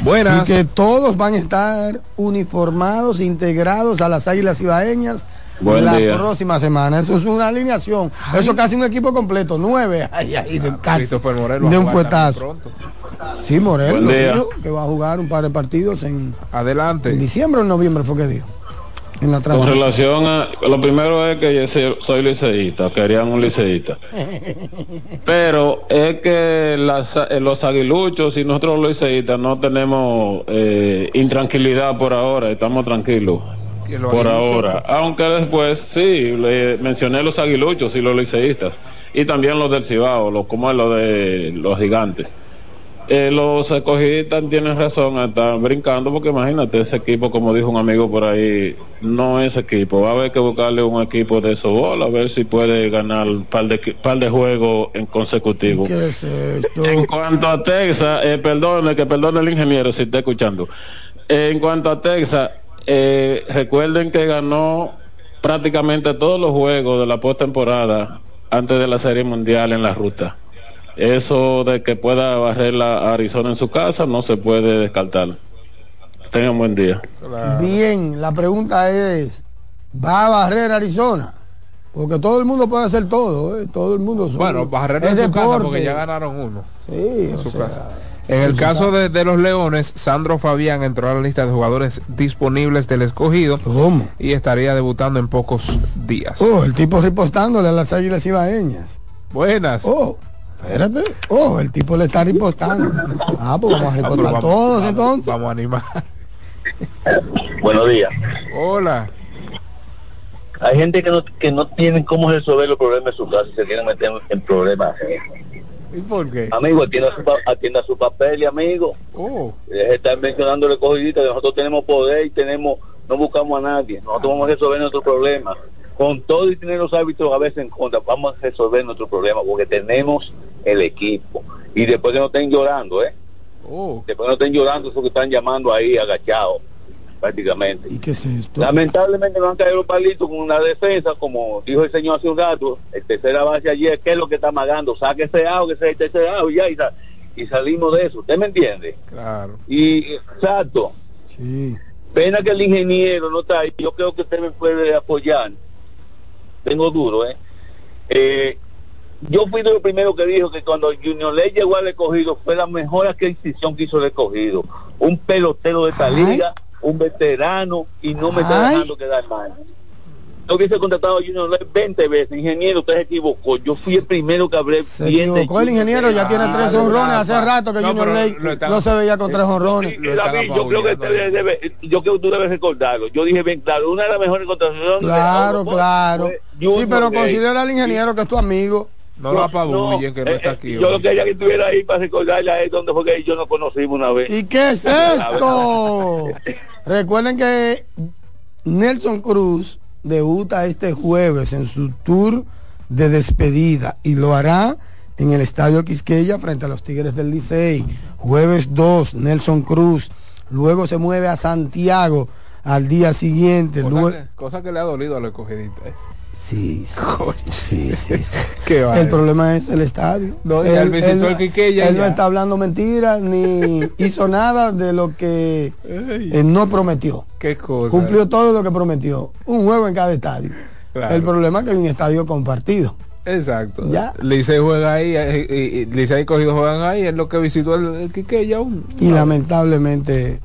[SPEAKER 4] Buenas.
[SPEAKER 7] Así que todos van a estar uniformados, integrados a las Águilas Ibaeñas
[SPEAKER 28] Buen
[SPEAKER 7] la
[SPEAKER 28] día.
[SPEAKER 7] próxima semana. Eso es una alineación. Eso es casi un equipo completo. Nueve. Ay, ay, de, casi,
[SPEAKER 4] Morel va
[SPEAKER 7] de un fuetazo. Sí, dijo, que va a jugar un par de partidos en,
[SPEAKER 4] Adelante.
[SPEAKER 7] en diciembre o en noviembre fue que dijo. En la
[SPEAKER 28] Con relación a, lo primero es que yo soy- liceísta, querían un liceísta. Pero es que las- eh, los aguiluchos y nosotros los liceístas no tenemos eh, intranquilidad por ahora, estamos tranquilos.
[SPEAKER 4] Los
[SPEAKER 28] Por ahora, aunque después sí, le mencioné los aguiluchos y los liceístas y también los del Cibao, lo, como es lo de los gigantes. Eh, los escogidistas tienen razón, están brincando porque imagínate ese equipo, como dijo un amigo por ahí, no es equipo. Va a haber que buscarle un equipo de sobol a ver si puede ganar un par de, par de juegos en consecutivo.
[SPEAKER 7] ¿Qué es esto?
[SPEAKER 28] En cuanto a Texas, eh, perdone, que perdone el ingeniero si está escuchando. Eh, en cuanto a Texas, eh, recuerden que ganó prácticamente todos los juegos de la postemporada antes de la Serie Mundial en la ruta. Eso de que pueda barrer la Arizona en su casa no se puede descartar. Tengan buen día.
[SPEAKER 7] Bien, la pregunta es, ¿va a barrer Arizona? Porque todo el mundo puede hacer todo, ¿eh? todo el mundo.
[SPEAKER 4] Bueno, barrer en su casa
[SPEAKER 7] deporte.
[SPEAKER 4] porque ya ganaron uno.
[SPEAKER 7] Sí,
[SPEAKER 4] en su
[SPEAKER 7] sea,
[SPEAKER 4] casa. En el caso de, de los Leones, Sandro Fabián entró a la lista de jugadores disponibles del escogido
[SPEAKER 7] ¿Cómo?
[SPEAKER 4] y estaría debutando en pocos días.
[SPEAKER 7] Oh, el tipo ripostándole a las águilas ibaeñas.
[SPEAKER 4] Buenas.
[SPEAKER 7] Oh, espérate. Oh, el tipo le está ripostando. Ah, pues vamos a
[SPEAKER 4] Ah,
[SPEAKER 7] ripostar todos
[SPEAKER 4] vamos-
[SPEAKER 7] entonces.
[SPEAKER 4] Vamos a animar.
[SPEAKER 8] Buenos días.
[SPEAKER 4] Hola.
[SPEAKER 8] Hay gente que no, que no tienen cómo resolver los problemas de su casa y se quieren meter en problemas.
[SPEAKER 4] ¿Y por qué?
[SPEAKER 8] Amigo, atienda su, atienda su papel y amigo.
[SPEAKER 4] Oh.
[SPEAKER 8] Estar mencionándole cogidita que nosotros tenemos poder y tenemos, no buscamos a nadie. Nosotros vamos a resolver nuestros problemas. Con todo y tener los árbitros a veces en contra, vamos a resolver nuestros problemas porque tenemos el equipo. Y después que no estén llorando, ¿eh?
[SPEAKER 4] Oh.
[SPEAKER 8] Después no estén llorando esos que están llamando ahí agachados, prácticamente.
[SPEAKER 7] ¿Y qué es esto?
[SPEAKER 8] Lamentablemente no han caído los palitos con una defensa, como dijo el señor hace un rato, el tercera base ayer, ¿qué es lo que está amagando? Saque ese out, que es el tercer out y ya, y, sa- y salimos de eso. ¿Usted me entiende?
[SPEAKER 4] Claro.
[SPEAKER 8] Y, exacto.
[SPEAKER 7] Sí.
[SPEAKER 8] Pena que el ingeniero no está ahí. Yo creo que usted me puede apoyar. Tengo duro, ¿eh? Eh, yo fui de los primeros que dijo que cuando Junior Ley llegó al escogido fue la mejor adquisición que hizo el escogido. Un pelotero de esta
[SPEAKER 7] Ay.
[SPEAKER 8] liga, un veterano y no me está dejando quedar mal. Yo hubiese contratado a Junior Ley 20 veces. Ingeniero, usted se equivocó. Yo fui el primero que hablé
[SPEAKER 7] Se
[SPEAKER 8] bien de
[SPEAKER 7] el ingeniero, ya tiene tres honrones. Hace rato que
[SPEAKER 8] No,
[SPEAKER 7] Junior Ley no se veía con tres honrones.
[SPEAKER 8] Eh, David, yo creo que usted debe- yo creo que tú debes recordarlo. Yo dije bien claro, una de las mejores contrataciones. de
[SPEAKER 7] Claro, claro. Sí, pero considera al ingeniero que es tu amigo.
[SPEAKER 4] No lo apabullen, que no
[SPEAKER 8] eh,
[SPEAKER 4] está
[SPEAKER 8] eh,
[SPEAKER 4] aquí.
[SPEAKER 8] Yo
[SPEAKER 4] hoy.
[SPEAKER 8] lo quería que estuviera ahí para recordarle a él donde fue que yo nos conocimos una vez.
[SPEAKER 7] ¿Y qué es esto? Recuerden que Nelson Cruz debuta este jueves en su tour de despedida y lo hará en el Estadio Quisqueya frente a los Tigres del Licey. Jueves 2, Nelson Cruz. Luego se mueve a Santiago al día siguiente.
[SPEAKER 4] Cosa,
[SPEAKER 7] Luego-
[SPEAKER 4] que, cosa que le ha dolido a los escogidistas.
[SPEAKER 7] Sí, sí, sí, El problema es el estadio.
[SPEAKER 4] No, él visitó
[SPEAKER 7] no-
[SPEAKER 4] el Quiqueya
[SPEAKER 7] él no está hablando mentiras ni hizo nada de lo que eh, no prometió.
[SPEAKER 4] Qué cosa.
[SPEAKER 7] Cumplió todo lo que prometió. Un juego en cada estadio.
[SPEAKER 4] Claro.
[SPEAKER 7] El problema es que hay un estadio compartido.
[SPEAKER 4] Exacto.
[SPEAKER 7] Ya.
[SPEAKER 4] Licey juega ahí, eh, y, y- y Licey y cogido juegan ahí, es lo que visitó el, el Quiqueya aún.
[SPEAKER 7] Y lamentablemente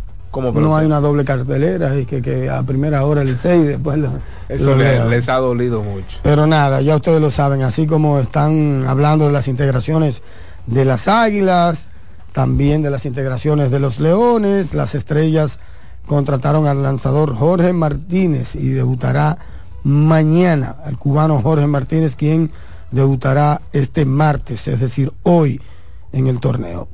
[SPEAKER 7] No hay una doble cartelera y que, que a primera hora el 6 después lo-
[SPEAKER 4] Eso
[SPEAKER 7] lo
[SPEAKER 4] le-
[SPEAKER 7] veo.
[SPEAKER 4] les ha dolido mucho.
[SPEAKER 7] Pero nada, ya ustedes lo saben, así como están hablando de las integraciones de las águilas, también de las integraciones de los leones, las estrellas contrataron al lanzador Jorge Martínez y debutará mañana, el cubano Jorge Martínez, quien debutará este martes, es decir, hoy en el torneo.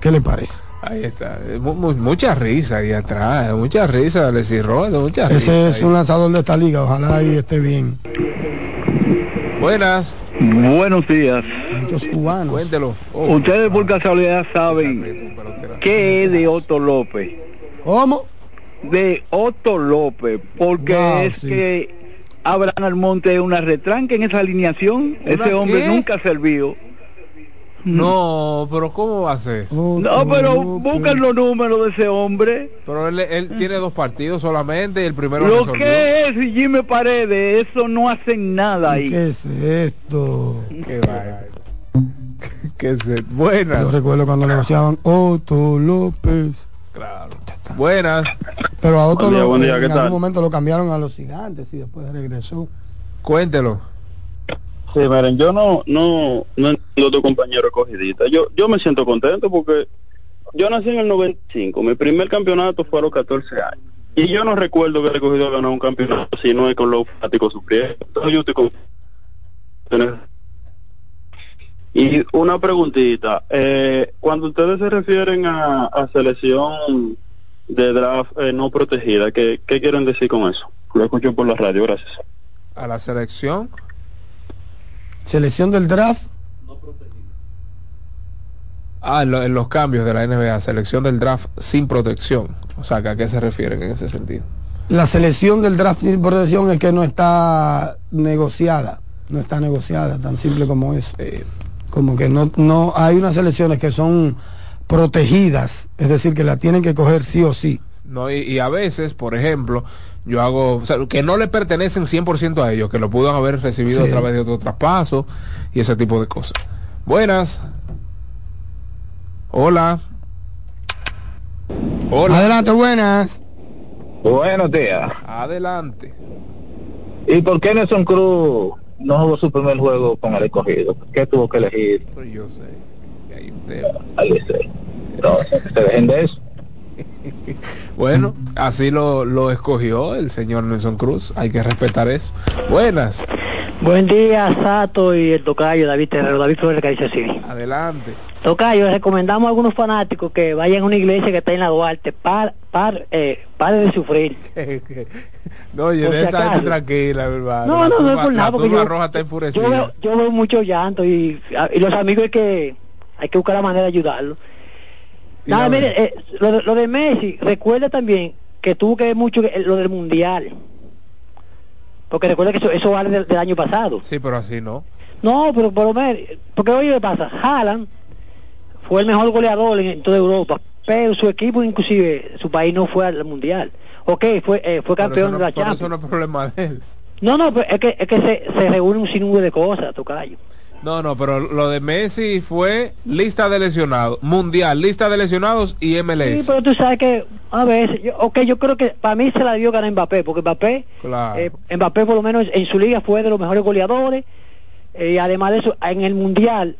[SPEAKER 7] ¿Qué le parece?
[SPEAKER 4] Ahí está. Eh, mu- mu- mucha risa ahí atrás, mucha risa, les Roldo, mucha risa.
[SPEAKER 7] Ese es
[SPEAKER 4] ahí.
[SPEAKER 7] un lanzador de esta liga, ojalá y esté bien.
[SPEAKER 4] Buenas.
[SPEAKER 29] Buenos días.
[SPEAKER 7] Muchos cubanos.
[SPEAKER 4] Cuéntelo.
[SPEAKER 29] Ustedes por casualidad saben qué es de Otto López.
[SPEAKER 7] ¿Cómo?
[SPEAKER 29] De Otto López, porque
[SPEAKER 7] Wow,
[SPEAKER 29] es
[SPEAKER 7] sí.
[SPEAKER 29] que Abraham Almonte es una retranca en esa alineación.
[SPEAKER 4] ¿Una
[SPEAKER 29] Ese hombre
[SPEAKER 4] qué?
[SPEAKER 29] nunca ha servido.
[SPEAKER 4] No, pero ¿cómo va a ser?
[SPEAKER 29] No, pero buscan los números de ese hombre.
[SPEAKER 4] Pero él, él tiene dos partidos solamente y el primero
[SPEAKER 29] Lo
[SPEAKER 4] resolvió.
[SPEAKER 29] que es Jimmy Paredes, eso no hacen nada ahí.
[SPEAKER 7] ¿Qué es esto?
[SPEAKER 4] Qué vaina. ¿Qué es esto? Buenas.
[SPEAKER 7] Yo recuerdo cuando negociaban Otto López.
[SPEAKER 4] Claro. Buenas.
[SPEAKER 7] Pero a Otto
[SPEAKER 4] Buen día,
[SPEAKER 7] López
[SPEAKER 4] buen día,
[SPEAKER 7] en
[SPEAKER 4] ¿qué
[SPEAKER 7] algún
[SPEAKER 4] tal?
[SPEAKER 7] momento lo cambiaron a los gigantes y después regresó.
[SPEAKER 4] Cuéntelo.
[SPEAKER 30] Sí, miren, yo no, no, no entiendo tu compañero escogidita. Yo, yo me siento contento porque yo nací en el 95. Mi primer campeonato fue a los 14 años. Y yo no recuerdo que recogido ganó un campeonato si no es con los fanáticos sufriendo. Yo estoy con... Y una preguntita. Eh, cuando ustedes se refieren a, a selección de draft eh, no protegida, ¿qué, ¿qué quieren decir con eso? Lo escucho por la radio, gracias.
[SPEAKER 4] A la selección.
[SPEAKER 7] Selección del draft.
[SPEAKER 4] Ah, en, lo- en los cambios de la NBA, selección del draft sin protección. O sea, ¿que ¿a qué se refieren en ese sentido?
[SPEAKER 7] La selección del draft sin protección es que no está negociada. No está negociada, tan simple como eso. Como que no, no hay unas selecciones que son protegidas, es decir, que la tienen que coger sí o sí.
[SPEAKER 4] No, y, y a veces, por ejemplo, yo hago, o sea, que no le pertenecen 100% a ellos, que lo pudan haber recibido
[SPEAKER 7] Sí.
[SPEAKER 4] a través de otro traspaso y ese tipo de cosas. Buenas. Hola. Hola.
[SPEAKER 7] Adelante, buenas.
[SPEAKER 21] Buenos días.
[SPEAKER 4] Adelante.
[SPEAKER 21] ¿Y por qué Nelson Cruz no jugó su primer juego con el escogido? ¿Qué tuvo que elegir?
[SPEAKER 4] Yo sé. que hay un tema.
[SPEAKER 21] Al Licey. Entonces, se dejen de eso.
[SPEAKER 4] Bueno, así lo, lo escogió el señor Nelson Cruz. Hay que respetar eso. Buenas.
[SPEAKER 31] Buen día, Sato y el tocayo David Terrero, David Flores, que dice así.
[SPEAKER 4] Adelante.
[SPEAKER 31] Tocayo, recomendamos a algunos fanáticos que vayan a una iglesia que está en la Duarte, par, par, eh, pare de sufrir.
[SPEAKER 4] No,
[SPEAKER 31] Por
[SPEAKER 4] de
[SPEAKER 31] si
[SPEAKER 4] esa gente tranquila, hermano.
[SPEAKER 31] No,
[SPEAKER 4] La
[SPEAKER 31] no, no es por nada, porque yo-
[SPEAKER 4] roja está
[SPEAKER 31] Yo
[SPEAKER 4] enfurecida.
[SPEAKER 31] veo, yo veo mucho llanto y, y los amigos hay que, hay que buscar la manera de ayudarlos. Nada,
[SPEAKER 4] la
[SPEAKER 31] mire, eh, lo, de- lo de Messi, recuerda también que tuvo que ver mucho que- lo del Mundial. Porque recuerda que eso, eso vale del, del año pasado.
[SPEAKER 4] Sí, pero así no.
[SPEAKER 31] No, pero por lo menos, porque oye, ¿qué pasa? Haaland fue el mejor goleador en, en toda Europa, pero su equipo, inclusive, su país no fue al Mundial. Ok, fue, eh, fue campeón
[SPEAKER 4] no-
[SPEAKER 31] de la Champions.
[SPEAKER 4] eso no es problema de él.
[SPEAKER 31] No, no, pero es que, es que se, se reúne un sinnúmero de cosas, tocayo.
[SPEAKER 4] No, no, pero lo de Messi fue lista de lesionados, mundial, lista de lesionados y MLS.
[SPEAKER 31] Sí, pero tú sabes que a veces, yo, ok, yo creo que para mí se la dio ganar Mbappé, porque Mbappé,
[SPEAKER 4] Claro.
[SPEAKER 31] eh, Mbappé por lo menos en su liga fue de los mejores goleadores, eh, y además de eso, en el Mundial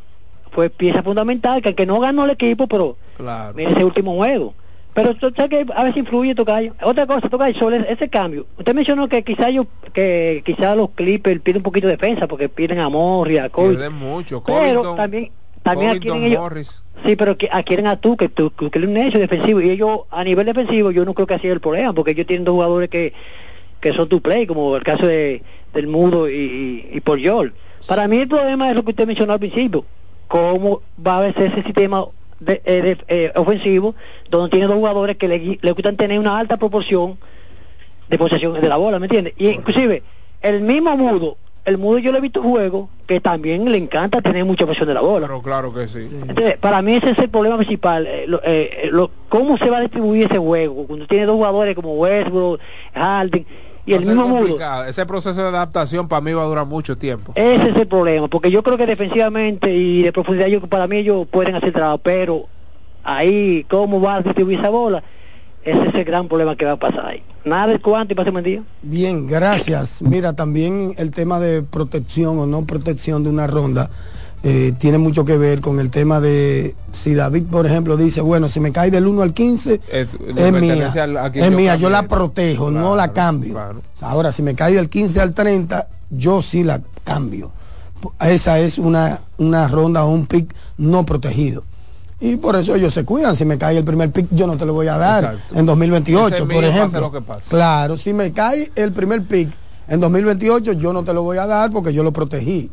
[SPEAKER 31] fue pieza fundamental, que aunque no ganó el equipo, pero
[SPEAKER 4] claro.
[SPEAKER 31] mira ese último juego. Pero sabes que a veces influye Tocayo. Otra cosa, Tocayo, sobre ese cambio. Usted mencionó que quizá yo, que quizá los Clippers piden un poquito de defensa porque piden a Morri, a Kobe.
[SPEAKER 4] Pierden mucho.
[SPEAKER 31] Pero
[SPEAKER 4] Covington,
[SPEAKER 31] también, también adquieren ellos,
[SPEAKER 4] Morris.
[SPEAKER 31] Sí, pero que adquieren a tú, que tú, que es un necio defensivo. Y ellos, a nivel defensivo, yo no creo que así es el problema, porque ellos tienen dos jugadores que, que son tu play, como el caso de del Mudo y, y, por Yol. Para mí el problema es lo que usted mencionó al principio, cómo va a ser ese sistema de, eh, de- eh, ofensivo, donde tiene dos jugadores que le, le gustan tener una alta proporción de posesión de la bola, ¿me entiendes? Y inclusive, el mismo Mudo, el Mudo yo lo he visto juego, que también le encanta tener mucha posesión de la bola.
[SPEAKER 4] Pero claro que sí.
[SPEAKER 31] Entonces, para mí ese es el problema principal. eh, lo- eh, eh, lo- ¿Cómo se va a distribuir ese juego? Cuando tiene dos jugadores como Westbrook, Harden, y el
[SPEAKER 4] Va
[SPEAKER 31] mismo mudo.
[SPEAKER 4] complicado. Ese proceso de adaptación para mí va a durar mucho tiempo.
[SPEAKER 31] Ese es el problema, porque yo creo que defensivamente y de profundidad, yo para mí ellos pueden hacer trabajo, pero ahí, ¿cómo va a distribuir esa bola? Ese es el gran problema que va a pasar ahí. Nada de cuánto y pase buen día.
[SPEAKER 7] Bien, gracias. Mira, también el tema de protección o no protección de una ronda eh, tiene mucho que ver con el tema de si David, por ejemplo, dice, bueno, si me cae del 1 al 15,
[SPEAKER 4] Es,
[SPEAKER 7] es mía,
[SPEAKER 4] al-
[SPEAKER 7] es
[SPEAKER 4] yo
[SPEAKER 7] mía, yo la protejo, no la cambio. Ahora, si me cae del 15 al 30, yo sí la cambio. Esa es una, una ronda o un pick no protegido. Y por eso ellos se cuidan. Si me cae el primer pick, yo no te lo voy a dar
[SPEAKER 4] Exacto.
[SPEAKER 7] en 2028,
[SPEAKER 4] Ese es
[SPEAKER 7] por ejemplo.
[SPEAKER 4] lo que pase.
[SPEAKER 7] Claro, si me cae el primer pick en 2028, yo no te lo voy a dar porque yo lo protegí.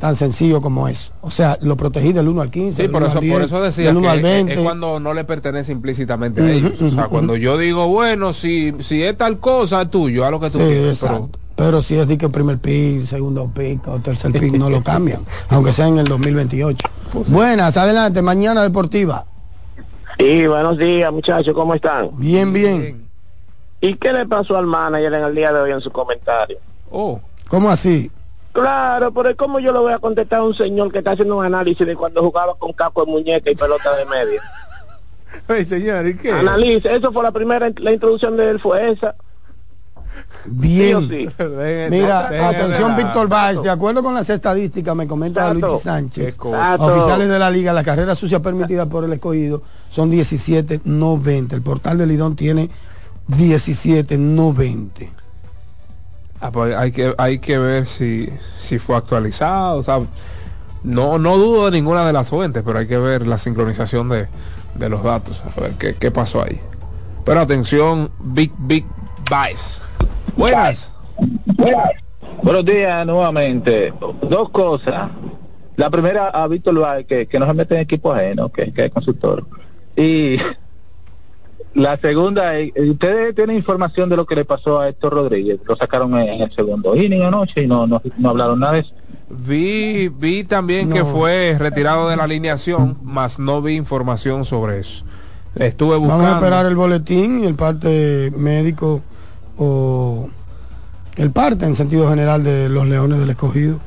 [SPEAKER 7] Tan sencillo como eso. O sea, lo protegí del 1 al 15.
[SPEAKER 4] Sí, por
[SPEAKER 7] 1
[SPEAKER 4] eso,
[SPEAKER 7] al
[SPEAKER 4] por
[SPEAKER 7] 10,
[SPEAKER 4] eso decía
[SPEAKER 7] del 1 al
[SPEAKER 4] que
[SPEAKER 7] 20.
[SPEAKER 4] es cuando no le pertenece implícitamente a ellos. O sea, cuando yo digo, bueno, si, si es tal cosa, es tuyo, a lo que tú
[SPEAKER 7] Sí, exacto.
[SPEAKER 4] Pero
[SPEAKER 7] Pero si es de que el primer pick, segundo pick o tercer pick no lo cambian, aunque sea en el 2028.
[SPEAKER 4] Pues
[SPEAKER 7] Buenas, adelante, mañana deportiva.
[SPEAKER 26] Sí, buenos días, muchachos, ¿cómo están?
[SPEAKER 7] Bien, bien.
[SPEAKER 26] ¿Y qué le pasó al manager en el día de hoy en su comentario?
[SPEAKER 4] Oh.
[SPEAKER 7] ¿Cómo así?
[SPEAKER 26] Claro, pero ¿cómo yo le voy a contestar a un señor que está haciendo un análisis de cuando jugaba con caco de muñeca y pelota de media?
[SPEAKER 4] Señor, ¿y qué?
[SPEAKER 26] Analice, eso fue la primera, la introducción de él fue esa.
[SPEAKER 7] Bien.
[SPEAKER 26] Sí.
[SPEAKER 7] Mira,
[SPEAKER 26] Venga,
[SPEAKER 7] atención,
[SPEAKER 26] venga.
[SPEAKER 7] Víctor Báez, de acuerdo con las estadísticas, me comenta
[SPEAKER 26] Tato.
[SPEAKER 7] Luis Sánchez, oficiales de la liga, la carrera sucia permitida por el escogido son 17, no 20. El portal de Lidón tiene 17,
[SPEAKER 4] hay que hay que ver si, si fue actualizado, o sea, no no dudo de ninguna de las fuentes, pero hay que ver la sincronización de, de los datos, a ver qué, qué pasó ahí. Pero atención, Big Big Vice. Buenas.
[SPEAKER 21] Buenos días nuevamente. Dos cosas. La primera a Víctor Vázquez, que, que no se mete en equipo ajeno, que, que es consultor. Y la segunda, es, ustedes tienen información de lo que le pasó a Héctor Rodríguez. Lo sacaron en, el segundo inning anoche y no, no, no hablaron nada de eso.
[SPEAKER 4] Vi vi también que fue retirado de la alineación, más no vi información sobre eso. Estuve buscando.
[SPEAKER 7] Vamos a esperar el boletín y el parte médico o el parte en sentido general de los Leones del Escogido.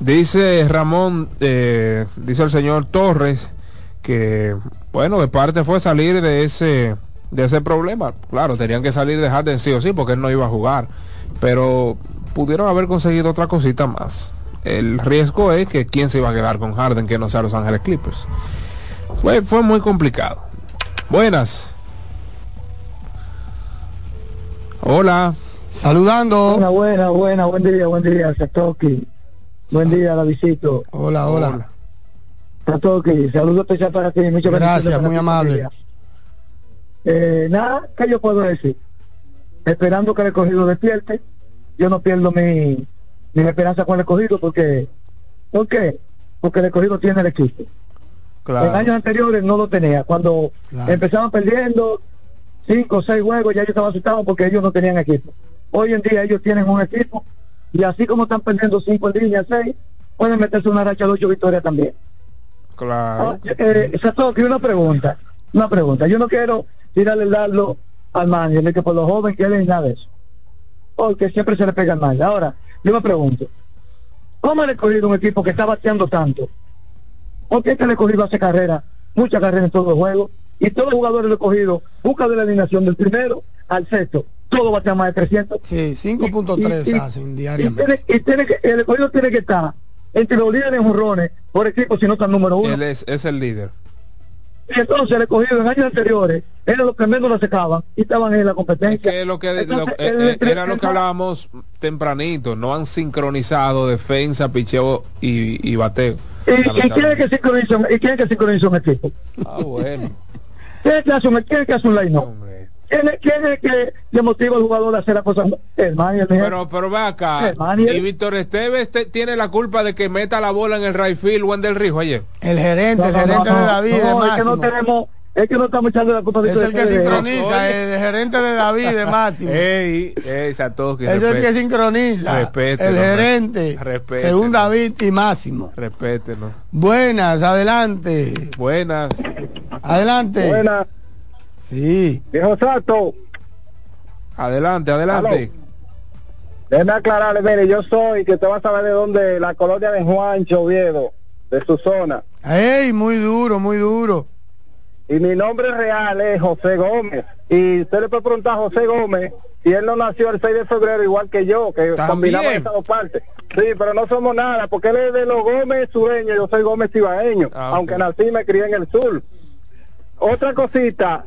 [SPEAKER 4] Dice Ramón, eh, dice el señor Torres, que bueno, de parte fue salir de ese de ese problema. Claro, tenían que salir de Harden sí o sí, porque él no iba a jugar. Pero pudieron haber conseguido otra cosita más. El riesgo es que quién se iba a quedar con Harden que no sea Los Ángeles Clippers. Fue, fue muy complicado. Buenas. Hola.
[SPEAKER 7] Saludando.
[SPEAKER 32] Buena, buena, buena, buen día, buen día, Satoki. Buen día, Davidito.
[SPEAKER 7] Hola, hola.
[SPEAKER 32] Satoki, saludos especial para ti. Muchas
[SPEAKER 7] Gracias,
[SPEAKER 32] para
[SPEAKER 7] muy amable.
[SPEAKER 32] familia. Eh, nada, ¿qué yo puedo decir? Esperando que el escogido despierte. Yo no pierdo mi, mi esperanza con el escogido porque, ¿por qué? Porque el escogido tiene el equipo. En años anteriores no lo tenía. Cuando
[SPEAKER 7] Claro.
[SPEAKER 32] empezaban perdiendo cinco o seis juegos, ya yo estaba asustado porque ellos no tenían equipo. Hoy en día ellos tienen un equipo y así como están perdiendo cinco en línea, seis, pueden meterse una racha de ocho victorias también.
[SPEAKER 4] Claro.
[SPEAKER 32] Eh, Satoki, una pregunta, una pregunta. Yo no quiero tirarle el dardo al manager, de que por lo joven que él es nada de eso. Porque siempre se le pega al manager. Ahora, yo me pregunto, ¿cómo han escogido un equipo que está bateando tanto? ¿Por qué que le escogido hace carrera, muchas carreras en todos los juegos? Y todos los jugadores lo escogido buscan de la alineación del primero al sexto. Todo batea más de 300.
[SPEAKER 7] Sí, 5.3
[SPEAKER 32] Y- y-
[SPEAKER 7] hacen
[SPEAKER 32] Y
[SPEAKER 7] diariamente.
[SPEAKER 32] tiene, y tiene que, el escogido tiene que estar entre los líderes en por equipo, si no está el número uno.
[SPEAKER 4] Él es, es el líder.
[SPEAKER 32] Y entonces el escogido en años anteriores era los que menos lo sacaban y estaban en la competencia.
[SPEAKER 4] que lo que
[SPEAKER 32] Entonces,
[SPEAKER 4] lo- eh,
[SPEAKER 32] el-
[SPEAKER 4] eh,
[SPEAKER 32] el-
[SPEAKER 4] era lo que hablábamos tempranito, no han sincronizado defensa, picheo y, y bateo.
[SPEAKER 32] ¿Y, y quién es que sincroniza, un- y quién es que sincroniza un equipo?
[SPEAKER 4] Ah, bueno.
[SPEAKER 32] ¿Quién es que hace un, quién es que hace un line ¿Quién es, quién es que le motiva al jugador a hacer las cosas? El
[SPEAKER 4] Pero, pero ve acá.
[SPEAKER 32] El manager.
[SPEAKER 4] Y Víctor Esteves te- tiene la culpa de que meta la bola en el right field o en del Rijo ayer.
[SPEAKER 7] El gerente, el
[SPEAKER 32] No, no,
[SPEAKER 7] gerente
[SPEAKER 32] no,
[SPEAKER 7] de
[SPEAKER 32] no,
[SPEAKER 7] David,
[SPEAKER 32] no,
[SPEAKER 7] de
[SPEAKER 32] es que
[SPEAKER 7] Máximo.
[SPEAKER 32] no tenemos, es que no estamos echando la culpa de
[SPEAKER 7] Es el que
[SPEAKER 32] de-
[SPEAKER 7] sincroniza, el gerente de David, de Máximo.
[SPEAKER 4] Ey, ey, Satoshi,
[SPEAKER 7] Es el que sincroniza.
[SPEAKER 4] respételo,
[SPEAKER 7] el
[SPEAKER 4] re-
[SPEAKER 7] gerente.
[SPEAKER 4] respételo.
[SPEAKER 7] Según David y Máximo.
[SPEAKER 4] Respétenos.
[SPEAKER 7] Buenas, adelante.
[SPEAKER 4] Buenas.
[SPEAKER 7] Adelante.
[SPEAKER 32] Buenas.
[SPEAKER 7] Sí.
[SPEAKER 32] Viejo Sato.
[SPEAKER 4] Adelante, adelante.
[SPEAKER 23] Déjeme aclararle, mire, yo soy, que usted va a saber de dónde, la colonia de Juancho, Oviedo, de su zona.
[SPEAKER 7] ¡Ey! Muy duro, muy duro.
[SPEAKER 23] Y mi nombre real es José Gómez. Y usted le puede preguntar a José Gómez si él no nació el 6 de febrero igual que yo, que
[SPEAKER 4] También.
[SPEAKER 23] combinamos esas dos partes. Sí, pero no somos nada, porque él es de los Gómez sureños, yo soy Gómez cibaeño,
[SPEAKER 4] Ah,
[SPEAKER 23] aunque nací y me crié en el sur. Otra cosita,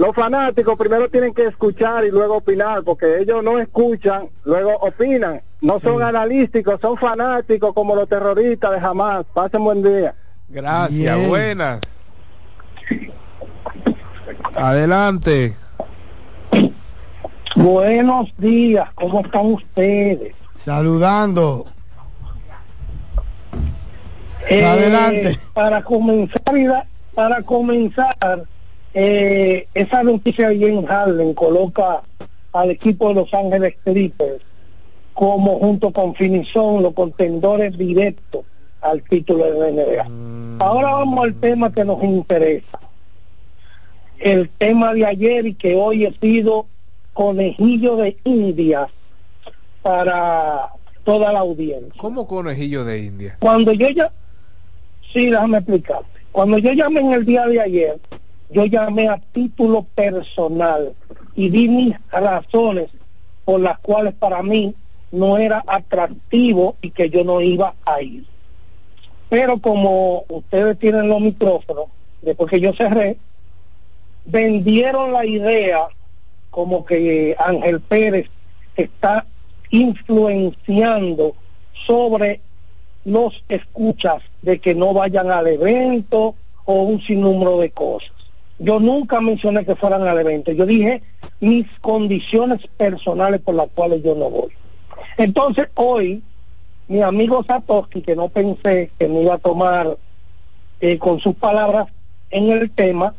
[SPEAKER 23] los fanáticos primero tienen que escuchar y luego opinar, porque ellos no escuchan, luego opinan. No son analísticos, son fanáticos como los terroristas de jamás. Pasen buen día.
[SPEAKER 4] Gracias,
[SPEAKER 23] Bien.
[SPEAKER 4] buenas. Adelante.
[SPEAKER 33] Buenos días, ¿cómo están ustedes?
[SPEAKER 7] Saludando.
[SPEAKER 33] Eh,
[SPEAKER 7] Adelante.
[SPEAKER 33] Para comenzar, para comenzar, eh, esa noticia de James Harden coloca al equipo de Los Ángeles Clippers como junto con Finizón los contendores directos al título de la NBA. Ahora vamos al tema que nos interesa. El tema de ayer y que hoy he sido conejillo de India para toda la audiencia.
[SPEAKER 4] ¿Cómo conejillo de India?
[SPEAKER 33] Cuando yo ya, sí, déjame explicarte. Cuando yo llamé en el día de ayer, yo llamé a título personal y di mis razones por las cuales para mí no era atractivo y que yo no iba a ir. Pero como ustedes tienen los micrófonos, después que yo cerré, vendieron la idea como que Ángel Pérez está influenciando sobre los escuchas de que no vayan al evento o un sinnúmero de cosas. Yo nunca mencioné que fueran al evento, yo dije mis condiciones personales por las cuales yo no voy. Entonces hoy, mi amigo Satoshi, que no pensé que me iba a tomar eh, con sus palabras en el tema,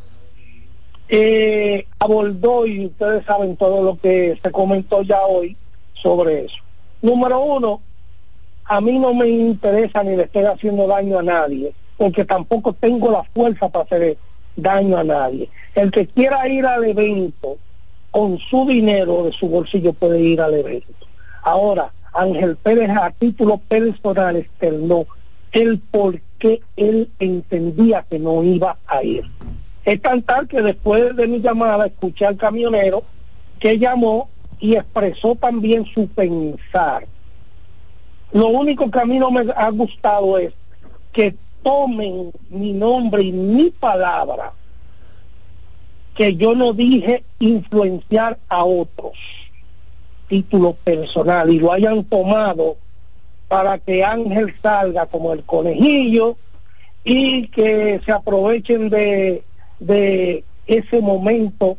[SPEAKER 33] eh, abordó y ustedes saben todo lo que se comentó ya hoy sobre eso. Número uno, a mí no me interesa ni le estoy haciendo daño a nadie, porque tampoco tengo la fuerza para hacer daño a nadie. El que quiera ir al evento con su dinero de su bolsillo puede ir al evento. Ahora, Ángel Pérez a título personal externó el por qué él entendía que no iba a ir. Es tan tal que después de mi llamada escuché al camionero que llamó y expresó también su pensar. Lo único que a mí no me ha gustado es que tomen mi nombre y mi palabra, que yo no dije influenciar a otros, título personal, y lo hayan tomado para que Ángel salga como el conejillo y que se aprovechen de, de ese momento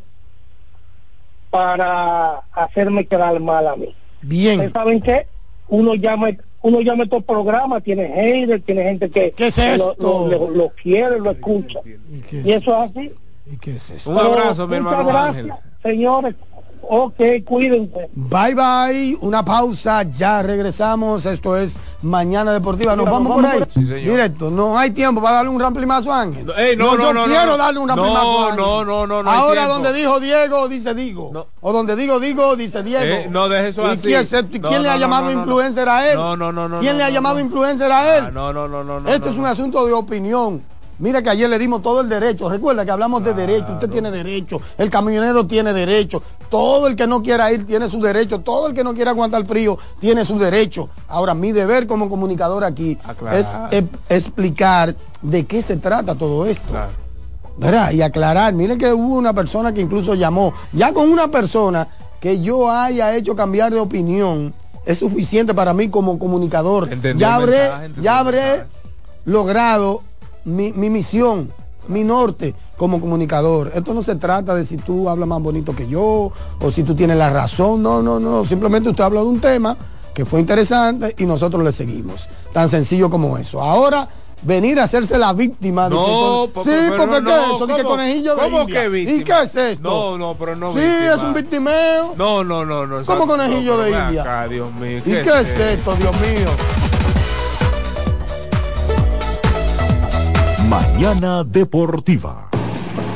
[SPEAKER 33] para hacerme quedar mal a mí.
[SPEAKER 7] Bien.
[SPEAKER 33] ¿Ustedes saben qué? Uno llama, uno llama a estos programas, tiene haters, tiene gente que,
[SPEAKER 7] ¿Qué es
[SPEAKER 33] que lo,
[SPEAKER 7] esto?
[SPEAKER 33] lo- lo- lo quiere, lo escucha. Y eso es así.
[SPEAKER 7] ¿Y qué es eso?
[SPEAKER 4] Un abrazo, mi
[SPEAKER 33] Muchas
[SPEAKER 4] hermano
[SPEAKER 33] gracias,
[SPEAKER 4] Ángel.
[SPEAKER 33] señores. Ok, cuídense.
[SPEAKER 7] Bye bye, una pausa, ya regresamos. Esto es Mañana Deportiva. Nos vamos por ahí.
[SPEAKER 33] por
[SPEAKER 4] ahí. Sí, señor.
[SPEAKER 7] Directo, no hay tiempo para darle un ramplimazo a Ángel.
[SPEAKER 4] Ey, no, no,
[SPEAKER 7] yo
[SPEAKER 4] no,
[SPEAKER 7] quiero
[SPEAKER 4] no.
[SPEAKER 7] darle un
[SPEAKER 4] No,
[SPEAKER 7] ramplimazo a Ángel.
[SPEAKER 4] no, no, no, no hay
[SPEAKER 7] Ahora donde dijo Diego, dice Digo. O donde digo Digo, dice Diego.
[SPEAKER 4] Eh, no, deje eso
[SPEAKER 7] ¿Y
[SPEAKER 4] así.
[SPEAKER 7] quién, se-
[SPEAKER 4] No,
[SPEAKER 7] quién
[SPEAKER 4] no,
[SPEAKER 7] le ha
[SPEAKER 4] no,
[SPEAKER 7] llamado
[SPEAKER 4] no, no, no.
[SPEAKER 7] influencer a él?
[SPEAKER 4] No, no, no, no,
[SPEAKER 7] ¿Quién
[SPEAKER 4] no,
[SPEAKER 7] le ha
[SPEAKER 4] no,
[SPEAKER 7] llamado
[SPEAKER 4] no.
[SPEAKER 7] influencer a él?
[SPEAKER 4] Ah, no, no, no, no, no.
[SPEAKER 7] Esto
[SPEAKER 4] no,
[SPEAKER 7] es un
[SPEAKER 4] no.
[SPEAKER 7] asunto de opinión. Mira que ayer le dimos todo el derecho. Recuerda que hablamos de derecho. Usted tiene derecho. El camionero tiene derecho. Todo el que no quiera ir tiene su derecho. Todo el que no quiera aguantar frío tiene su derecho. Ahora, mi deber como comunicador aquí
[SPEAKER 4] Aclarar.
[SPEAKER 7] es eh, explicar de qué se trata todo esto. ¿Verdad? Y aclarar. Miren que hubo una persona que incluso llamó. Ya con una persona que yo haya hecho cambiar de opinión es suficiente para mí como comunicador. Ya habré,
[SPEAKER 4] mensaje,
[SPEAKER 7] ya habré logrado mi, mi misión, mi norte como comunicador. Esto no se trata de si tú hablas más bonito que yo o si tú tienes la razón. No, no, no. Simplemente usted habla de un tema que fue interesante y nosotros le seguimos. Tan sencillo como eso. Ahora venir a hacerse la víctima de
[SPEAKER 4] No,
[SPEAKER 7] que son-
[SPEAKER 4] po-
[SPEAKER 7] sí, porque
[SPEAKER 4] no,
[SPEAKER 7] ¿qué es eso? Que
[SPEAKER 4] ¿cómo?
[SPEAKER 7] conejillo de
[SPEAKER 4] ¿Cómo
[SPEAKER 7] India.
[SPEAKER 4] que víctima?
[SPEAKER 7] ¿Y qué es esto?
[SPEAKER 4] No, no, pero no
[SPEAKER 7] Sí,
[SPEAKER 4] víctima.
[SPEAKER 7] es un victimeo.
[SPEAKER 4] No, no, no, no.
[SPEAKER 7] ¿Cómo conejillo
[SPEAKER 4] no,
[SPEAKER 7] de India?
[SPEAKER 4] acá, Dios mío.
[SPEAKER 7] ¿Y qué es esto, Dios mío?
[SPEAKER 1] Mañana Deportiva.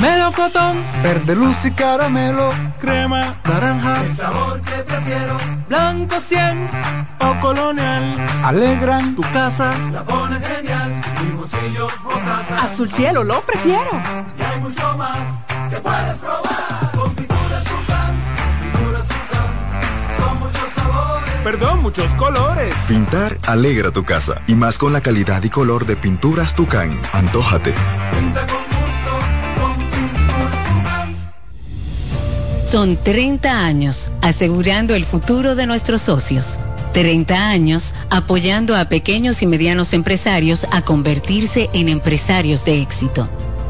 [SPEAKER 34] Melocotón, verde luz y caramelo, crema, naranja,
[SPEAKER 35] El sabor que prefiero,
[SPEAKER 34] blanco 100 o colonial, alegran. Tu casa.
[SPEAKER 35] la pone genial, limoncillo, mostaza.
[SPEAKER 36] Azul cielo, lo prefiero.
[SPEAKER 35] Y hay mucho más que puedes probar.
[SPEAKER 34] Perdón, muchos colores.
[SPEAKER 37] Pintar alegra tu casa y más con la calidad y color de pinturas Tucán. Antójate.
[SPEAKER 35] Pinta con gusto, con pinturas Tucán.
[SPEAKER 38] Son 30 años asegurando el futuro de nuestros socios. 30 años apoyando a pequeños y medianos empresarios a convertirse en empresarios de éxito.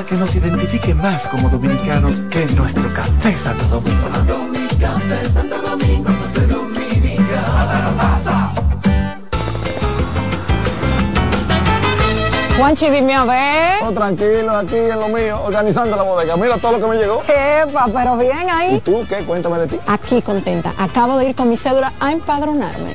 [SPEAKER 34] nada que nos identifique más como dominicanos que nuestro café Santo Domingo.
[SPEAKER 35] Santo Domingo.
[SPEAKER 36] Juanchi, dime a ver.
[SPEAKER 10] Oh, tranquilo, aquí en lo mío, organizando la bodega. Mira todo lo que me llegó.
[SPEAKER 36] Epa, pero bien ahí.
[SPEAKER 10] ¿Y tú qué? Cuéntame de ti.
[SPEAKER 36] Aquí contenta. Acabo de ir con mi cédula a empadronarme.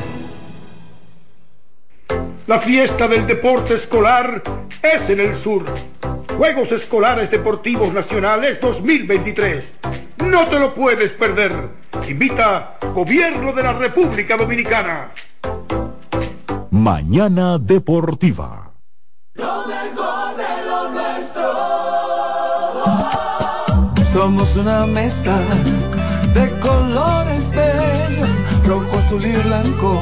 [SPEAKER 39] La fiesta del deporte escolar es en el sur. Juegos Escolares Deportivos Nacionales 2023. No te lo puedes perder. Invita Gobierno de la República Dominicana.
[SPEAKER 1] Mañana Deportiva.
[SPEAKER 35] Lo mejor de lo nuestro.
[SPEAKER 34] Somos una mezcla de colores bellos, rojo, azul y blanco,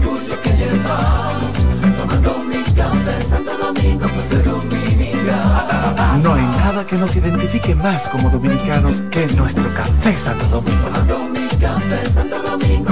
[SPEAKER 40] nos identifique más como dominicanos que nuestro café Santo Domingo.
[SPEAKER 35] Mi café Santo Domingo,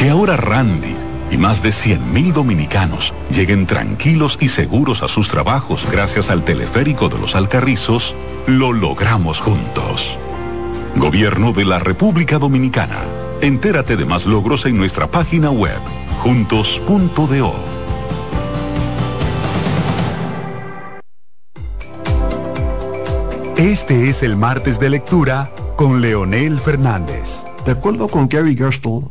[SPEAKER 1] Que ahora Randy y más de 100.000 dominicanos lleguen tranquilos y seguros a sus trabajos gracias al teleférico de los Alcarrizos, lo logramos juntos. Gobierno de la República Dominicana. Entérate de más logros en nuestra página web, juntos.do.
[SPEAKER 41] Este es el martes de lectura con Leonel Fernández.
[SPEAKER 42] De acuerdo con Gary Gerstle,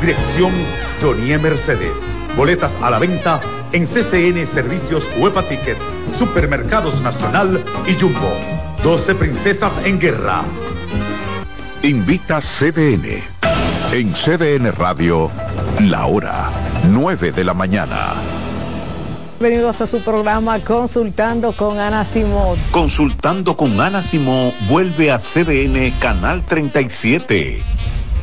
[SPEAKER 43] Dirección Jonie Mercedes. Boletas a la venta en CCN Servicios Huepa Ticket, Supermercados Nacional y Jumbo. 12 Princesas en Guerra.
[SPEAKER 1] Invita CDN. En CDN Radio, la hora 9 de la mañana.
[SPEAKER 44] Bienvenidos a su programa Consultando con Ana Simón.
[SPEAKER 1] Consultando con Ana Simón vuelve a CDN Canal 37.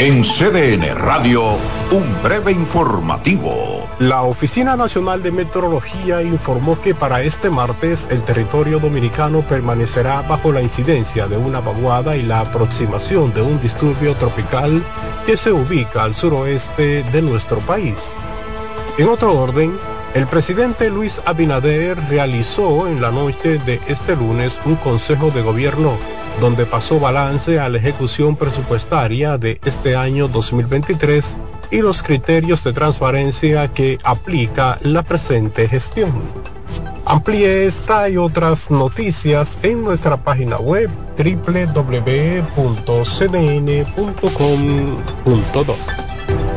[SPEAKER 1] En CDN Radio, un breve informativo.
[SPEAKER 45] La Oficina Nacional de Meteorología informó que para este martes el territorio dominicano permanecerá bajo la incidencia de una vaguada y la aproximación de un disturbio tropical que se ubica al suroeste de nuestro país. En otro orden, el presidente Luis Abinader realizó en la noche de este lunes un consejo de gobierno donde pasó balance a la ejecución presupuestaria de este año 2023 y los criterios de transparencia que aplica la presente gestión. Amplíe esta y otras noticias en nuestra página web www.cdn.com.do.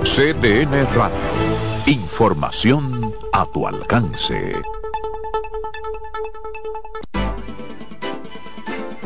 [SPEAKER 1] CDN Radio. Información a tu alcance.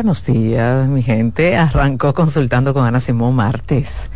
[SPEAKER 44] buenos días mi gente. Arrancó consultando con Ana Simón martes.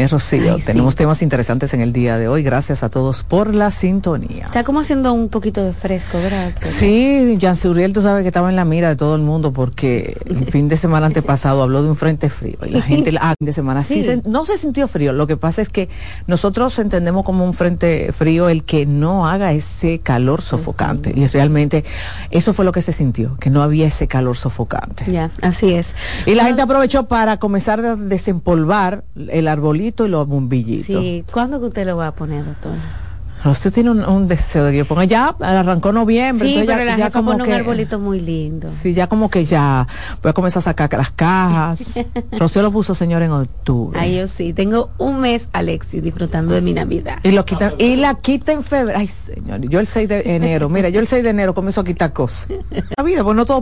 [SPEAKER 44] Eh, Rocío,
[SPEAKER 46] Ay, sí.
[SPEAKER 44] tenemos temas interesantes en el día de hoy. Gracias a todos por la sintonía.
[SPEAKER 46] Está como haciendo un poquito de fresco, ¿verdad?
[SPEAKER 44] Sí, Jan Uriel, tú sabes que estaba en la mira de todo el mundo porque el fin de semana antepasado habló de un frente frío y la gente ah, fin de semana sí,
[SPEAKER 46] Sí.
[SPEAKER 44] se- no se sintió frío. Lo que pasa es que nosotros entendemos como un frente frío el que no haga ese calor sofocante y realmente eso fue lo que se sintió, que no había ese calor sofocante.
[SPEAKER 46] Ya, así es.
[SPEAKER 44] Y la gente aprovechó para comenzar a desempolvar el arbolito y los bombillitos.
[SPEAKER 46] Sí, ¿cuándo que usted lo va a poner, doctora?
[SPEAKER 44] Usted tiene un, un deseo de que yo ponga ya, arrancó noviembre.
[SPEAKER 46] Sí, pero
[SPEAKER 44] ya,
[SPEAKER 46] la
[SPEAKER 44] ya
[SPEAKER 46] jefa
[SPEAKER 44] como
[SPEAKER 46] pone un arbolito muy lindo.
[SPEAKER 44] Sí, ya como que ya voy a comenzar a sacar las cajas. Rocío lo puso, señor, en octubre.
[SPEAKER 46] Ay, yo sí, tengo un mes, Alexis, disfrutando de mi Navidad.
[SPEAKER 44] Y lo quita, y la quita en febrero. Ay, señor, yo el 6 de enero, mira, yo el 6 de enero comienzo a quitar cosas. La vida, pues no todo